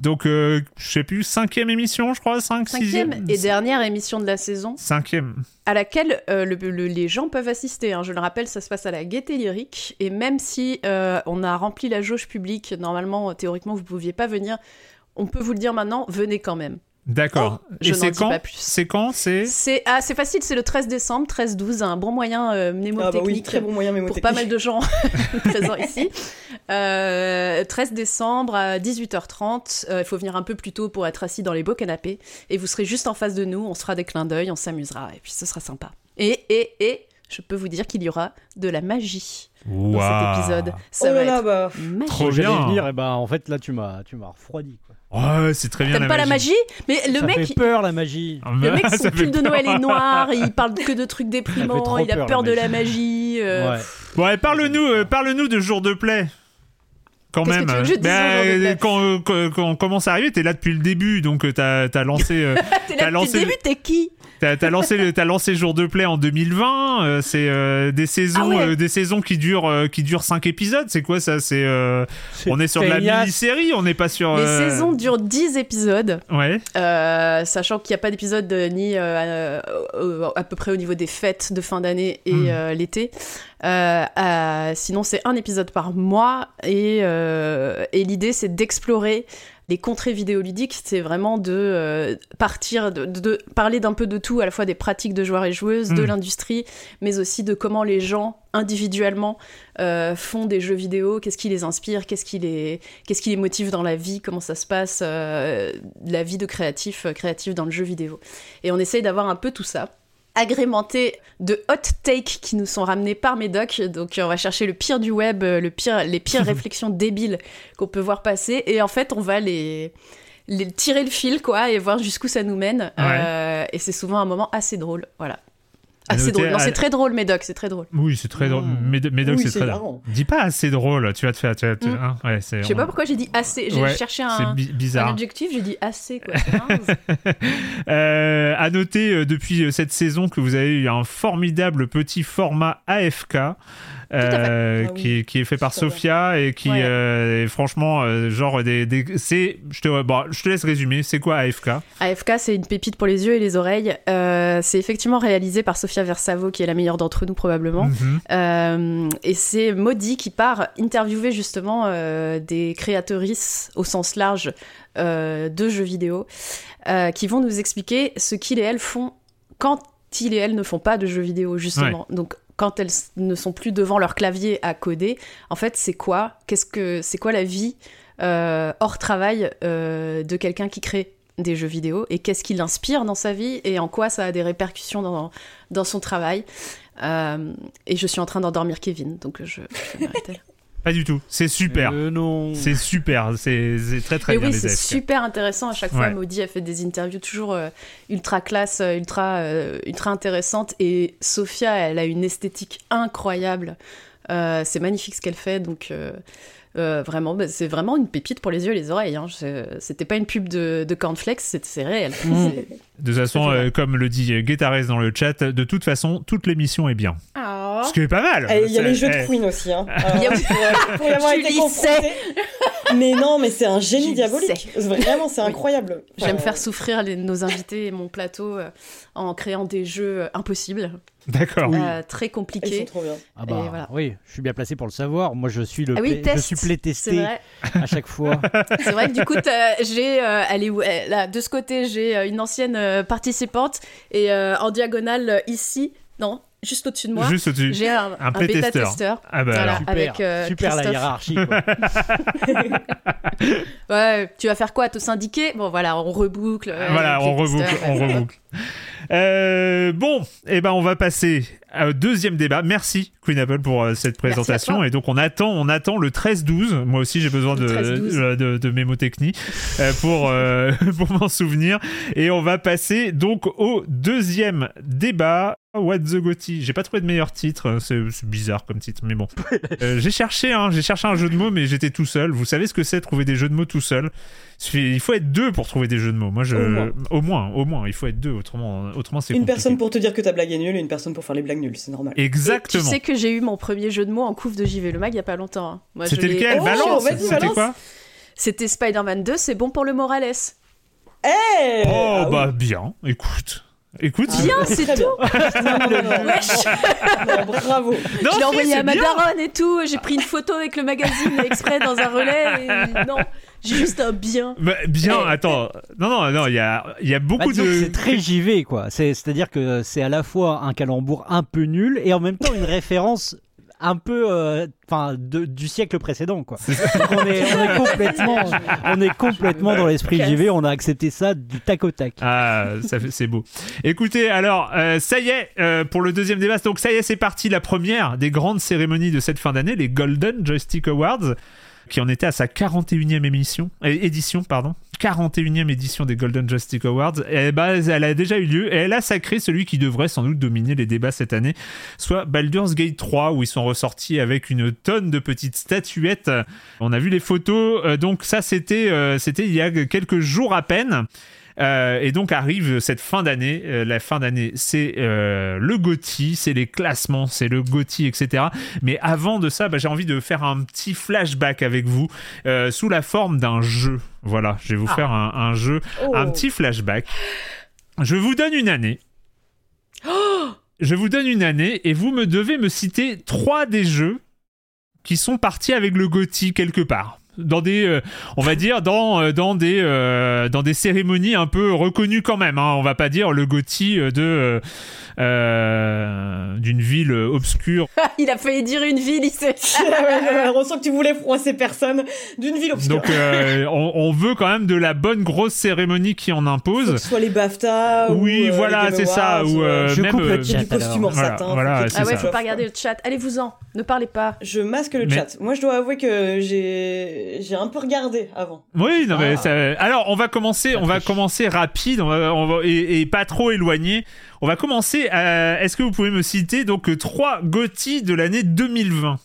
Donc euh, je sais plus cinquième émission, je crois, 5 cinquième et dernière émission de la saison. Cinquième à laquelle euh, les gens peuvent assister. Hein. Je le rappelle, ça se passe à la Gaieté Lyrique. Et même si euh, on a rempli la jauge publique, normalement, théoriquement, vous ne pouviez pas venir, on peut vous le dire maintenant, venez quand même. D'accord. Oh, et c'est quand C'est quand C'est ah, c'est facile, c'est le 13 décembre, 13-12, un bon moyen euh, mnémotechnique ah bah oui, très bon moyen pour pas mal de gens présents ici. 13 euh, décembre à 18h30, euh, il faut venir un peu plus tôt pour être assis dans les beaux canapés et vous serez juste en face de nous, on se fera des clins d'œil, on s'amusera et puis ce sera sympa. Et et et je peux vous dire qu'il y aura de la magie dans cet épisode. Ça oh va être bah. magique. Trop bien. Venir, et ben en fait là tu m'as tu m'as refroidi quoi. Ouais, c'est très bien. T'aimes pas la magie Mais le ça mec. Fait peur la magie. Le mec, son pull de Noël est noir, il parle que de trucs déprimants, il a peur, de la magie. Euh... Ouais. parle-nous, euh, parle-nous de jour de play quand même. Que tu veux ben, quand, quand, quand, on commence à arriver, t'es là depuis le début, donc euh, t'as as lancé. Euh, t'es là depuis le début, t'es qui? T'as as lancé, as lancé Jour de Play en 2020. Euh, c'est euh, des saisons, ah euh, des saisons qui durent, qui durent 5 épisodes. C'est quoi ça? C'est on est sur de la mini-série? On n'est pas sur. Les saisons durent 10 épisodes. Ouais. sachant qu'il n'y a pas d'épisode ni à peu près au niveau des fêtes de fin d'année et hmm. l'été. sinon, c'est un épisode par mois et, et l'idée, c'est d'explorer les contrées vidéoludiques, c'est vraiment de euh, partir, de, parler d'un peu de tout, à la fois des pratiques de joueurs et joueuses, de hmm. l'industrie, mais aussi de comment les gens individuellement euh, font des jeux vidéo, qu'est-ce qui les inspire, qu'est-ce qui les, qu'est-ce qui les motive dans la vie, comment ça se passe, euh, la vie de créatif, créatif dans le jeu vidéo. Et on essaye d'avoir un peu tout ça agrémenté de hot takes qui nous sont ramenés par Médoc. Donc on va chercher le pire du web, euh, le pire, les pires réflexions débiles qu'on peut voir passer. Et en fait, on va les, les tirer le fil, quoi, et voir jusqu'où ça nous mène. Euh, et c'est souvent un moment assez drôle. Voilà. Assez drôle. Non, c'est très drôle, Médoc, c'est très drôle. Oui, c'est très drôle. Mmh. Médoc, c'est très drôle. Dis pas assez drôle, tu vas te faire. Tu vas mmh. hein, Je sais pas pourquoi j'ai dit assez. J'ai cherché un, un, objectif, j'ai dit assez. Quoi. euh, à noter euh, depuis euh, cette saison que vous avez eu un formidable petit format AFK. Euh, ah qui, qui, est fait par Sophia et qui euh, est franchement euh, genre des, des c'est je te bon, je te laisse résumer. C'est quoi AFK AFK c'est une pépite pour les yeux et les oreilles. C'est effectivement réalisé par Sophia Versavo qui est la meilleure d'entre nous probablement. Mhm. et c'est Maudie qui part interviewer justement des créatrices au sens large de jeux vidéo qui vont nous expliquer ce qu'ils et elles font quand ils et elles ne font pas de jeux vidéo justement. Donc quand elles ne sont plus devant leur clavier à coder, en fait, c'est quoi Qu'est-ce que c'est quoi la vie euh, hors travail euh, de quelqu'un qui crée des jeux vidéo et qu'est-ce qui l'inspire dans sa vie et en quoi ça a des répercussions dans, dans son travail. Euh, et je suis en train d'endormir Kevin, donc je, je Pas du tout. C'est super. non. C'est super. C'est très très et bien. Oui, c'est super intéressant. À chaque fois, Maudie a fait des interviews toujours euh, ultra classe, euh, ultra euh, ultra intéressantes. Et Sophia, elle a une esthétique incroyable. c'est magnifique ce qu'elle fait. Donc vraiment, bah, c'est vraiment une pépite pour les yeux et les oreilles. Hein. C'était pas une pub de, de cornflakes, c'est réel. Mm. De toute façon, comme le dit Guetares dans le chat, de toute façon, toute l'émission est bien. Ah. Ce qui est pas mal. Il y a les jeux de Queen aussi. Hein. pour, y avoir été confronté. mais non, mais c'est un génie diabolique. Vraiment, c'est incroyable. J'aime faire souffrir nos invités et mon plateau euh, en créant des jeux euh, impossibles. D'accord. Euh, très compliqués. trop bien. Ah bah, Oui, je suis bien placé pour le savoir. Moi, je suis le, ah oui, je suis playtesté à chaque fois. C'est vrai que du coup, j'ai, où là, de ce côté, j'ai une ancienne participante et en diagonale ici, non, juste au-dessus de moi, juste au-dessus. j'ai un, un, bêta-testeur. Ah bah voilà, super, avec, euh, super la hiérarchie. Quoi. ouais, tu vas faire quoi? Te syndiquer? Bon voilà, on reboucle. voilà, on reboucle, on reboucle. Euh, bon, et eh ben on va passer au deuxième débat. Merci Queen Apple pour euh, cette présentation. Et donc on attend, on attend le 13-12. Moi aussi j'ai besoin de, de, de, mémotechnie euh, pour, pour m'en souvenir. Et on va passer donc au deuxième débat. What the Gotti J'ai pas trouvé de meilleur titre. C'est bizarre comme titre, mais bon. j'ai cherché, hein, j'ai cherché un jeu de mots, mais j'étais tout seul. Vous savez ce que c'est trouver des jeux de mots tout seul? Il faut être deux pour trouver des jeux de mots. Moi, je... au, moins. au moins, il faut être deux. Autrement, autrement c'est Une personne pour te dire que ta blague est nulle et une personne pour faire les blagues nulles. C'est normal. Exactement. tu sais que j'ai eu mon premier jeu de mots en couve de JV Le Mag il y a pas longtemps. Hein. C'était lequel? oh, Balance? C'était quoi? C'était Spider-Man 2, c'est bon pour le Morales. Eh Oh, ah bah bien, écoute. Écoute, bien, c'est tout. bravo. je l'ai envoyé à ma daronne et tout. J'ai pris une photo avec le magazine exprès dans un relais. Et... Non, j'ai juste un bien. Bah, bien, attends. Non, non, non, il y a, y a beaucoup bah, de. C'est très JV, quoi. C'est-à-dire que c'est à la fois un calembour un peu nul et en même temps une référence un peu euh, enfin du siècle précédent quoi. on, est, complètement on est complètement dans l'esprit JV, on a accepté ça du tac au tac. Ah, ça c'est beau. Écoutez, alors euh, ça y est euh, pour le deuxième débat. Donc ça y est, c'est parti la première des grandes cérémonies de cette fin d'année, les Golden Joystick Awards qui en était à sa 41e émission, édition. Pardon. 41e édition des Golden Joystick Awards. Et bah, elle a déjà eu lieu et elle a sacré celui qui devrait sans doute dominer les débats cette année, soit Baldur's Gate 3, où ils sont ressortis avec une tonne de petites statuettes. On a vu les photos, euh, donc ça c'était euh, c'était il y a quelques jours à peine. Euh, et donc arrive cette fin d'année. Euh, la fin d'année, c'est euh, le GOTY, c'est les classements, c'est le GOTY, etc. Mais avant de ça, bah, j'ai envie de faire un petit flashback avec vous sous la forme d'un jeu. Voilà, je vais vous ah. faire un, jeu, un oh. petit flashback. Je vous donne une année. je vous donne une année et vous me devez me citer trois des jeux qui sont partis avec le GOTY quelque part dans des euh, on va dire dans euh, dans des euh, dans des cérémonies un peu reconnues quand même hein. on va pas dire le Gotti de d'une ville obscure. Il a failli dire une ville il sait on sent que tu voulais froisser personne. D'une ville obscure. Donc on, veut quand même de la bonne grosse cérémonie qui en impose. Que ce soit les BAFTA oui voilà c'est ça ou je même le chat, du costume en satin. voilà, ah ouais faut pas regarder le chat. Allez-vous-en ne parlez pas. Je masque le chat. Moi je dois avouer que j'ai j'ai un peu regardé avant. Oui, non, mais ah. alors on va commencer, on va commencer rapide, on va, et, pas trop éloigné. On va commencer. Est-ce que vous pouvez me citer donc trois GOTY de l'année 2020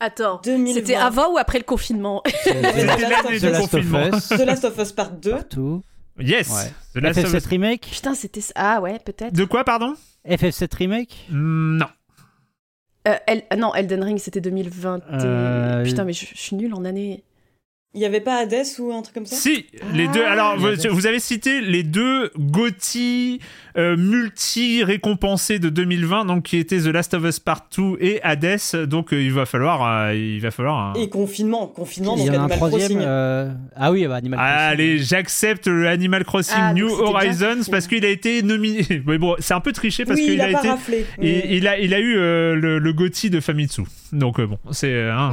Attends, c'était avant ou après le confinement? C'était l'année du confinement. The Last of Us Part 2. Partout. Yes. Ouais. The FF7 Remake? Putain, c'était ah ouais, peut-être. De quoi, pardon? FF7 Remake? Non. Euh, non, Elden Ring, c'était 2020. Euh, Putain, mais je, je suis nulle en année. Il n'y avait pas Hades ou un truc comme ça? Si, les deux. Ah, alors, vous, avez cité les deux GOTY euh, multi-récompensés de 2020, donc qui étaient The Last of Us Part 2 et Hades. Donc, euh, il va falloir. Euh, il va falloir Et confinement, confinement, donc Animal Crossing. Ah oui, bah, Animal Crossing. Allez, j'accepte le Animal Crossing ah, New Horizons parce qu'il a été nominé. Mais bon, c'est un peu triché parce qu'il a, été. il, a, il a eu le, le GOTY de Famitsu. Donc, bon, c'est. Hein,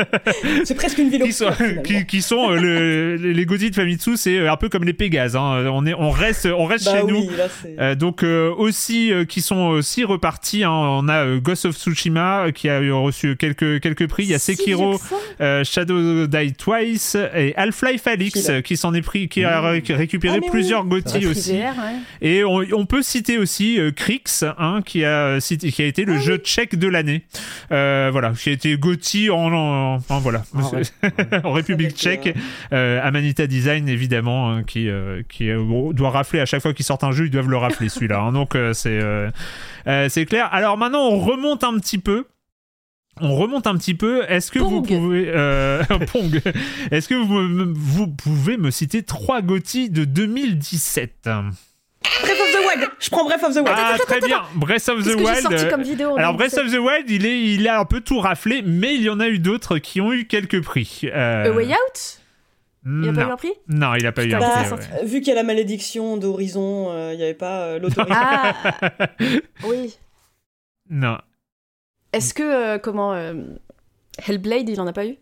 c'est presque une ville qui, sont euh, les Gaudi de Famitsu, c'est euh, un peu comme les Pégases. Hein. On, est, on reste, on reste bah chez nous. Euh, donc aussi, qui sont aussi repartis. Hein. On a Ghost of Tsushima qui a reçu quelques, quelques prix. Il y a Sekiro, Shadow Die Twice et Half-Life Alix qui s'en est pris, qui a mmh. récupéré ah, plusieurs oui. aussi. Et on, peut citer aussi Krix, hein, qui, a, qui a été le ah jeu tchèque de l'année. voilà, qui a été Gauthier en, en, voilà. République République tchèque, euh, Amanita Design évidemment, hein, qui, euh, qui euh, doit rafler à chaque fois qu'ils sortent un jeu, ils doivent le rafler celui-là. Hein. donc c'est c'est clair. Alors maintenant on remonte un petit peu. on remonte un petit peu. Est-ce que vous pouvez euh, Pong Est-ce que vous, vous, pouvez me citer trois GOTY de 2017 Breath of the Wild Je prends Breath of the Wild Ah, très bien Breath of the Wild. Sorti comme vidéo alors, Breath of the Wild, il, est, il a un peu tout raflé, mais il y en a eu d'autres qui ont eu quelques prix. Euh... A Way Out? Il a pas eu un prix? Non, il a pas eu un prix. Ouais. Vu qu'il y a la malédiction d'Horizon, euh, il n'y avait pas euh, l'autorisation. Ah Oui. Non. Est-ce que, euh, comment. Hellblade, il en a pas eu?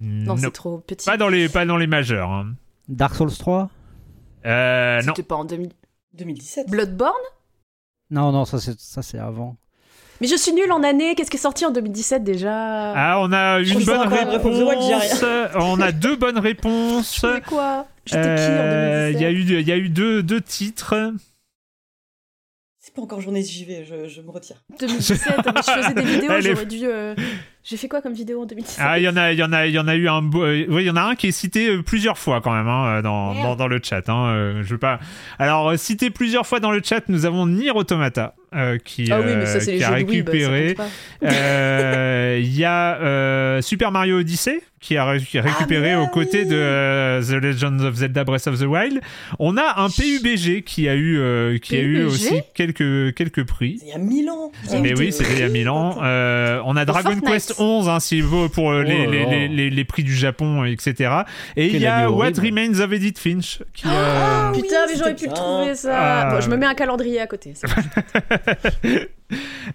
Non, c'est trop petit. Pas dans les, pas dans les majeurs. Hein. Dark Souls 3 euh, non. C'était pas en 2000... 2017. Bloodborne? Non, non, ça c'est avant. Mais je suis nulle en année. Qu'est-ce qui est sorti en 2017 déjà? Ah, on a une bonne réponse. on a deux bonnes réponses. Je quoi? J'étais qui en 2017 Il y a eu, il y a eu deux, deux titres. C'est pas encore journée j'y vais, je, je, me retire. 2017, je faisais des vidéos, j'aurais dû. Euh, j'ai fait quoi comme vidéo en 2017 Ah, il y en a, il y en a, il y en a eu un. Euh, oui, il y en a un qui est cité euh, plusieurs fois quand même hein, dans, dans, dans, le chat. Hein, je veux pas. Alors, cité plusieurs fois dans le chat, nous avons Nier Automata. Qui, ah oui, mais ça, qui a récupéré. Il y a Super Mario Odyssey qui a, récupéré ah, aux côtés de euh, The Legend of Zelda Breath of the Wild. On a un PUBG qui a eu, euh, qui a eu aussi quelques, quelques prix. Il y a mille ans. Mais oui, c'était il y a mille ans. Euh, on a Dragon Quest 11, hein, s'il vaut pour euh, les, oh les, les, les, prix du Japon, etc. Et il y a What Remains of Edith Finch. Qui, oh, putain, mais j'aurais pu le trouver ça. Bon, je me mets un calendrier à côté.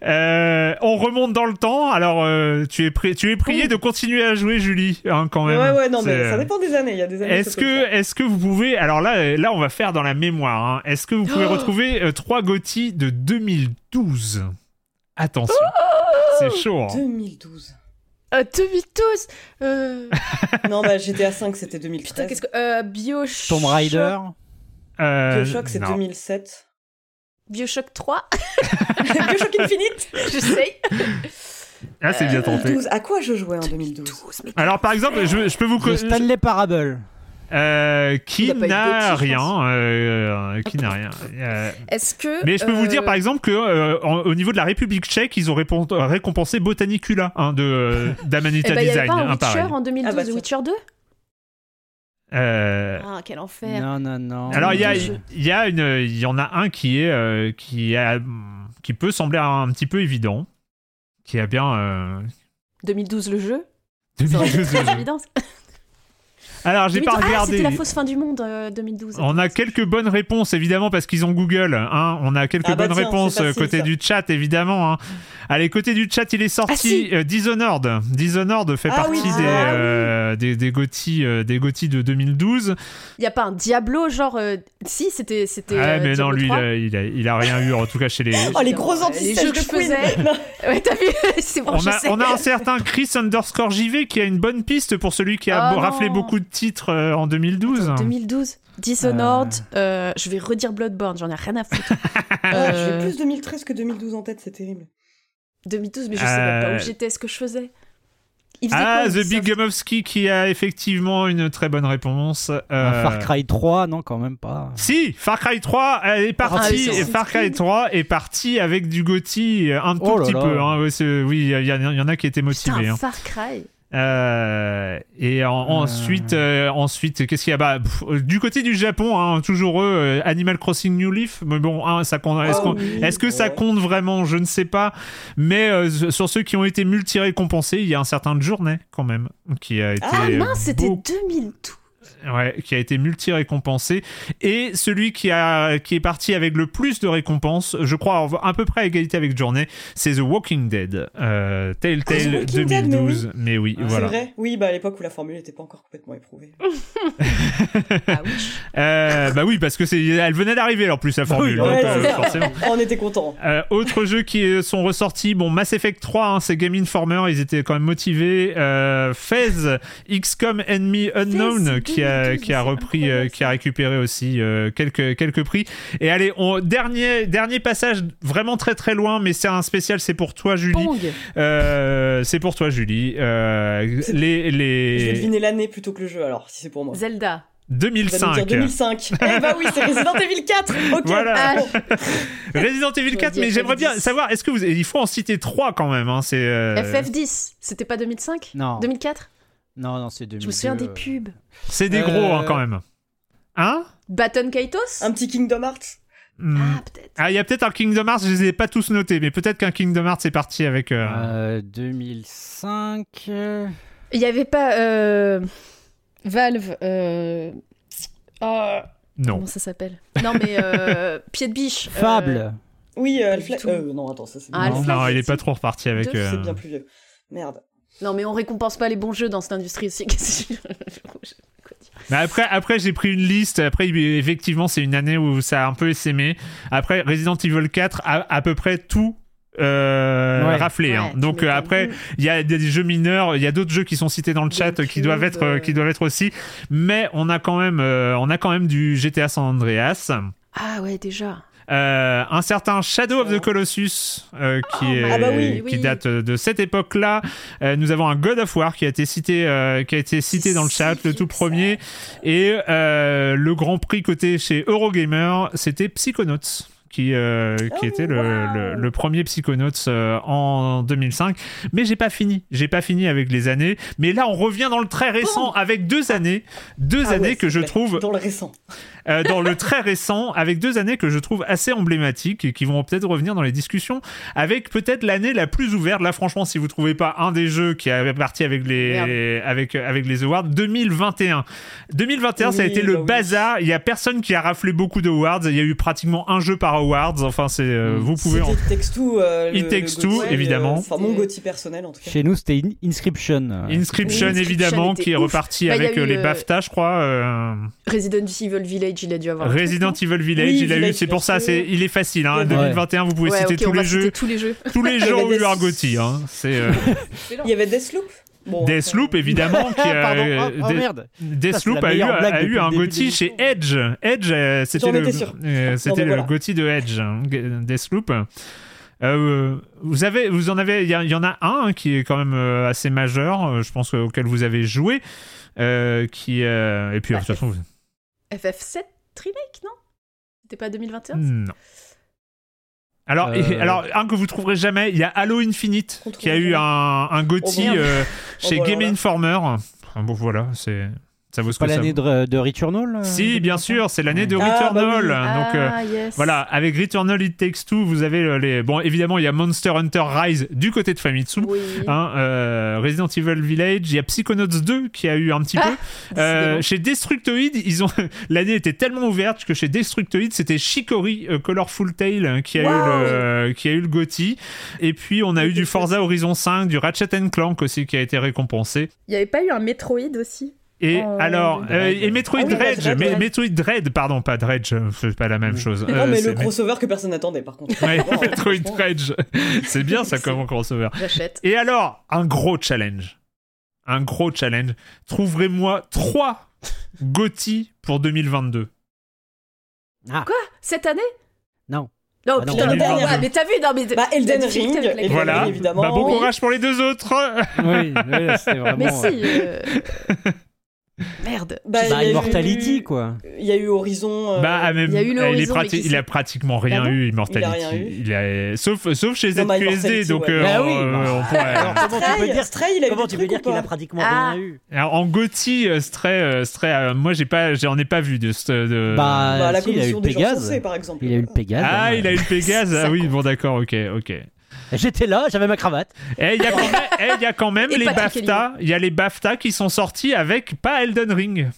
Euh, on remonte dans le temps. Alors, euh, tu es, tu es prié de continuer à jouer, Julie, hein, quand même. Ouais, ouais, non, mais ça dépend des années. Il y a des années. Est-ce que, est-ce que vous pouvez, alors là, là, on va faire dans la mémoire. Hein. Est-ce que vous pouvez oh retrouver euh, trois GOTY de 2012 Attention, c'est chaud. 2012. 2012 Non, bah GTA 5, c'était 2013. Putain, qu'est-ce que. Bioshock. Tomb Raider. Bioshock, c'est 2007. Bioshock 3 Bioshock Infinite Je sais Ah, c'est bien tenté. À quoi je jouais en 2012, Alors, par exemple, je, je peux vous... The Stanley Parable. Euh, qui n'a rien, euh, qui n'a rien. Euh, Est-ce que Mais je peux vous dire par exemple que au niveau de la République Tchèque, ils ont récompensé Botanicula hein, de d'Amanita eh ben, Design. Il y avait pas un Witcher en 2012, ah bah, Witcher 2 euh... Ah, quel enfer. Non, non, non. Alors, il y, a, y, a une, il y en a un qui, est, euh, qui, a, qui peut sembler un petit peu évident. Qui a bien. Euh... 2012 le jeu 2012 le jeu. Alors, j'ai pas regardé. Ah, c'était la fausse fin du monde 2012. Euh, on a quelques bonnes réponses, évidemment, parce qu'ils ont Google. Hein. On a quelques ah bah bonnes réponses euh, côté du chat, évidemment. Hein. Allez, côté du chat, il est sorti ah, euh, Dishonored. Dishonored fait partie des, des, des GOTY, des de 2012. Il n'y a pas un Diablo, genre. Si, c'était. c'était ah, mais non, lui, il a, il, a, rien eu, en tout cas chez les. Oh, les gros anti que je faisais. ouais, t'as vu C'est bon, on, a, on a un certain Chris underscore JV qui a une bonne piste pour celui qui a oh, raflé beaucoup de titre euh, en 2012. 2012 Dishonored, euh. Euh, je vais redire Bloodborne, j'en ai rien à foutre. J'ai plus 2013 que 2012 en tête, c'est terrible. 2012, mais je sais même pas où j'étais, ce que je faisais. ah, The Big Gamowski qui a effectivement une très bonne réponse. Far Cry 3, non, quand même pas. Si, Far Cry 3 est parti. Ah, Far Cry 3 est parti avec du Gotti un tout oh petit peu. Hein. oui, il y, en a qui étaient motivés. Putain, hein. Far Cry. Euh, et euh. ensuite, euh, ensuite, qu'est-ce qu'il y a? Bah, Du côté du Japon, hein, toujours eux, Animal Crossing New Leaf. Mais bon, hein, ça compte. Est-ce, oh est que ça compte vraiment? Je ne sais pas. Mais sur ceux qui ont été multi-récompensés, il y a un certain Journée quand même qui a été. Ah mince, c'était 2012 ouais, qui a été multi-récompensé. Et celui qui, a, qui est parti avec le plus de récompenses, je crois à peu près à égalité avec Journée, c'est The Walking Dead. Euh, Telltale 2012. mais oui, voilà. C'est vrai Oui, bah à l'époque où la formule n'était pas encore complètement éprouvée. ah oui. Euh, bah oui, parce que c'est, elle venait d'arriver en plus la formule. Euh, forcément. On était contents. Euh, autres jeux qui sont ressortis, bon, Mass Effect 3, hein, c'est Game Informer, ils étaient quand même motivés. Euh, Fez, XCOM Enemy Unknown, qui a euh, qui a repris, euh, qui a récupéré aussi euh, quelques, quelques prix. Et allez, on, dernier, dernier passage vraiment très très loin, mais c'est un spécial, c'est pour toi, Julie. c'est pour toi, Julie. les, les... Je vais deviner l'année plutôt que le jeu, alors, si c'est pour moi. Zelda. 2005. 2005. eh bah oui, c'est Resident Evil 4. Ok. Voilà. Ah, bon. Resident Evil 4, mais j'aimerais bien savoir, est-ce que vous, il faut en citer trois quand même. Hein, c'est. euh, FF10, c'était pas 2005 Non. 2004 Non, non, c'est 2002. Je me souviens des euh, pubs. C'est des gros Euh, hein, quand même. Hein Baton Kaitos Un petit Kingdom Hearts. Hmm. Ah, peut-être. Ah, il y a peut-être un Kingdom Hearts, je les ai pas tous notés, mais peut-être qu'un Kingdom Hearts est parti avec. euh, euh, 2005. euh, Il y avait pas euh, Valve. Euh... oh, Non. Comment ça s'appelle? Non, mais euh, Pied de biche. euh, Fable. Oui, euh, Half-Life. Euh, non, attends, ça c'est Ah. Half-Life, Non, il est pas trop reparti avec. Euh, C'est bien plus vieux. Merde. Non, mais on récompense pas les bons jeux dans cette industrie aussi. Mais après, après j'ai pris une liste. Après, effectivement, c'est une année où ça a un peu essaimé. Après, Resident Evil 4 a à peu près tout euh, Ouais. raflé. Ouais, hein. Donc euh, après, il y a des jeux mineurs, il y a d'autres jeux qui sont cités dans le chat euh, qui doivent être, euh, qui doivent être aussi. Mais on a quand même, euh, on a quand même du GTA San Andreas. Ah ouais, déjà. Euh, un certain Shadow of the Colossus euh, qui, Oh, est- ah bah oui, qui oui. date de cette époque-là. Euh, nous avons un God of War qui a été cité, qui a été cité dans le chat, le tout premier. Et le Grand Prix côté chez Eurogamer, c'était Psychonauts. Qui, euh, qui Oh, était le, wow. le- le premier Psychonauts euh, en 2005. Mais j'ai pas fini. J'ai pas fini avec les années. Mais là, on revient dans le très récent avec deux années. Deux Ah ouais, années que je trouve Dans le récent. Euh, dans le très récent, avec deux années que je trouve assez emblématiques et qui vont peut-être revenir dans les discussions, avec peut-être l'année la plus ouverte. Là, franchement, si vous trouvez pas un des jeux qui avait parti avec les, avec, avec les awards, 2021. 2021, ça a été le bah oui. bazar. Il y a personne qui a raflé beaucoup d'awards. Il y a eu pratiquement un jeu par awards. Enfin, c'est, euh, vous pouvez en... It Takes Two. euh, It le- Takes le Two, Gotti, évidemment. euh, Enfin, mon Gotti personnel en tout cas. Chez nous, c'était In- Inscription. euh. Inscription, évidemment, qui est ouf. reparti Bah, avec eu euh, les le- BAFTA, je crois. euh, Resident Evil Village, il a dû avoir. truc, Resident Evil Village, Oui, il a eu, Village, c'est pour ça, c'est, il est facile. Hein, Ouais. 2021, vous pouvez Ouais, citer tous les citer jeux. tous les jeux. Tous les jeux ont eu des- un Gotti. Hein. C'est euh, Il y avait Deathloop. Bon, Deathloop, évidemment, qui a, Pardon, euh, oh, oh, merde. Deathloop a eu, a un Gotti chez. Edge. Edge, euh, c'était le, euh, c'était mais le voilà. Gotti de Edge, hein, Deathloop. Euh, vous avez, vous en avez, il y, en a un hein, qui est quand même assez majeur, je pense auquel vous avez joué, euh, qui euh, et puis Bah, de toute façon, vous- FF7 remake, non? C'était pas 2021 non. Alors, Euh. et- alors un que vous trouverez jamais, il y a Halo Infinite qui a eu un, un Gotti Oh, merde. euh, Oh, chez Game. Informer. Bon voilà, c'est ça vaut ce Pas l'année de, de Returnal euh, Si, bien sûr, c'est l'année de. Ah, bah Returnal. oui. Donc euh, Ah, yes. voilà, avec Returnal It Takes Two, vous avez euh, les. Bon, évidemment, il y a Monster Hunter Rise du côté de Famitsu. Oui. Hein, euh, Resident Evil Village, il y a Psychonauts 2 qui a eu un petit Ah, peu. Euh, chez Destructoid, ils ont l'année était tellement ouverte que chez Destructoid, c'était Shikori euh, Colorful Tale hein, qui a eu Wow. le euh, qui a eu le Gotti. Et puis on a eu du Forza Horizon 5, du Ratchet Clank aussi qui a été récompensé. Il n'y avait pas eu un Metroid aussi? Et Oh, alors, euh, et Metroid Ah oui, Dredge, mais-. Metroid Dread, pardon, pas Dredge, c'est pas la même chose. Non, Euh, mais le crossover que personne n'attendait par contre. Ouais, Metroid. Dredge, c'est bien ça comme crossover. J'achète. Et alors, un gros challenge, un gros challenge. Trouverez-moi trois GOTY pour 2022. Ah, Cette année? Non. Non, Ah non, putain, ouais, mais t'as vu, non, mais. Bah, Elden Ring, Elden Voilà. Ring, évidemment. Bah, bon Oui. courage pour les deux autres. oui, oui, c'était vraiment. Mais si. euh, Merde. Bah, il y Bah, a eu- Immortality, quoi. Il y a eu Horizon. euh, Bah, même, il y a eu le Horizon, prati- il a pratiquement rien Ah bon eu, Immortality. Il a rien eu Il a- Sauf, sauf chez Non, bah, ZQSD, Immortality, donc ouais. euh, Bah oui, euh, bah. on pourrait- Alors, comment tu peux Stray, dire, Stray, il a comment tu peux dire qu'il a pratiquement Ah. rien eu Alors, en Gotti, euh, Stray, euh, Stray, euh, moi j'ai pas, j'en ai pas vu de. de... Bah, Bah, la si, il a eu commission des gens Pégase. censés, par exemple. Il a eu le Pégase. ah, hein. il a eu le Pégase. Ah oui, bon d'accord, ok, ok. J'étais là, j'avais ma cravate. Et il y a quand même, eh, il y a quand même Et les BAFTA. Il y a les BAFTA qui sont sortis avec pas Elden Ring.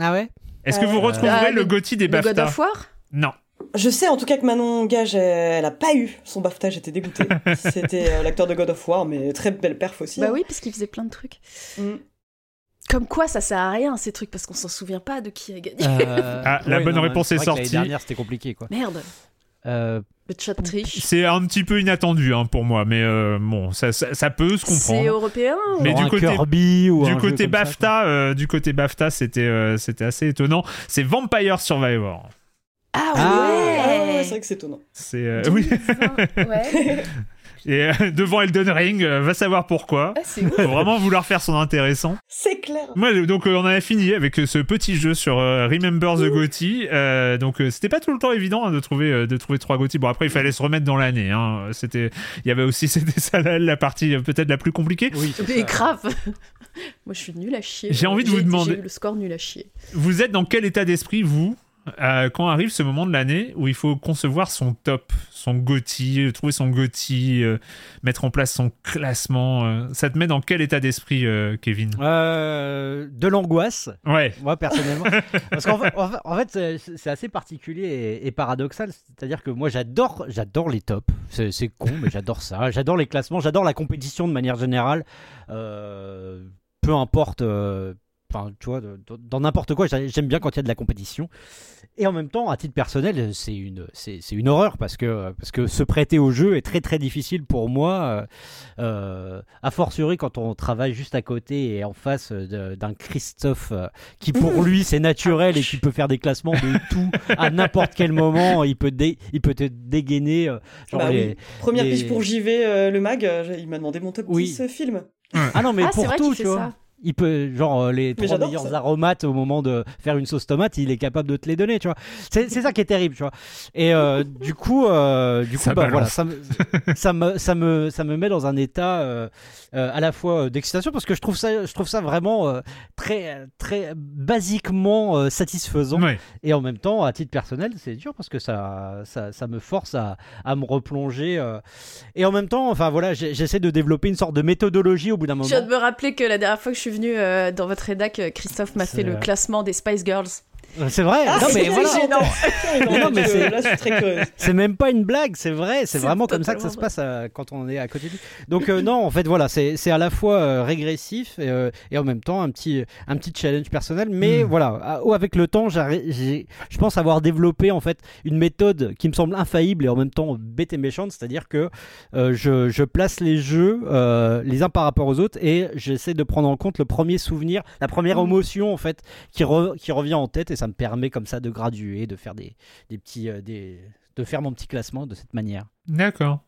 Ah ouais? Est-ce que vous Euh, retrouverez Ah, le Gotti des Le God BAFTA of War? Non. Je sais en tout cas que Manon Gage, elle a pas eu son BAFTA, j'étais dégoûté. C'était euh, l'acteur de God of War, mais très belle perf aussi. Bah hein. oui, parce qu'il faisait plein de trucs. Mm. Comme quoi, ça sert à rien ces trucs, parce qu'on s'en souvient pas de qui a gagné. Euh, Ah, la bonne réponse est que l'année sortie. dernière, c'était compliqué, quoi. Merde, Euh, le chat triche. C'est un petit peu inattendu hein, pour moi, mais euh, bon, ça, ça, ça peut se C'est comprendre. européen ou- Mais genre du un côté- Kirby ou Du un jeu côté comme ça, BAFTA, euh, du côté BAFTA, c'était euh, c'était assez étonnant. C'est Vampire Survivor. Ah Ah, Ah ouais, ouais, c'est vrai que c'est étonnant. C'est euh, oui. 2020, ouais. Et euh, devant Elden Ring, euh, va savoir pourquoi. Ah, c'est. Faut vraiment vouloir faire son intéressant. C'est clair. Moi, donc, euh, on a fini avec ce petit jeu sur euh, Remember the Gotti. Euh, donc, euh, c'était pas tout le temps évident hein, de trouver euh, de trouver trois Gotti. Bon, après, il fallait se remettre dans l'année. Hein. C'était, il y avait aussi c'était ça la, la partie euh, peut-être la plus compliquée. Oui, c'est Mais grave. Moi, je suis nul à chier. J'ai envie de vous demander- J'ai eu le score nul à chier. Vous êtes dans quel état d'esprit vous euh, quand arrive ce moment de l'année où il faut concevoir son top, son euh, trouver son Gotti, euh, mettre en place son classement, euh, ça te met dans quel état d'esprit, Kevin? De l'angoisse, Ouais. moi personnellement. Parce qu'en fait, en c'est- assez particulier et, et paradoxal. C'est-à-dire que moi, j'adore, j'adore les tops. C'est con, mais j'adore ça. J'adore les classements, j'adore la compétition de manière générale. Peu importe. Enfin, tu vois, de- de- dans n'importe quoi, j'a- j'aime bien quand il y a de la compétition. Et en même temps, à titre personnel, c'est une, c'est, c'est une horreur parce que, parce que se prêter au jeu est très très difficile pour moi. euh, euh, a fortiori quand on travaille juste à côté et en face de- d'un Christophe euh, qui pour lui c'est naturel et qui peut faire des classements de tout à n'importe quel moment. Il peut, dé- il peut te dégainer. euh, genre Bah les- oui. Première les- pige pour JV, euh, le mag, il m'a demandé mon top Oui. 10 euh, film. Ah non, mais ah, c'est pour vrai tout, qu'il tu fait vois. ça. Il peut, genre, euh, les trois meilleurs ça. aromates au moment de faire une sauce tomate, il est capable de te les donner, tu vois. C'est c'est ça qui est terrible, tu vois. Et euh, du coup, euh, du coup, Ça bah, voilà, ça me, ça me, ça me, ça me met dans un état euh, euh, à la fois d'excitation parce que je trouve ça, je trouve ça vraiment euh, très, très basiquement euh, satisfaisant. Ouais. Et en même temps, à titre personnel, c'est dur parce que ça, ça, ça me force à, à me replonger. euh. Et en même temps, enfin voilà, j'essaie de développer une sorte de méthodologie au bout d'un Je moment. viens de me rappeler que la dernière fois que je suis venue euh, dans votre rédac, euh, Christophe m'a fait le classement des Spice Girls. C'est vrai. Ah, non mais c'est voilà. non, mais c'est- même pas une blague, c'est vrai, c'est vraiment comme ça que ça se passe euh, quand on est à côté de lui. Donc euh, non, en fait voilà, c'est c'est à la fois euh, régressif et, euh, et en même temps un petit un petit challenge personnel, mais Mm. voilà, à- avec le temps, je pense avoir développé en fait une méthode qui me semble infaillible et en même temps bête et méchante, c'est-à-dire que euh, je, je place les jeux euh, les uns par rapport aux autres et j'essaie de prendre en compte le premier souvenir, la première Mm. émotion en fait qui, re- qui revient en tête et ça me permet comme ça de graduer, de faire des, des petits euh, des de faire mon petit classement de cette manière. D'accord.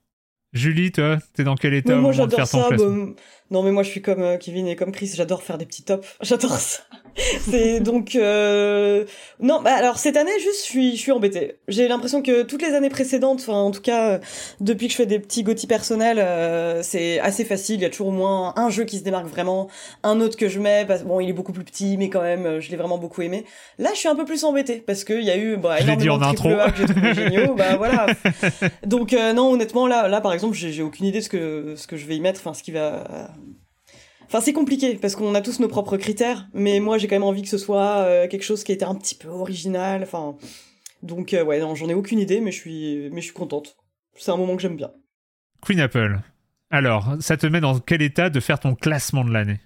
Julie, toi, t'es dans quel état Mais au moi moment de j'adore faire ton ça. classement? bah, non mais moi je suis comme euh, Kevin et comme Chris, j'adore faire des petits tops. J'adore ça. C'est donc euh... non. Bah alors cette année juste je suis je suis embêtée. J'ai l'impression que toutes les années précédentes, enfin en tout cas depuis que je fais des petits gothi personnels, euh, c'est assez facile. Il y a toujours au moins un jeu qui se démarque vraiment, un autre que je mets. Parce... Bon il est beaucoup plus petit mais quand même euh, je l'ai vraiment beaucoup aimé. Là je suis un peu plus embêtée parce qu'il y a eu bah, l'ai dit énormément en de intro. A que j'ai trouvé géniaux. Bah voilà. Donc euh, non, honnêtement, là, là par exemple, j'ai j'ai aucune idée de ce que ce que je vais y mettre, enfin ce qui va. Enfin, c'est compliqué parce qu'on a tous nos propres critères, mais moi j'ai quand même envie que ce soit euh, quelque chose qui était un petit peu original. Enfin, donc euh, ouais, non, j'en ai aucune idée, mais je suis, mais je suis contente. C'est un moment que j'aime bien. Queen Apple. Alors, ça te met dans quel état de faire ton classement de l'année?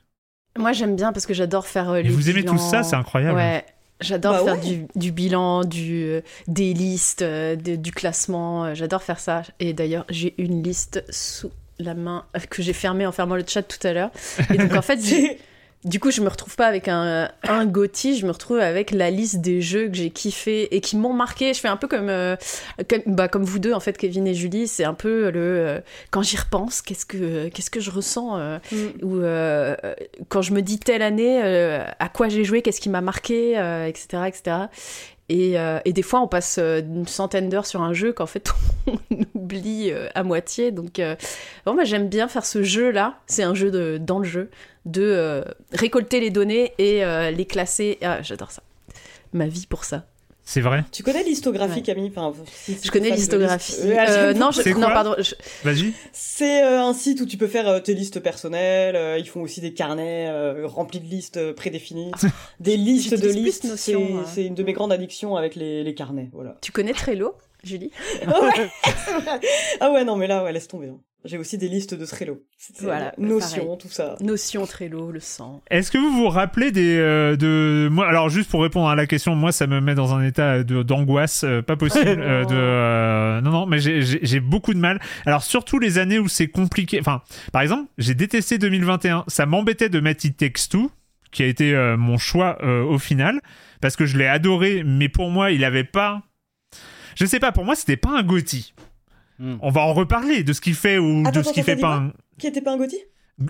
Moi, j'aime bien parce que j'adore faire euh, les vous aimez tout ça, c'est incroyable. Ouais. J'adore Bah faire ouais. du, du bilan, du, euh, des listes, de- du classement. J'adore faire ça. Et d'ailleurs, j'ai une liste sous la main que j'ai fermée en fermant le chat tout à l'heure. Et donc, en fait, du coup, je me retrouve pas avec un, un je me retrouve avec la liste des jeux que j'ai kiffé et qui m'ont marqué. Je fais un peu comme, euh, comme, bah, comme vous deux, en fait, Kevin et Julie. C'est un peu le. euh, quand j'y repense, qu'est-ce que, qu'est-ce que je ressens euh, Mm. ou quand je me dis telle année, à quoi j'ai joué, qu'est-ce qui m'a marqué, etc., etc. Et, euh, et des fois, on passe euh, une centaine d'heures sur un jeu qu'en fait, on oublie euh, à moitié. Donc, euh, bon, j'aime bien faire ce jeu-là. C'est un jeu de, dans le jeu, de récolter les données et les classer. Ah, j'adore ça. Ma vie pour ça. C'est vrai Tu connais l'histographie, Camille enfin, si- si Je connais l'histographie. Euh, Euh, non, je- non, pardon. je- Vas-y. C'est euh, un site où tu peux faire euh, tes listes personnelles. euh, ils font aussi des carnets euh, remplis de listes prédéfinies, des listes de listes. C'est hein. une de mes grandes addictions avec les, les carnets. Voilà. Tu connais Trello, Julie? Ouais. ah ouais, non, mais là, ouais, laisse tomber. hein. J'ai aussi des listes de Trello. Voilà, Notion, pareil. tout ça. Notion, Trello, le sang. Est-ce que vous vous rappelez des euh, de moi alors juste pour répondre à la question moi ça me met dans un état de d'angoisse euh, pas possible euh, de euh, non non mais j'ai- beaucoup de mal alors surtout les années où c'est compliqué enfin par exemple j'ai détesté 2021 ça m'embêtait de mettre It Takes Two qui a été euh, mon choix euh, au final parce que je l'ai adoré mais pour moi il avait pas je sais pas pour moi c'était pas un Gotti Hmm. On va en reparler de ce qu'il fait ou de ce qu'il fait pas. Qui était pas un Gotti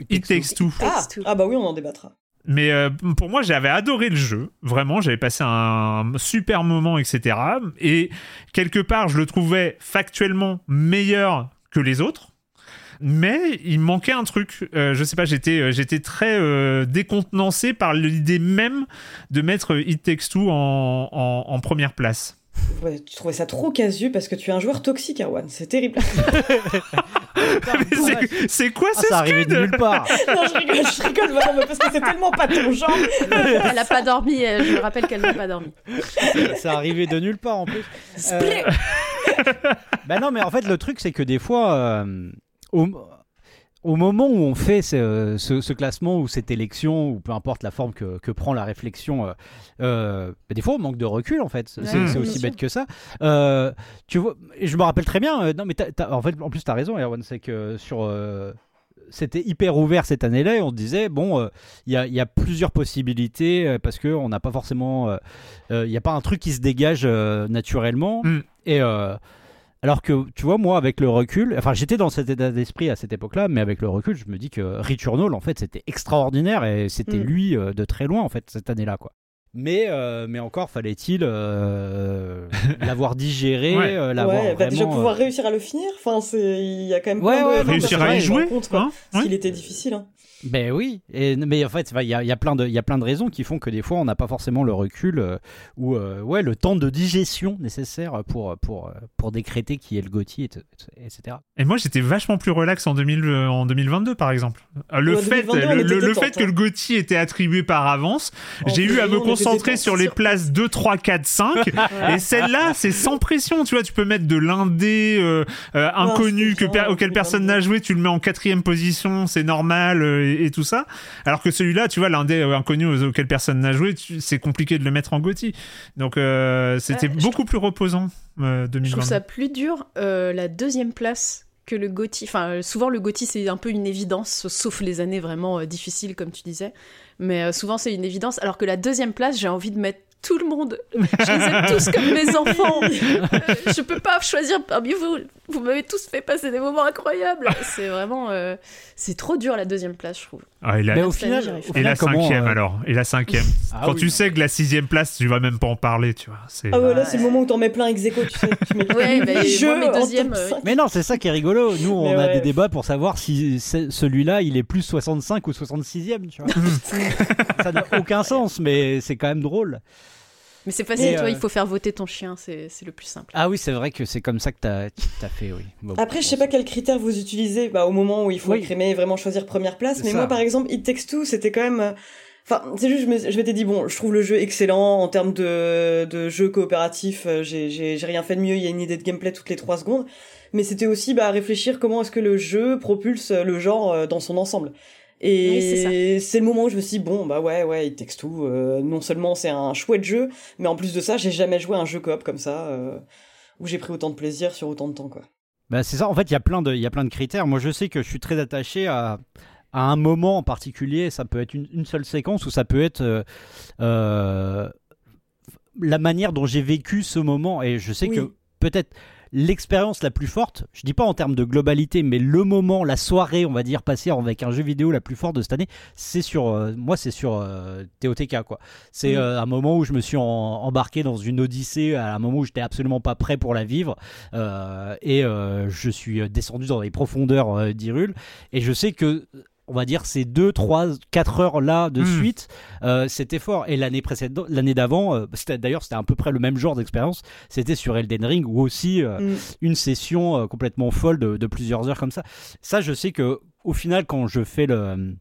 It Takes Two. Ah. ah, bah oui, on en débattra. Mais euh, pour moi, j'avais adoré le jeu. Vraiment, j'avais passé un super moment, etc. Et quelque part, je le trouvais factuellement meilleur que les autres. Mais il manquait un truc. Euh, je sais pas, j'étais, euh, j'étais très décontenancé par l'idée même de mettre It Takes Two en, en première place. Ouais, tu trouvais ça trop casu parce que tu es un joueur toxique, Erwan. C'est terrible. c'est quoi ah, Ça arrive de nulle part. non, je rigole, je rigole, parce que c'est tellement pas ton genre. elle a pas dormi, je me rappelle qu'elle n'a pas dormi. Ça arrivait de nulle part en plus. Euh... bah non, mais en fait, le truc, c'est que des fois, euh, au moment où on fait ce, classement ou cette élection, ou peu importe la forme que, prend la réflexion, euh, euh, bah, des fois on manque de recul en fait. C'est aussi bête que ça. Euh, tu vois, je me rappelle très bien. non, mais en fait, en plus, tu as raison, Erwan, c'est que sur. c'était hyper ouvert cette année-là et on disait, bon, il y, a plusieurs possibilités parce qu'on n'a pas forcément. Il n'y a pas un truc qui se dégage naturellement. Mm. Et. Alors que, tu vois, moi, avec le recul, enfin, j'étais dans cet état d'esprit à cette époque-là, mais avec le recul, je me dis que Returnal, en fait, c'était extraordinaire et c'était mm. lui euh, de très loin, en fait, cette année-là, quoi. Mais, euh, mais encore fallait-il euh, l'avoir digéré, l'avoir ouais, bah, déjà pouvoir réussir à le finir. Enfin, il y a quand même ouais, de réussir à y jouer. Compte, quoi. Hein était difficile. Hein. Ben oui, et, mais en fait, il y a, y, a plein de, y a plein de raisons qui font que des fois, on n'a pas forcément le recul euh, ou euh, ouais, le temps de digestion nécessaire pour, pour, pour décréter qui est le Gauthier, etc. Et moi, j'étais vachement plus relax en, 2000, en 2022, par exemple. Euh, le fait, le, fait que le hein. Gauthier était attribué par avance, j'ai eu à me concentrer sur les places 2, 3, 4, 5. et celle-là, c'est sans pression, tu vois, tu peux mettre de l'indé inconnu que, auquel personne n'a joué, tu le mets en quatrième position, c'est normal et, tout ça. Alors que celui-là, tu vois, l'un des inconnus auquel personne n'a joué, c'est compliqué de le mettre en Gotti. Donc euh, c'était beaucoup plus reposant euh, 2020. Je trouve ça plus dur euh, la deuxième place que le Gotti. Enfin, souvent le Gotti c'est un peu une évidence, sauf les années vraiment euh, difficiles comme tu disais. Mais souvent c'est une évidence. Alors que la deuxième place, j'ai envie de mettre tout le monde. Je les aime tous comme mes enfants. je peux pas choisir parmi vous. Vous m'avez tous fait passer des moments incroyables. C'est vraiment, euh, c'est trop dur la deuxième place, je trouve. Ah, et, la... Mais au final, et la cinquième euh, alors. Et la cinquième. Ah Quand tu sais que la sixième place, tu vas même pas en parler, tu vois. Ah ouais, là c'est le moment où t'en mets plein ex tu sais. Tu mets ouais, mais mes deuxièmes. Euh, mais non, c'est ça qui est rigolo. Nous, on a des débats pour savoir si celui-là, il est plus 65 ou 66e, tu vois. ça n'a aucun sens, mais c'est quand même drôle. Mais c'est facile, toi, il euh, faut faire voter ton chien, c'est le plus simple. Ah oui, c'est vrai que c'est comme ça que tu as, fait, oui. Après, je sais pas quels critères vous utilisez bah, au moment où il faut écrimer et vraiment choisir première place, mais moi, par exemple, It Takes Two, c'était quand même... Euh, enfin, c'est juste, je m'étais dit, bon, je trouve le jeu excellent en termes de, de jeu coopératif, euh, j'ai rien fait de mieux, il y a une idée de gameplay toutes les trois secondes, mais c'était aussi bah, réfléchir comment est-ce que le jeu propulse le genre dans son ensemble. Et c'est le moment où je me suis dit, bon, bah ouais, ouais, il texte tout. Euh, non seulement c'est un chouette jeu, mais en plus de ça, j'ai jamais joué un jeu coop comme ça, euh, où j'ai pris autant de plaisir sur autant de temps, quoi. Bah c'est ça, en fait, il y, a plein de, y a plein de critères. Moi, je sais que je suis très attaché à, à un moment en particulier. Ça peut être une, seule séquence ou ça peut être euh, la manière dont j'ai vécu ce moment. Et je sais que peut-être l'expérience la plus forte, je dis pas en termes de globalité, mais le moment, la soirée, on va dire, passée avec un jeu vidéo la plus forte de cette année, c'est sur, euh, moi, c'est sur euh, TOTK, quoi. C'est euh, un moment où je me suis embarqué dans une odyssée, à un moment où j'étais absolument pas prêt pour la vivre, et je suis descendu dans les profondeurs d'Irul, et je sais que on va dire ces 2, 3, 4 heures là de hmm. suite, euh, c'était fort. Et l'année précédente, l'année d'avant, euh, d'ailleurs c'était à peu près le même genre d'expérience, c'était sur Elden Ring ou aussi euh, hmm. une session complètement folle de, plusieurs heures comme ça. Ça, je sais que au final, quand je fais le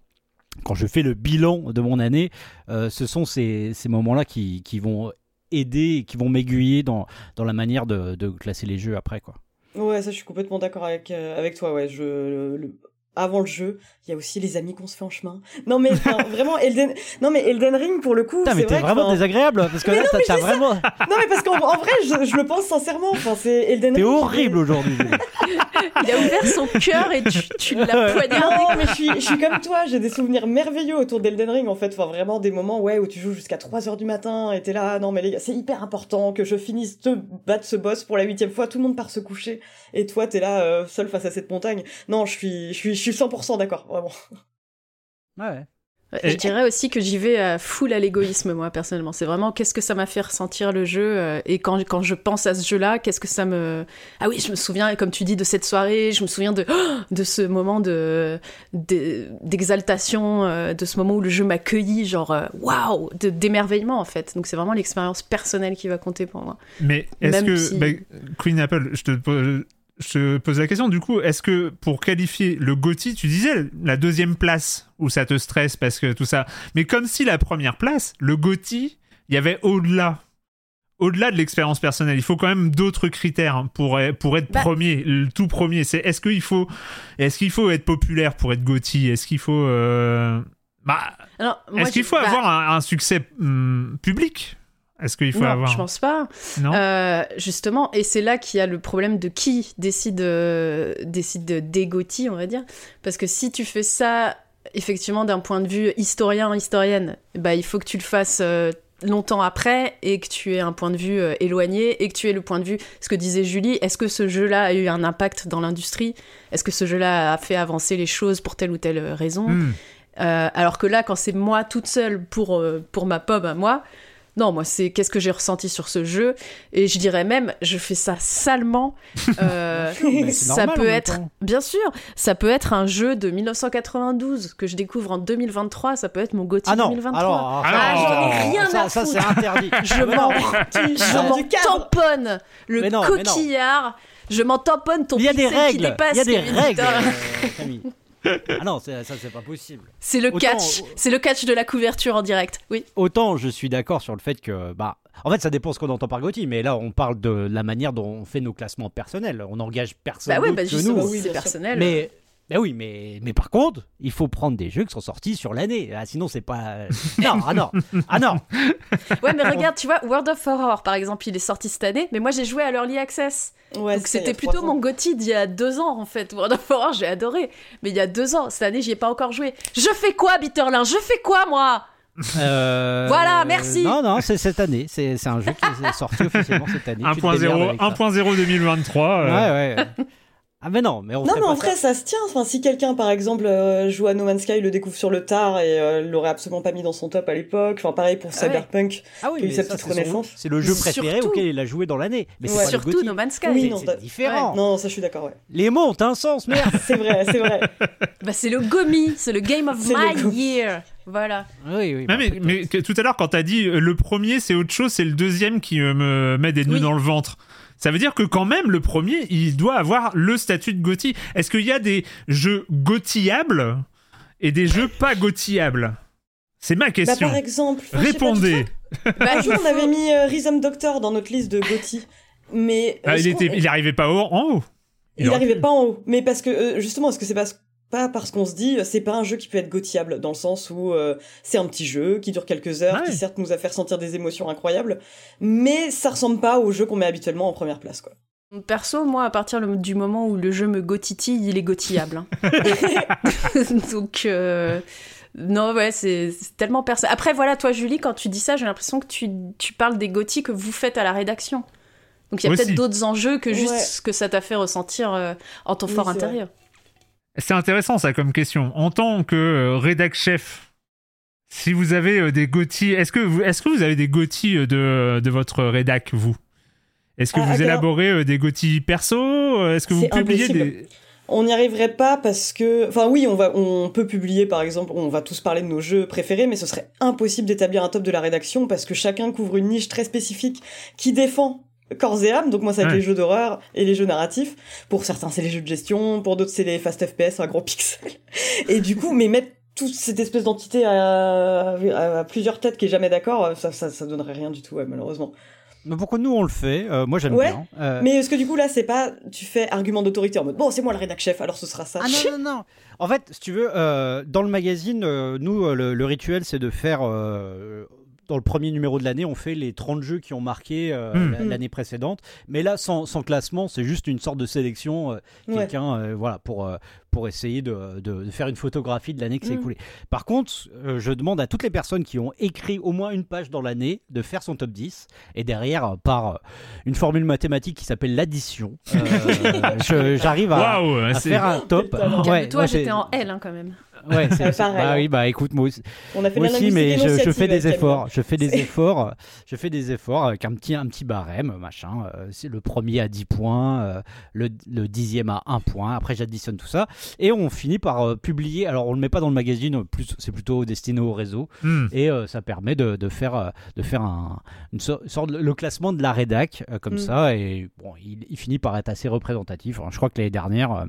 quand je fais le bilan de mon année, ce sont ces, ces moments-là qui, qui, vont aider, qui vont m'aiguiller dans, dans la manière de, de, classer les jeux après, quoi. Ouais, ça, je suis complètement d'accord avec, avec toi. Ouais, je, avant le jeu, il y a aussi les amis qu'on se fait en chemin. Non mais vraiment Elden Non mais Elden Ring pour le coup, c'est mais t'es vraiment désagréable parce que là t'as vraiment Non mais parce qu'en vrai, je, le pense sincèrement, enfin c'est Elden Ring. T'es horrible aujourd'hui. il a ouvert son cœur et tu, tu l'as poignardé. Non, mais je suis, je suis comme toi, j'ai des souvenirs merveilleux autour d'Elden Ring en fait. Enfin, vraiment des moments ouais, où tu joues jusqu'à 3h du matin et t'es là, non mais les gars, c'est hyper important que je finisse de battre ce boss pour la huitième fois, tout le monde part se coucher et toi t'es là euh, seul face à cette montagne. Non, je suis, je suis, suis 100% d'accord, vraiment. Ouais. Je dirais aussi que j'y vais à full à l'égoïsme, moi, personnellement. C'est vraiment qu'est-ce que ça m'a fait ressentir le jeu. Euh, et quand, quand je pense à ce jeu-là, qu'est-ce que ça me. Ah oui, je me souviens, comme tu dis, de cette soirée, je me souviens de, de ce moment de, d'exaltation, euh, de ce moment où le jeu m'a cueilli, genre, euh, waouh, d'émerveillement, en fait. Donc c'est vraiment l'expérience personnelle qui va compter pour moi. Mais est-ce que. Bah, Queen Apple, je te pose je te pose la question, du coup, est-ce que pour qualifier le GOTY, tu disais la deuxième place où ça te stresse parce que tout ça, mais comme si la première place, le GOTY, il y avait au-delà. Au-delà de l'expérience personnelle, il faut quand même d'autres critères pour, pour être bah. premier, le tout premier. C'est est-ce qu'il faut, est-ce qu'il faut être populaire pour être GOTY Est-ce qu'il faut, euh, bah, est-ce qu'il faut bah avoir un, succès hum, public? Est-ce qu'il faut non, avoir je pense pas. Euh, justement, et c'est là qu'il y a le problème de qui décide, euh, décide on va dire. Parce que si tu fais ça, effectivement, d'un point de vue historien, historienne, bah, il faut que tu le fasses euh, longtemps après et que tu aies un point de vue éloigné et que tu aies le point de vue, ce que disait Julie, est-ce que ce jeu-là a eu un impact dans l'industrie? Est-ce que ce jeu-là a fait avancer les choses pour telle ou telle raison? Hmm. Alors que là, quand c'est moi toute seule pour, pour ma pomme à moi, non, moi, c'est qu'est-ce que j'ai ressenti sur ce jeu. Et je dirais même, je fais ça salement. Euh, ça peut être, bien sûr, ça peut être un jeu de 1992 que je découvre en 2023. Ça peut être mon GOTY ah 2023. Alors, ah, j'en ai rien ça, à Ça, c'est interdit. Je m'en, tamponne le coquillard. Je m'en tamponne ton Il y a des règles. Il y a des règles. Ah non, ça, c'est pas possible. C'est le catch, c'est le catch de la couverture en direct. Oui. Autant je suis d'accord sur le fait que bah en fait, ça dépend ce qu'on entend par Gauthier, mais là, on parle de la manière dont on fait nos classements personnels. On n'engage personne bah ouais, bah que nous. c'est personnel. Mais ben oui, mais, mais par contre, il faut prendre des jeux qui sont sortis sur l'année. Ah, sinon, c'est pas. Non, ah non, ah non. Ouais, mais regarde, tu vois, World of Horror, par exemple, il est sorti cette année, mais moi j'ai joué à l'Early Access. Ouais, Donc c'était plutôt mon GOTY d'il y a deux ans, en fait. World of Horror, j'ai adoré. Mais il y a deux ans, cette année, j'y ai pas encore joué. Je fais quoi, Bitterlin? Je fais quoi, moi? Euh, voilà, merci. Non, non, c'est cette année. C'est un jeu qui est sorti officiellement cette année. 1.0 2023. Euh. Ouais, ouais. Ah mais non, mais on Non mais en vrai ça. se tient. Enfin si quelqu'un par exemple euh, joue à No Man's Sky, le découvre sur le tard et euh, l'aurait absolument pas mis dans son top à l'époque. Enfin pareil pour ah Cyberpunk, ah oui, sa petite renaissance. C'est le jeu préféré auquel il a joué dans l'année. Mais c'est surtout No Man's Sky. Oui, c'est différent. Non, ça je suis d'accord. Ouais. Les mots ont un sens, merde. c'est vrai, c'est vrai. bah c'est le Gomi, c'est le Game of My Year. Voilà. Oui, oui. Bah, mais, mais, tout à l'heure, quand t'as dit euh, le premier, c'est autre chose, c'est le deuxième qui me met des nœuds dans le ventre. Ça veut dire que quand même, le premier, il doit avoir le statut de Gotti. Est-ce qu'il y a des jeux gothiables et des jeux pas gothiables C'est ma bah, question. par exemple, répondez. Bah, un jour, on avait mis euh, Rhythm Doctor dans notre liste de Gotti. Mais ah, il, était, il arrivait pas en haut. Il, n'arrivait pas en haut. Mais parce que, euh, justement, est-ce que c'est parce pas parce qu'on se dit c'est pas un jeu qui peut être gotiable dans le sens où euh, c'est un petit jeu qui dure quelques heures qui certes nous a fait ressentir des émotions incroyables mais ça ressemble pas au jeu qu'on met habituellement en première place quoi. Perso, moi, à partir du moment où le jeu me gotitille, il est gotillable. Hein. Donc, euh, non, ouais, c'est tellement perso. Après, voilà, toi, Julie, quand tu dis ça, j'ai l'impression que tu, tu, parles des gothis que vous faites à la rédaction. Donc, il y a peut-être d'autres enjeux que juste ce que ça t'a fait ressentir euh, en ton fort intérieur. C'est intéressant ça comme question. En tant que euh, rédac chef, si vous avez euh, des gothis, est-ce que vous, est-ce que vous avez des gothis euh, de, de votre rédac vous? Est-ce que ah, vous élaborez des gothis perso? Est-ce que vous publiez des on n'y arriverait pas parce que, enfin oui, on va, on peut publier par exemple, on va tous parler de nos jeux préférés, mais ce serait impossible d'établir un top de la rédaction parce que chacun couvre une niche très spécifique qui défend corps et âme. Donc moi, ça va être les jeux d'horreur et les jeux narratifs. Pour certains, c'est les jeux de gestion. Pour d'autres, c'est les fast FPS, un gros pixel. Et du coup, mais mettre toute cette espèce d'entité à, plusieurs têtes qui est jamais d'accord, ça, ça, ça donnerait rien du tout, malheureusement. Mais pourquoi nous on le fait? Euh, Moi j'aime bien. Euh... Mais est-ce que du coup là c'est pas tu fais argument d'autorité en mode bon c'est moi le rédac chef alors ce sera ça. Ah non non non. En fait si tu veux euh, dans le magazine nous le, le, rituel c'est de faire dans le premier numéro de l'année, on fait les 30 jeux qui ont marqué hmm. l'année précédente. Mais là, sans, sans classement, c'est juste une sorte de sélection. Quelqu'un, voilà, pour, pour essayer de, de, faire une photographie de l'année qui s'est mm. écoulée. Par contre, euh, je demande à toutes les personnes qui ont écrit au moins une page dans l'année de faire son top 10 et derrière, euh, par euh, une formule mathématique qui s'appelle l'addition, j'arrive à, à faire un top. Ouais, toi, j'étais en L hein, quand même. Ouais, c'est bah hein. oui, bah écoute, moi aussi, On a fait moi aussi mais je, fais des efforts. Je fais des efforts. Je fais des efforts avec un petit, un petit barème, machin. Euh, c'est le premier à 10 points, euh, le, le, dixième à 1 point. Après, j'additionne tout ça. Et on finit par euh, publier. Alors, on le met pas dans le magazine, plus, c'est plutôt destiné au réseau. Hmm. Et ça permet de, de, faire, de faire un, une sorte, le classement de la rédac, comme hmm. ça. Et bon, il, il, finit par être assez représentatif. je crois que l'année dernière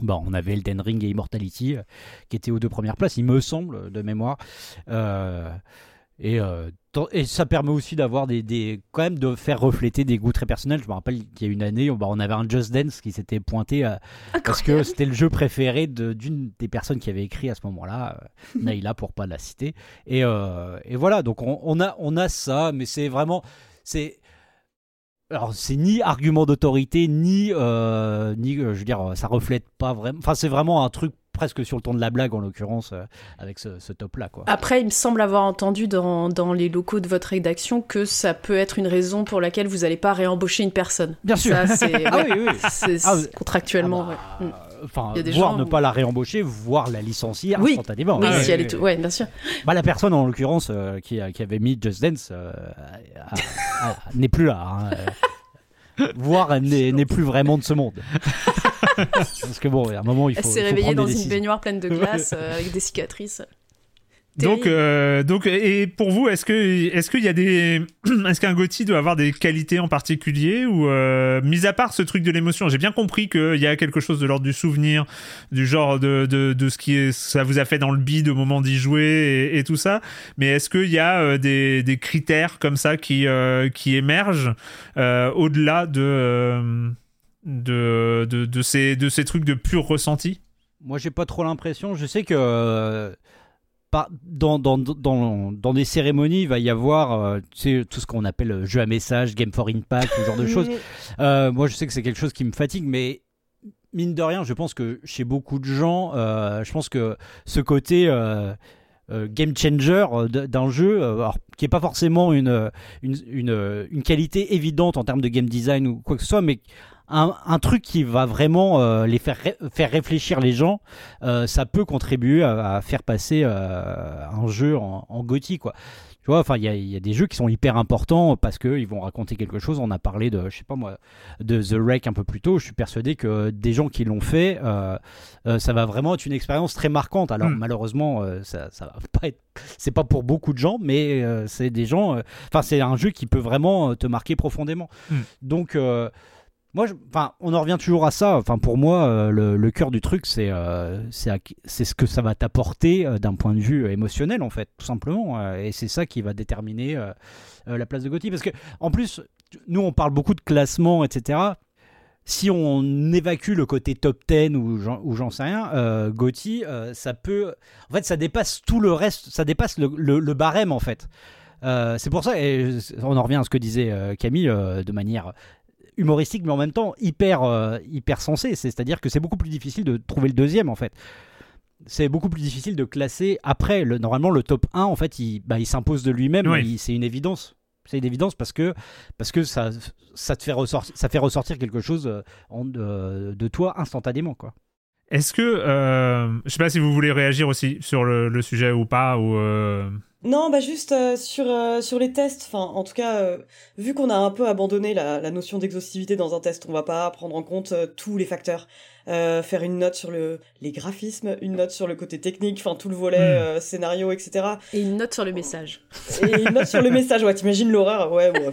Bon, on avait Elden Ring et Immortality euh, qui étaient aux deux premières places, il me semble, de mémoire. Euh, et, euh, et, ça permet aussi d'avoir des, des, quand même de faire refléter des goûts très personnels. Je me rappelle qu'il y a une année, on, bah, on avait un Just Dance qui s'était pointé parce que c'était le jeu préféré d'une des personnes qui avait écrit à ce moment-là, Naïla pour pas la citer. Et, et voilà, donc on, on, a on a ça, mais c'est vraiment c'est alors c'est ni argument d'autorité ni euh, ni euh, je veux dire ça reflète pas vraiment enfin c'est vraiment un truc presque sur le ton de la blague en l'occurrence euh, avec ce, top là quoi. Après il me semble avoir entendu dans, dans, les locaux de votre rédaction que ça peut être une raison pour laquelle vous n'allez pas réembaucher une personne. Bien sûr. c'est ah oui, oui. Ah contractuellement. Ah bah, enfin, voire ne pas la réembaucher, voire la licencier instantanément. Oui, si elle est ouais, bien sûr. Bah, la personne, en l'occurrence, euh, qui, qui, avait mis Just Dance euh, n'est plus là. Hein. voire elle n'est plus vraiment de ce monde. Parce que bon, à un moment, il faut. Elle s'est réveillée dans une baignoire pleine de glace euh, avec des cicatrices. Donc, euh, donc, et pour vous, est-ce que, est-ce qu'il y a des, est-ce qu'un Gotti doit avoir des qualités en particulier ou, euh, mis à part ce truc de l'émotion, j'ai bien compris qu'il y a quelque chose de l'ordre du souvenir, du genre de, de, de ce qui est, ça vous a fait dans le bide au moment d'y jouer et, tout ça. Mais est-ce qu'il y a euh, des, des, critères comme ça qui, euh, qui émergent euh, au-delà de, de, de, de, ces, de ces trucs de pur ressenti? Moi, j'ai pas trop l'impression. Je sais que dans, dans, dans, dans, des cérémonies, il va y avoir euh, tout ce qu'on appelle euh, jeu à message, game for impact, ce genre de choses. Euh, moi, je sais que c'est quelque chose qui me fatigue, mais mine de rien, je pense que chez beaucoup de gens, je pense que ce côté game changer d'un jeu, alors, qui n'est pas forcément une, une, une, une, qualité évidente en termes de game design ou quoi que ce soit, mais un, truc qui va vraiment euh, les faire, faire réfléchir les gens, euh, ça peut contribuer à, faire passer euh, un jeu en, en quoi. Tu vois, enfin, il y, a des jeux qui sont hyper importants parce qu'ils vont raconter quelque chose. On a parlé de, je sais pas moi, de The Wreck un peu plus tôt. Je suis persuadé que des gens qui l'ont fait, ça va vraiment être une expérience très marquante. Alors, hmm. malheureusement, ça, ça va pas être, c'est pas pour beaucoup de gens, mais c'est des gens, enfin, c'est un jeu qui peut vraiment te marquer profondément. Hmm. Donc, moi, enfin, on en revient toujours à ça. Enfin, pour moi, euh, le, cœur du truc, c'est euh, c'est ce que ça va t'apporter euh, d'un point de vue émotionnel, en fait, tout simplement. et c'est ça qui va déterminer la place de Gotti. Parce que, en plus, nous, on parle beaucoup de classement, etc. Si on évacue le côté top 10 ou j'en sais rien, Gotti, ça peut. En fait, ça dépasse tout le reste, ça dépasse le, le, barème, en fait. c'est pour ça, et on en revient à ce que disait Camille de manière humoristique, mais en même temps hyper, euh, hyper sensé. C'est-à-dire que c'est beaucoup plus difficile de trouver le deuxième, en fait. C'est beaucoup plus difficile de classer après. Le, normalement, le top 1, en fait, il, bah, il s'impose de lui-même. C'est une évidence. C'est une évidence parce que, parce que ça, ça, te fait ressortir, ça fait ressortir quelque chose euh, en, de, de toi instantanément. quoi. Est-ce que, euh, je sais pas si vous voulez réagir aussi sur le, le sujet ou pas, ou euh... Non, bah juste euh, sur euh, sur les tests. Enfin, en tout cas, euh, vu qu'on a un peu abandonné la, la notion d'exhaustivité dans un test, on va pas prendre en compte tous les facteurs. faire une note sur le les graphismes, une note sur le côté technique, enfin tout le volet hmm. scénario, etc. Et une note sur le message. Et une note sur le message. Ouais, t'imagines l'horreur Ouais, ouais.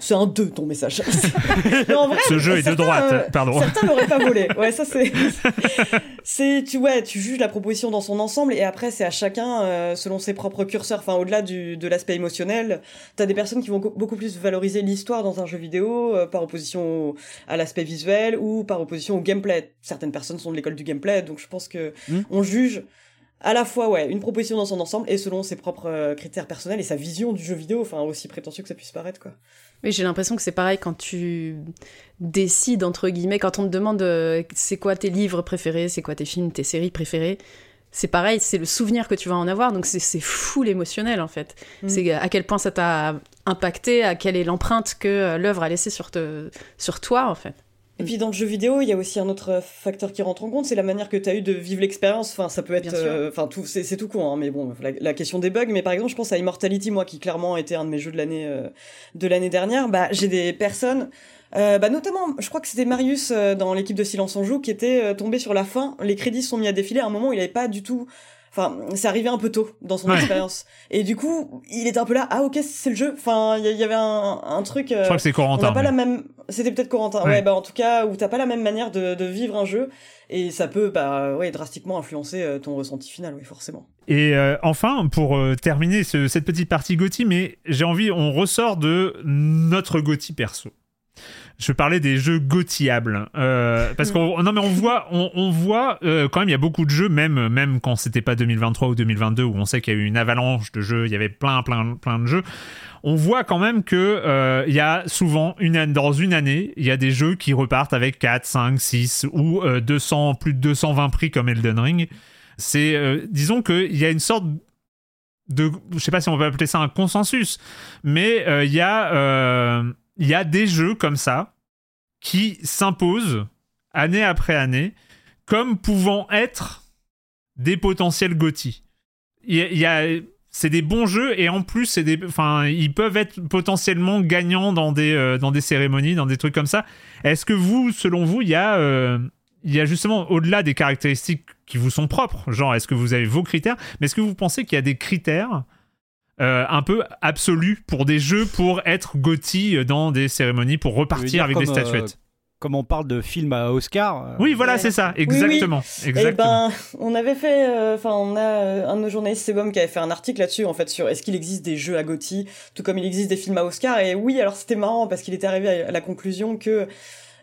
C'est un 2 ton message. en vrai, Ce jeu est de droite, pardon. Certains l'auraient pas volé. Ouais, ça c'est. c'est tu ouais, tu juges la proposition dans son ensemble et après c'est à chacun selon ses propres curseurs enfin au-delà de l'aspect émotionnel, t'as des personnes qui vont beaucoup plus valoriser l'histoire dans un jeu vidéo euh, par opposition à l'aspect visuel ou par opposition au gameplay. Certaines personnes sont de l'école du gameplay, donc je pense que hmm. on juge à la fois ouais une proposition dans son ensemble et selon ses propres euh, critères personnels et sa vision du jeu vidéo, enfin aussi prétentieux que ça puisse paraître quoi. Mais j'ai l'impression que c'est pareil quand tu décides entre guillemets, quand on te demande euh, c'est quoi tes livres préférés, c'est quoi tes films, tes séries préférées. C'est pareil, c'est le souvenir que tu vas en avoir, donc c'est fou l'émotionnel en fait. Mm. C'est à quel point ça t'a impacté, à quelle est l'empreinte que euh, l'œuvre a laissée sur, te, sur toi en fait. Et puis dans le jeu vidéo, il y a aussi un autre facteur qui rentre en compte, c'est la manière que tu as eu de vivre l'expérience. Enfin, ça peut être, euh, enfin tout, c'est tout court, hein, mais bon, la, question des bugs. Mais par exemple, je pense à Immortality, moi, qui clairement était un de mes jeux de l'année euh, de l'année dernière. Bah, j'ai des personnes, euh, bah notamment, je crois que c'était Marius dans l'équipe de Silence on joue qui était tombé sur la fin. Les crédits sont mis à défiler à un moment où il n'avait pas du tout Enfin, c'est arrivé un peu tôt dans son expérience. Et du coup, il était un peu là, ah ok, c'est le jeu. Enfin, il y, avait un, un truc. Euh, je crois que c'est Corentin. pas la même. C'était peut-être Corentin. Ouais. bah en tout cas, où t'as pas la même manière de, de, vivre un jeu. Et ça peut, bah ouais, drastiquement influencer euh, ton ressenti final, oui, forcément. Et euh, enfin, pour terminer ce, cette petite partie Gotti, mais j'ai envie, on ressort de notre Gotti perso je parlais des jeux gotiables euh, parce qu'on non mais on voit on, voit euh, quand même il y a beaucoup de jeux même même quand c'était pas 2023 ou 2022 où on sait qu'il y a eu une avalanche de jeux il y avait plein plein plein de jeux. On voit quand même que euh, il y a souvent une dans une année il y a des jeux qui repartent avec 4 5 6 ou 200 plus de 220 prix comme Elden Ring. C'est disons que il y a une sorte de je sais pas si on peut appeler ça un consensus mais il y a il y a des jeux comme ça qui s'imposent année après année comme pouvant être des potentiels GOTY. Il y a, c'est des bons jeux et en plus c'est des enfin ils peuvent être potentiellement gagnants dans des euh, dans des cérémonies dans des trucs comme ça. Est-ce que vous selon vous il y a euh, il y a justement au-delà des caractéristiques qui vous sont propres? Genre est-ce que vous avez vos critères? Mais est-ce que vous pensez qu'il y a des critères euh, un peu absolu pour des jeux pour être Gotti dans des cérémonies pour repartir avec des statuettes. Euh, comme on parle de films à Oscar. Euh, oui, voilà, c'est ça, exactement. Eh ben, on avait fait, enfin, on a un de nos journalistes, Sebum, qui avait fait un article là-dessus, en fait, sur est-ce qu'il existe des jeux à Gotti, tout comme il existe des films à Oscar. Et oui, alors c'était marrant parce qu'il était arrivé à la conclusion que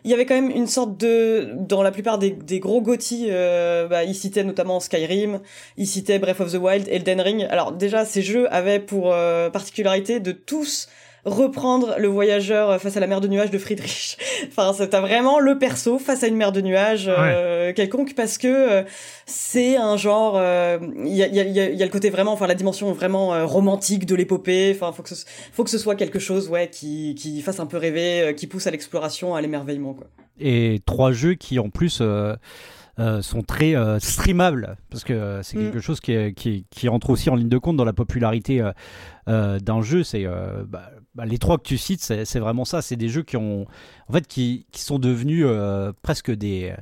il y avait quand même une sorte de dans la plupart des, gros GOTY euh, bah, il citait notamment Skyrim il citait Breath of the Wild Elden Ring. Alors déjà ces jeux avaient pour euh, particularité de tous reprendre le voyageur face à la mer de nuages de Friedrich. enfin, t'as vraiment le perso face à une mer de nuages euh, quelconque parce que euh, c'est un genre. Il y a, y, a, y, a, le côté vraiment, enfin la dimension vraiment romantique de l'épopée. Enfin, faut que ce, faut que ce soit quelque chose, ouais, qui qui fasse un peu rêver, qui pousse à l'exploration, à l'émerveillement, quoi. Et trois jeux qui en plus. Euh, sont très euh, streamables parce que euh, c'est mm. quelque chose qui, qui, qui, entre aussi en ligne de compte dans la popularité d'un jeu. C'est bah, bah, les trois que tu cites, c'est vraiment ça. C'est des jeux qui ont, en fait, qui, qui sont devenus presque des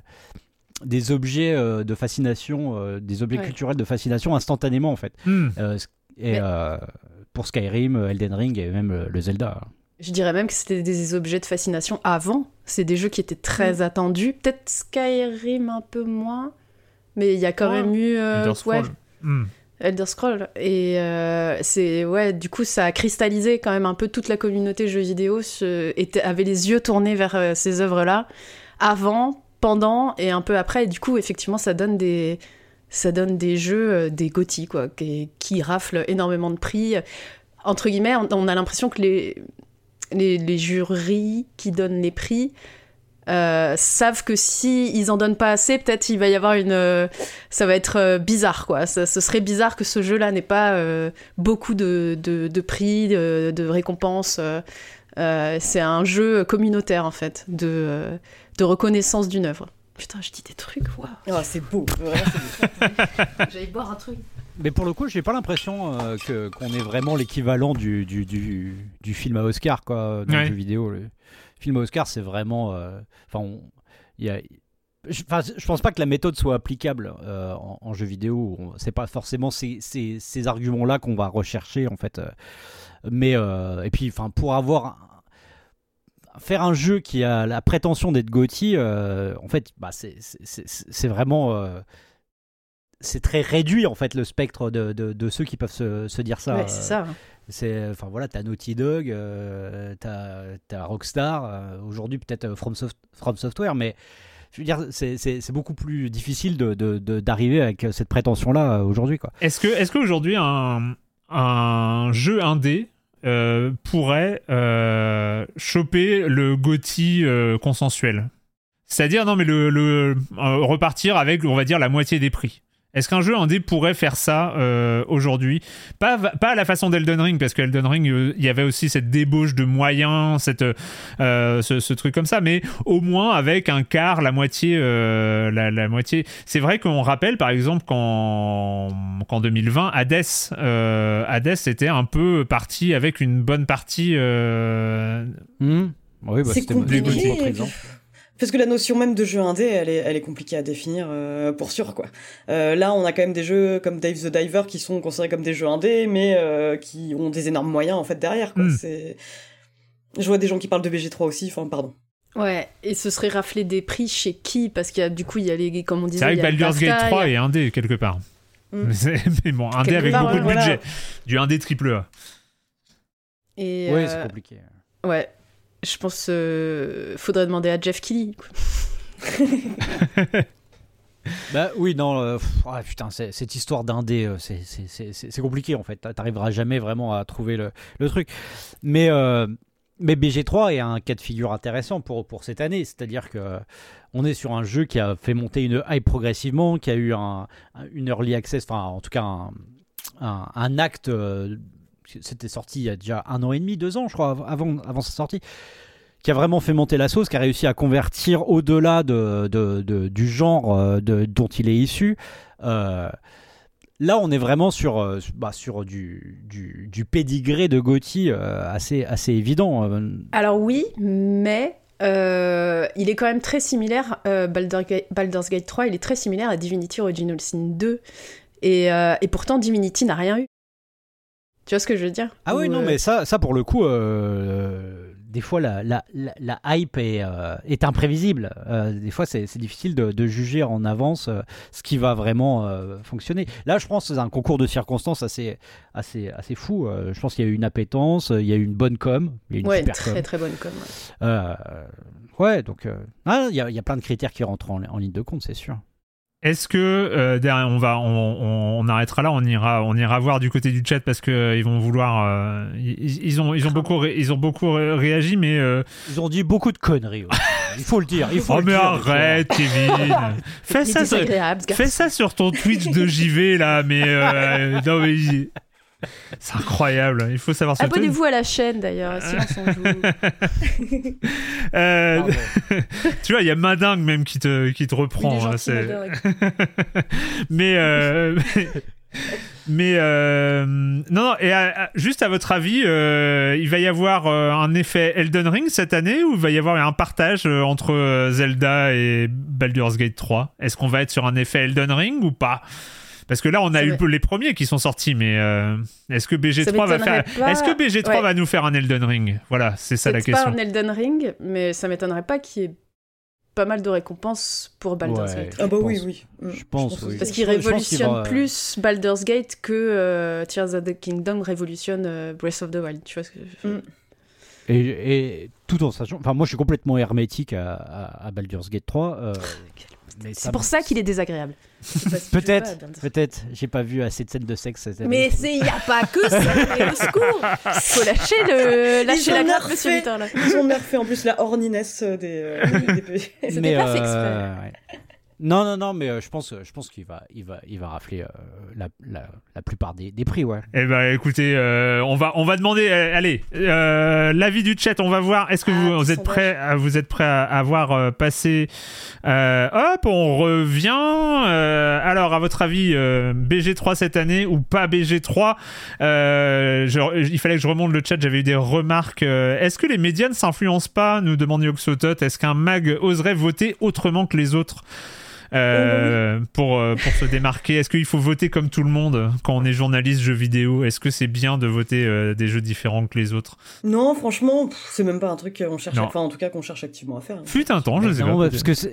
des objets de fascination, des objets culturels de fascination instantanément en fait. Mm. et pour Skyrim, Elden Ring et même le Zelda. Je dirais même que c'était des objets de fascination avant. C'est des jeux qui étaient très mm. attendus. Peut-être Skyrim un peu moins, mais il y a quand même eu euh. Elder Scroll. Et euh, c'est ouais, du coup, ça a cristallisé quand même un peu toute la communauté jeux vidéo, avait les yeux tournés vers euh, ces œuvres-là avant, pendant et un peu après. Et du coup, effectivement, ça donne des ça donne des jeux, des GOTY, quoi, qui, qui raflent énormément de prix entre guillemets, on a l'impression que les, les jurys qui donnent les prix euh, savent que si ils en donnent pas assez, peut-être il va y avoir une, euh, ça va être euh, bizarre quoi. ce serait bizarre que ce jeu-là n'ait pas beaucoup de, de, prix, de, de récompenses. c'est un jeu communautaire en fait, de, de reconnaissance d'une œuvre. Putain, je dis des trucs, waouh. Oh, c'est beau, J'allais boire un truc. Mais pour le coup, j'ai pas l'impression euh, que qu'on est vraiment l'équivalent du, du, du, film à Oscar quoi dans le jeu vidéo. Le film Oscar, c'est vraiment, euh, enfin, il y a, je, je pense pas que la méthode soit applicable euh, en, jeu vidéo. C'est pas forcément ces, ces, arguments-là qu'on va rechercher en fait. Mais et puis, enfin, pour avoir faire un jeu qui a la prétention d'être Gotti, en fait, bah, c'est vraiment c'est très réduit en fait le spectre de, de, ceux qui peuvent se, se dire ça. c'est ça. C'est, enfin voilà, t'as Naughty Dog, euh, t'as, as Rockstar, euh, aujourd'hui peut-être euh, From, Software, mais je veux dire, c'est beaucoup plus difficile d'arriver avec cette prétention-là aujourd'hui. Est-ce que, est qu'aujourd'hui, un, un jeu indé euh, pourrait euh, choper le GOTY euh, consensuel? C'est-à-dire, non, mais le repartir avec, on va dire, la moitié des prix. Est-ce qu'un jeu indé pourrait faire ça euh, aujourd'hui? Pas, pas à la façon d'Elden Ring, parce qu'Elden Ring, euh, il y avait aussi cette débauche de moyens, cette, euh, ce, truc comme ça, mais au moins avec un quart, la moitié. la, moitié. C'est vrai qu'on rappelle, par exemple, qu'en, qu'en 2020, Hades, Hades était un peu parti avec une bonne partie. Mmh. Oui, bah, c'est compliqué. Parce que la notion même de jeu indé, elle est, elle est compliquée à définir euh, pour sûr quoi. Euh, là, on a quand même des jeux comme Dave the Diver qui sont considérés comme des jeux indés, mais euh, qui ont des énormes moyens en fait derrière. Quoi. C'est... Je vois des gens qui parlent de BG3 aussi. Enfin, pardon. Ouais, et ce serait rafler des prix chez qui? Parce qu'il y a du coup, il y a les, comme on disait, c'est vrai que Baldur's Gate 3 est indé quelque part. Hmm. Mais, bon, indé avec beaucoup de budget, du indé triple A. Et ouais, c'est compliqué. Ouais, je pense euh, faudrait demander à Jeff Kelly. bah oui, non, euh, ah, putain, cette histoire d'indé, euh, c'est compliqué en fait. T'arriveras jamais vraiment à trouver le, le truc. Mais, mais BG3 est un cas de figure intéressant pour, pour cette année. C'est-à-dire que on est sur un jeu qui a fait monter une hype progressivement, qui a eu un, une early access, enfin en tout cas un, un, un acte c'était sorti il y a déjà un an et demi, deux ans, je crois, avant, avant sa sortie, qui a vraiment fait monter la sauce, qui a réussi à convertir au-delà de, du genre euh, dont il est issu. Euh, là, on est vraiment sur, euh, bah, sur du, du, pédigré de Gotti assez, évident. Alors oui, mais il est quand même très similaire, Baldur's Gate 3, il est très similaire à Divinity Original Sin 2. Et, et pourtant, Divinity n'a rien eu. Tu vois ce que je veux dire Ah oui, non, mais ça, ça pour le coup, euh, des fois la, la, la, hype est, euh, est imprévisible. Euh, des fois, c'est difficile de, de, juger en avance ce qui va vraiment fonctionner. Là, je pense que c'est un concours de circonstances assez, assez, assez fou. je pense qu'il y a eu une appétence, il y a eu une bonne com. Il y a une ouais, super très très bonne com. Ouais, donc ah, il, y a, il y, a plein de critères qui rentrent en, en ligne de compte, c'est sûr. Est-ce que euh, derrière, on va, on, arrêtera là, on ira, on ira voir du côté du chat parce que euh, ils vont vouloir, euh, ils, ont, ils ont beaucoup, ils ont beaucoup réagi, mais ils ont dit beaucoup de conneries. il faut le dire. Il faut oh mais arrête, Kevin. fais ça, sur, fais ça sur ton Twitch de JV là, mais non mais c'est incroyable, il faut savoir ce Abonnez-vous à la chaîne d'ailleurs, si on s'en joue. Euh, tu vois, il y a Madingue même qui te, qui te reprend. Hein, mais. Euh, mais euh, non, non, et juste à votre avis, il va y avoir un effet Elden Ring cette année ou il va y avoir un partage entre Zelda et Baldur's Gate 3 Est-ce qu'on va être sur un effet Elden Ring ou pas? Parce que là, on a eu les premiers qui sont sortis, mais euh, est-ce que BG3 va faire Est-ce que BG3 va nous faire un Elden Ring? Voilà, c'est ça la question. Pas un Elden Ring, mais ça m'étonnerait pas qu'il y ait pas mal de récompenses pour Baldur's Gate. Ah bah oui, oui. Je pense, oui. Parce qu'il révolutionne plus Baldur's Gate que euh, Tears of the Kingdom révolutionne euh, Breath of the Wild. Tu vois ce que je... Mm. Et, tout en sachant, enfin moi je suis complètement hermétique à, à, Baldur's Gate 3. c'est pour ça qu'il est désagréable. peut-être, peut-être. J'ai pas vu assez de scènes de sexe cette année. Mais il n'y a pas que ça, au secours Faut lâcher, le, lâcher la grappe, monsieur Victor. Là. Ils ont nerfé en plus la horniness des, euh, des... C'était pas fait exprès. Non, non, non, mais euh, je pense, je pense qu'il va, il va, il va rafler euh, la, la, la, plupart des, des, prix, ouais. Eh ben, écoutez, euh, on va, on va demander, allez, l'avis du chat, on va voir. Est-ce que vous, ah, vous, êtes prêts, à, vous êtes prêts à avoir passé Hop, on revient. alors, à votre avis, BG3 cette année ou pas BG3 Il fallait que je remonte le chat. J'avais eu des remarques. Est-ce que les médias ne s'influencent pas Nous demande Yoxotot. Est-ce qu'un mag oserait voter autrement que les autres? Euh, pour, euh, pour se démarquer Est-ce qu'il faut voter comme tout le monde quand on est journaliste jeux vidéo? Est-ce que c'est bien de voter euh, des jeux différents que les autres? Non, franchement, c'est même pas un truc qu'on cherche, enfin en tout cas qu'on cherche activement à faire. Hein. Fut un temps, je sais pas. Parce que ce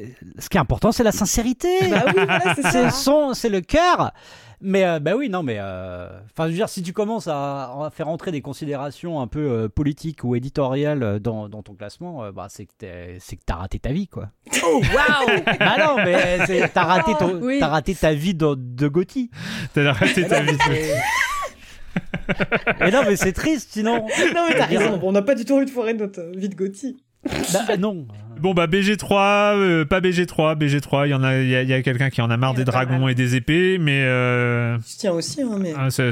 qui est important, c'est la sincérité. Bah oui, c'est le cœur. Mais euh, bah oui, non, mais euh, enfin, je veux dire, si tu commences à, faire entrer des considérations un peu euh, politiques ou éditoriales dans, ton classement, bah c'est que c'est que t'as raté ta vie, quoi. Oh waouh Bah non, mais t'as raté ton, as raté ta vie de, de Gauthier. T'as raté ta vie. mais non, mais c'est triste, sinon. Non, mais t'as raison. on n'a pas du tout envie de foirer notre vie de Gauthier. Bah non. Bon bah BG3, euh, pas BG3, BG3, il y en a, il y a, quelqu'un qui en a marre des dragons et des épées, mais. Euh... Je tiens aussi, hein, mais. Ah, ça,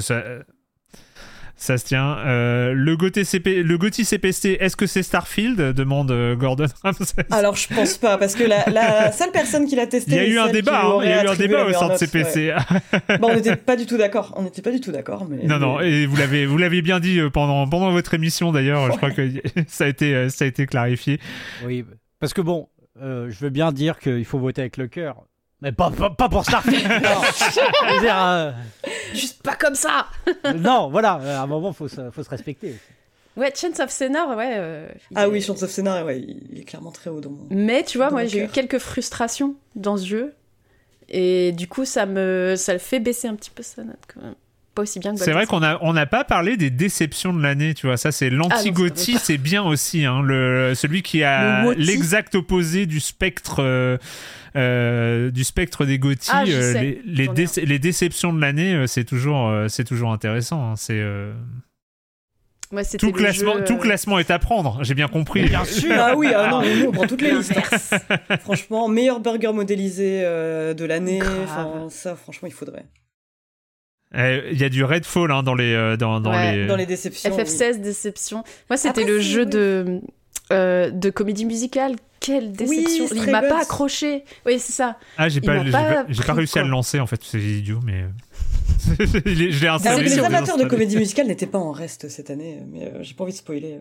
ça se tient. Euh, le Gauthier CP, le CPC, est-ce que c'est Starfield? demande euh, Gordon Alors je pense pas parce que la, seule personne qui l'a testé. Il y a eu un débat. Hein, il y a eu un débat au centre CPC. bon, on n'était pas du tout d'accord. On n'était pas du tout d'accord. Mais... Non, non. Et vous l'avez, vous l'avez bien dit pendant pendant votre émission d'ailleurs. Je crois que ça a été ça a été clarifié. Oui, parce que bon, je veux bien dire qu'il faut voter avec le cœur. Mais pas, pas, pour Starfield euh, Juste pas comme ça Non, voilà, à un moment, faut faut se respecter. Ouais, Chance of Scénar, ouais. Euh, ah oui, Chance of Scénar, ouais, il est clairement très haut dans mon. Mais tu vois, moi, j'ai eu quelques frustrations dans ce jeu. Et du coup, ça me, ça le fait baisser un petit peu sa note quand même. Pas aussi bien que C'est vrai qu'on on n'a pas parlé des déceptions de l'année, tu vois. Ça, c'est lanti ah c'est bien aussi, hein, le, celui qui a l'exact opposé du spectre. Euh, euh, du spectre des Gotti, ah, euh, les, les, déceptions de l'année, euh, c'est toujours, c'est toujours intéressant. Hein. c'est tout, classement, tout classement est à prendre, j'ai bien compris. Bien sûr. Ah oui, ah non, on prend toutes les listes. franchement, meilleur burger modélisé de l'année. ça, franchement, il faudrait. Il y a du Redfall hein, dans les dans, dans les dans les déceptions. FF16 déception. Moi, c'était le jeu de euh, de comédie musicale. Quelle déception Il m'a pas accroché. Oui, c'est ça. Ah, j'ai pas, j'ai pas, réussi à le lancer en fait. C'est idiot, mais. Euh, les amateurs de comédie musicale n'étaient pas en reste cette année, mais euh, j'ai pas envie de spoiler.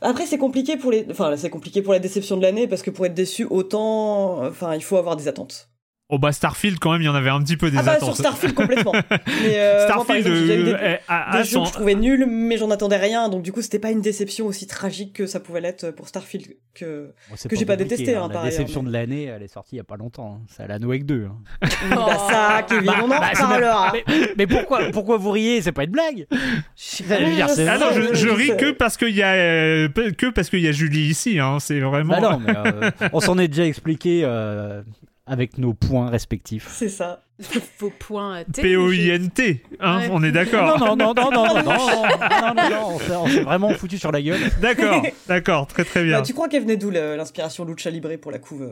Après, c'est compliqué pour les, enfin, c'est compliqué pour la déception de l'année parce que pour être déçu, autant, enfin, il faut avoir des attentes. Oh bah Starfield quand même il y en avait un petit peu des ah bah, sur Starfield complètement. Mais euh, Starfield moi, exemple, des, euh, des jeux que je trouvais nuls mais j'en attendais rien donc du coup c'était pas une déception aussi tragique que ça pouvait l'être pour Starfield que que j'ai pas détesté hein, hein, La déception de l'année elle est sortie il y a pas longtemps hein. c'est Alan Wake 2. Hein. bah ça Kevin bah, on en bah, alors. Mais, pourquoi pourquoi vous riez? C'est pas une blague Ah non je, je ris que parce qu'il y a euh, que parce qu'il y a Julie ici hein c'est vraiment. Bah non mais euh, on s'en est déjà expliqué avec nos points respectifs. C'est ça. Vos points P-O-I-N-T, hein, on est d'accord. Non, non, non, non, non, non, non, non, non, on s'est vraiment foutu sur la gueule. D'accord, d'accord, très très bien. Bah, tu crois qu'elle venait d'où l'inspiration Lucha Libre pour la couve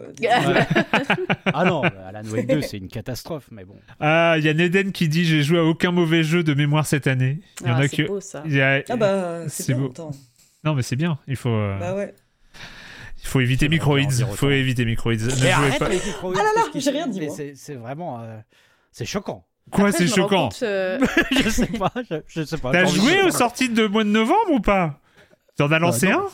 Ah non, Alan Wake 2, c'est une catastrophe, mais bon. Ah, il y a Neden qui dit j'ai joué à aucun mauvais jeu de mémoire cette année. Il y en a que. Beau, ça. Ah bah, c'est beau. Non, mais c'est bien, il faut. Bah ouais. Il faut éviter Microids. Il faut éviter Microids. Mais arrête pas. Microids. Ah là là, j'ai rien dit. C'est vraiment. Euh, c'est choquant. Quoi, c'est choquant euh, Je sais pas. Je, sais pas. T'as joué aux sorties de mois de novembre ou pas? T'en as lancé bah, un?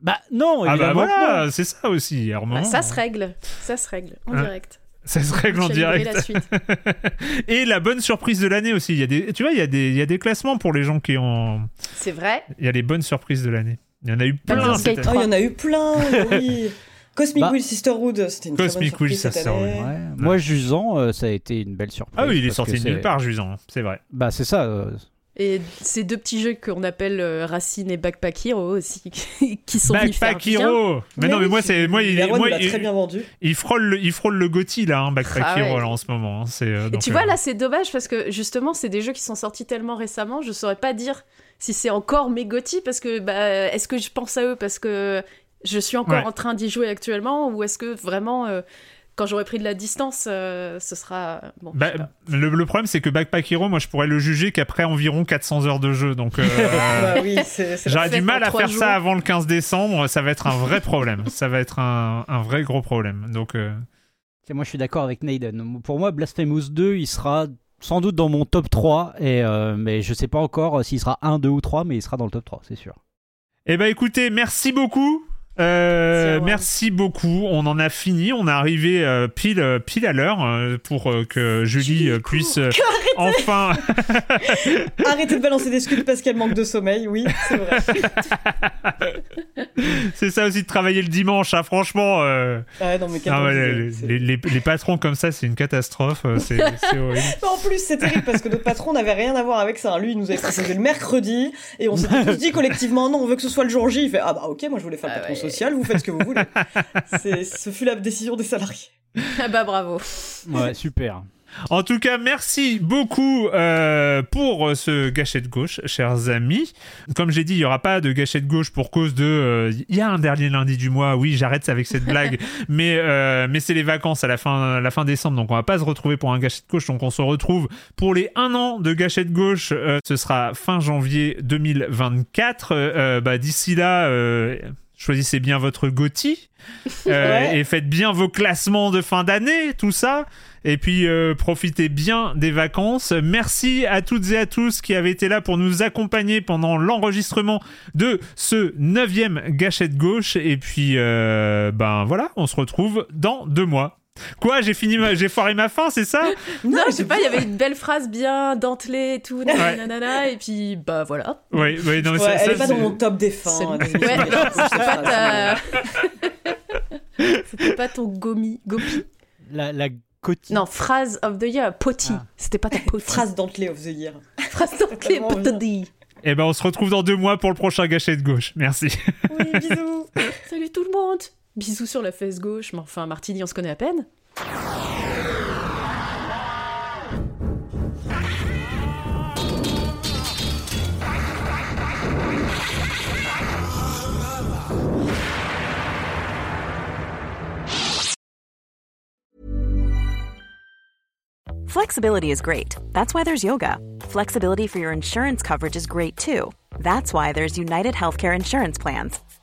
Bah non. Ah bah voilà, c'est ça aussi. Bah, ça se règle. Ça se règle en hein direct. Ça se règle en direct. La suite. et la bonne surprise de l'année aussi. Il y a des, tu vois, il y, a des, il y a des classements pour les gens qui ont. C'est vrai. Il y a les bonnes surprises de l'année. Il y en a eu plein. Oh, il y en a eu plein, oui. Cosmic bah, Wheel Sisterhood, c'était une Cosmic très bonne surprise cette année. Ouais. Moi, Jusant, euh, ça a été une belle surprise. Ah oui, il est sorti de nulle part, Jusant, c'est vrai. Bah, c'est ça. Euh. Et ces deux petits jeux qu'on appelle euh, Racine et Backpack Hero aussi, qui sont Backpack Hero Mais, non, mais moi, c'est. Moi, il, moi, il, très bien vendu. Il frôle le, il frôle le Gotti, là, hein, Backpack ah Hero, là, en ce moment. Hein, c'est, et tu vois, là, c'est dommage parce que justement, c'est des jeux qui sont sortis tellement récemment, je saurais pas dire si c'est encore mes Gotti parce que bah, est-ce que je pense à eux parce que je suis encore en train d'y jouer actuellement ou est-ce que vraiment euh, quand j'aurai pris de la distance, euh, ce sera. Bon, bah, le, problème, c'est que Backpack Hero, moi, je pourrais le juger qu'après environ 400 heures de jeu. Donc, euh, bah j'aurais du mal à faire ça avant le 15 décembre. Ça va être un vrai problème. ça va être un, un vrai gros problème. Donc. Moi, je suis d'accord avec Naden. Pour moi, Blasphemous 2, il sera sans doute dans mon top 3, et, euh, mais je sais pas encore s'il sera 1, 2 ou 3, mais il sera dans le top 3, c'est sûr. Eh ben écoutez, merci beaucoup. Euh, merci beaucoup. On en a fini. On est arrivé euh, pile, euh, pile à l'heure pour que Julie puisse enfin. Arrêtez de balancer des scuds parce qu'elle manque de sommeil. Oui, c'est vrai. c'est ça aussi de travailler le dimanche. Hein, franchement. Ah non, mais ah les, les, les, patrons comme ça, c'est une catastrophe. C'est horrible. en plus, c'est terrible parce que notre patron n'avait rien à voir avec ça. Lui, il nous avait proposé le mercredi et on s'était tous dit collectivement non, on veut que ce soit le jour J. Il fait ah bah ok, moi je voulais faire le ah patron social, vous faites ce que vous voulez. ce fut la décision des salariés. Ah bah bravo. Ouais, super. En tout cas, merci beaucoup euh, pour ce gâchette gauche, chers amis. Comme j'ai dit, il n'y aura pas de gâchette gauche pour cause de... Euh, il y a un dernier lundi du mois, oui, j'arrête avec cette blague, mais, euh, mais c'est les vacances à la fin, la fin décembre, donc on va pas se retrouver pour un gâchette gauche, donc on se retrouve pour les un an de gâchette gauche, ce sera fin janvier 2024. bah, D'ici là choisissez bien votre Gotti euh, et faites bien vos classements de fin d'année, tout ça. Et puis euh, profitez bien des vacances. Merci à toutes et à tous qui avaient été là pour nous accompagner pendant l'enregistrement de ce neuvième gâchette gauche. Et puis euh, ben voilà, on se retrouve dans deux mois. Quoi J'ai fini, j'ai foiré ma fin, c'est ça Non, je sais pas. Il y avait une belle phrase bien dentelée et tout, nanana, et puis bah voilà. Oui, oui, non, mais ça, elle est pas dans mon top des fins. Hein, ouais, pas ta... C'était pas ton gomi, gopi. La, la Non, phrase of the year, poti. Ah. C'était pas ta poti. phrase dentelée of the year. phrase dentelée, poti. Eh ben, on se retrouve dans deux mois pour le prochain gâchette de gauche. Merci. Oui, bisous. Salut tout le monde. Bisous sur la fesse gauche, mais enfin, Martini, on se connaît à peine. Flexibility is great. That's why there's yoga. Flexibility for your insurance coverage is great too. That's why there's United Healthcare Insurance Plans.